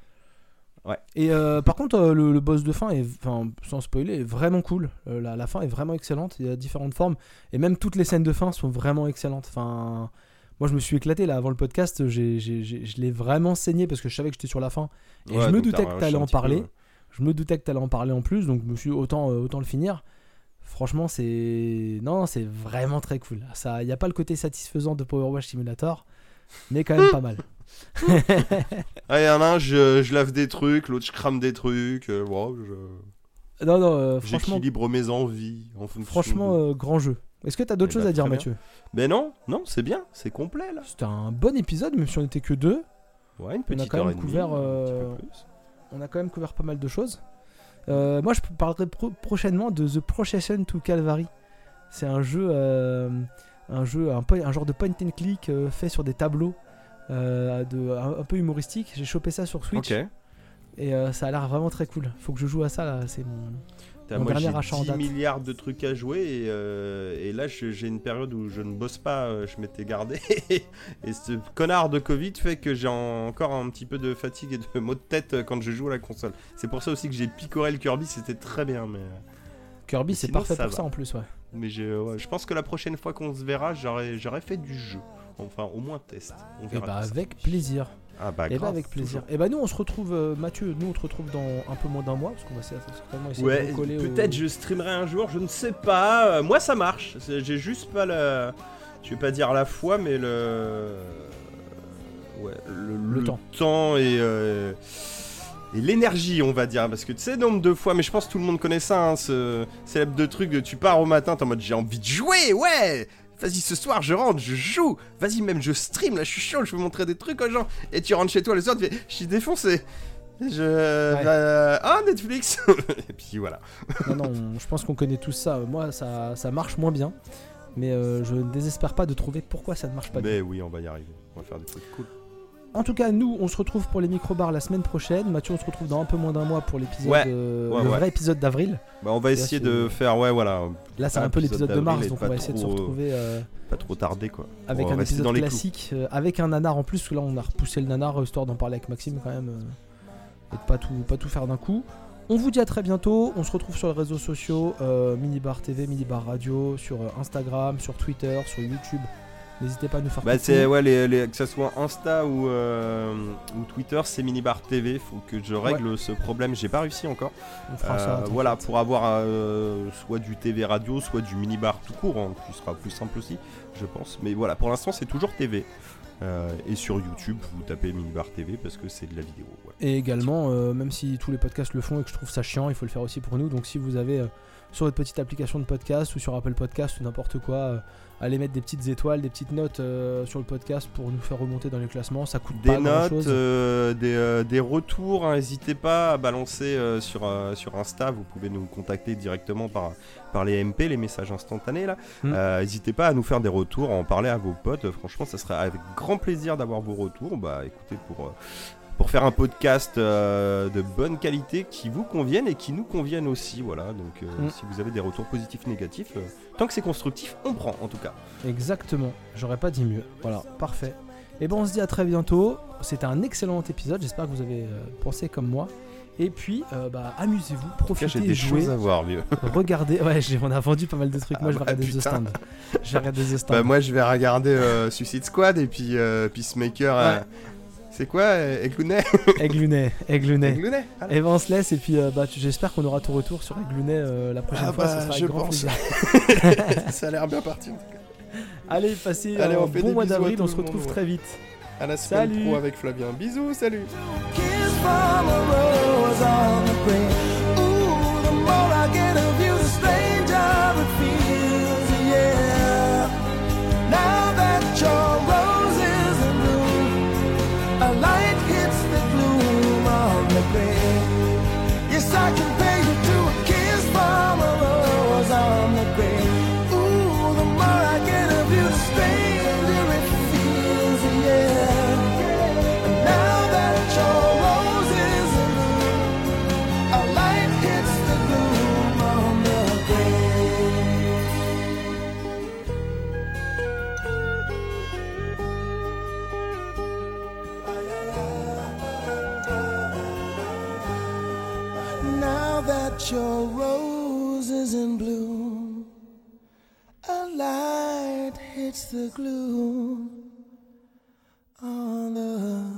Ouais. Et euh, par contre, euh, le, le boss de fin est, sans spoiler, est vraiment cool. Euh, la, la fin est vraiment excellente. Il y a différentes formes et même toutes les scènes de fin sont vraiment excellentes. Enfin, moi, je me suis éclaté là avant le podcast. j'ai- j'ai- j'ai- je l'ai vraiment saigné parce que je savais que j'étais sur la fin et Ouais, je me doutais que t'allais en peu, parler. ouais. Je me doutais que t'allais en parler en plus, donc je me suis autant autant le finir. Franchement, c'est non, c'est vraiment très cool. Il y a pas le côté satisfaisant de Power Wash Simulator, mais quand même pas mal. Ah, y en a un, je, je lave des trucs, l'autre, je crame des trucs. euh, wow, je- Non, non, euh, franchement, J'équilibre mes envies en fonction. franchement, de- euh, grand jeu. Est-ce que t'as d'autres Eh choses bah, à dire, bien. Mathieu? Mais non, non, c'est bien, c'est complet là. C'était un bon épisode, même si on était que deux. Ouais, une On a petite quand heure même demie, couvert, un petit peu euh, plus. On a quand même couvert pas mal de choses. Moi, je parlerai pro- prochainement de The Procession to Calvary. C'est un jeu, un jeu, un, genre de point and click euh, fait sur des tableaux, de, un, un peu humoristique. J'ai chopé ça sur Switch et euh, ça a l'air vraiment très cool. Faut que je joue à ça là. C'est mon. Mon moi dernier j'ai achat en 10 date. milliards de trucs à jouer et, euh, et là je- j'ai une période où je ne bosse pas, euh, je m'étais gardé et ce connard de Covid fait que j'ai en- encore un petit peu de fatigue et de maux de tête euh, quand je joue à la console. C'est pour ça aussi que j'ai picoré le Kirby, c'était très bien mais, Kirby, c'est parfait ça pour va. ça en plus, ouais. mais ouais, je pense que la prochaine fois qu'on se verra j'aurais fait du jeu. Enfin au moins test. On Et verra bah tout ça. avec plaisir. Ah bah Et bah grave, avec plaisir. toujours. Et bah nous on se retrouve, euh, Mathieu, nous on te retrouve dans un peu moins d'un mois parce qu'on va certainement essayer Ouais, de recoller. au- peut-être je streamerai un jour, je ne sais pas. Euh, Moi ça marche. J'ai juste pas le. Je vais pas dire la foi, mais le. Ouais, le, Le temps. et. euh, Et l'énergie, on va dire, parce que tu sais, nombre de fois, mais je pense que tout le monde connaît ça, hein, ce célèbre de truc de tu pars au matin, t'es en mode j'ai envie de jouer, ouais, vas-y ce soir je rentre, je joue, vas-y même je stream, là je suis chaud, je veux montrer des trucs aux gens, et tu rentres chez toi le soir, tu fais je suis défoncé, je. bah, ah Netflix, et puis voilà. Non, non, on- je pense qu'on connaît tous ça. Moi, ça, ça marche moins bien. Mais euh, je ne désespère pas de trouver pourquoi ça ne marche pas bien. Mais oui, on va y arriver. On va faire des trucs cool. En tout cas, nous, on se retrouve pour les micro-bars la semaine prochaine. Mathieu, on se retrouve dans un peu moins d'un mois pour l'épisode, Ouais. euh, Ouais, le ouais. vrai épisode d'avril. Bah, on va essayer de faire, ouais, voilà, Là, c'est Un un peu épisode l'épisode de mars, donc on va essayer de se euh, retrouver euh, pas trop tarder quoi. avec un épisode dans classique, euh, avec un nanar en plus. Parce que là, on a repoussé le nanar histoire d'en parler avec Maxime quand même, et de pas tout, pas tout faire d'un coup. On vous dit à très bientôt. On se retrouve sur les réseaux sociaux euh, Minibar TV, Minibar Radio, sur Instagram, sur Twitter, sur YouTube. N'hésitez pas à nous faire Bah c'est ouais les, les- que ça soit Insta ou, euh, ou Twitter c'est Minibar TV faut que je règle ce problème. J'ai pas réussi encore. On fera ça, Euh, voilà pour avoir euh, soit du TV radio soit du Minibar tout court hein, qui sera plus simple aussi je pense. Mais voilà pour l'instant c'est toujours TV Euh, et sur YouTube vous tapez Minibar TV parce que c'est de la vidéo. Et également, euh, même si tous les podcasts le font et que je trouve ça chiant, il faut le faire aussi pour nous. Donc si vous avez euh, sur votre petite application de podcast ou sur Apple Podcast ou n'importe quoi, allez mettre des petites étoiles, des petites notes euh, sur le podcast pour nous faire remonter dans les classements. Ça coûte des pas grand notes, chose. euh, des, euh, des retours. hein, N'hésitez pas à balancer euh, sur, sur Insta. Vous pouvez nous contacter directement par, par les MP, les messages instantanés. là. Mm. Euh, N'hésitez pas à nous faire des retours, à en parler à vos potes. Franchement, ça serait avec grand plaisir d'avoir vos retours. Bah écoutez, pour, pour faire un podcast euh, de bonne qualité qui vous convienne et qui nous convienne aussi. Voilà. Donc euh, Mm. si vous avez des retours positifs, négatifs, euh, tant que c'est constructif, on prend en tout cas. Exactement, j'aurais pas dit mieux. Voilà, parfait. Et bon, on se dit à très bientôt. C'était un excellent épisode. J'espère que vous avez pensé comme moi. Et puis, euh, bah, amusez-vous, profitez, des jouez, choses à voir, vieux. regardez. Ouais, j'ai- on a vendu pas mal de trucs. Moi, Ah je vais bah, regarder The. Stand. Je vais regarder The Stand. Bah moi je vais regarder euh, Suicide Squad et puis euh, Peacemaker. Ouais. C'est quoi euh, Eglunet Aiglunet. Eglunet voilà. Et ben on se laisse et puis euh, bah, j'espère qu'on aura ton retour sur Aiglunet euh, la prochaine Ah fois, bah, ça sera je grand pense. Ça a l'air bien parti en tout cas. Allez, passez Allez, un on fait bon des mois bisous à d'avril, on se monde, retrouve ouais. très vite. À la semaine Salut. pro avec Flavien. Bisous, salut on the grave. Yes, I can your roses in bloom. A light hits the gloom on the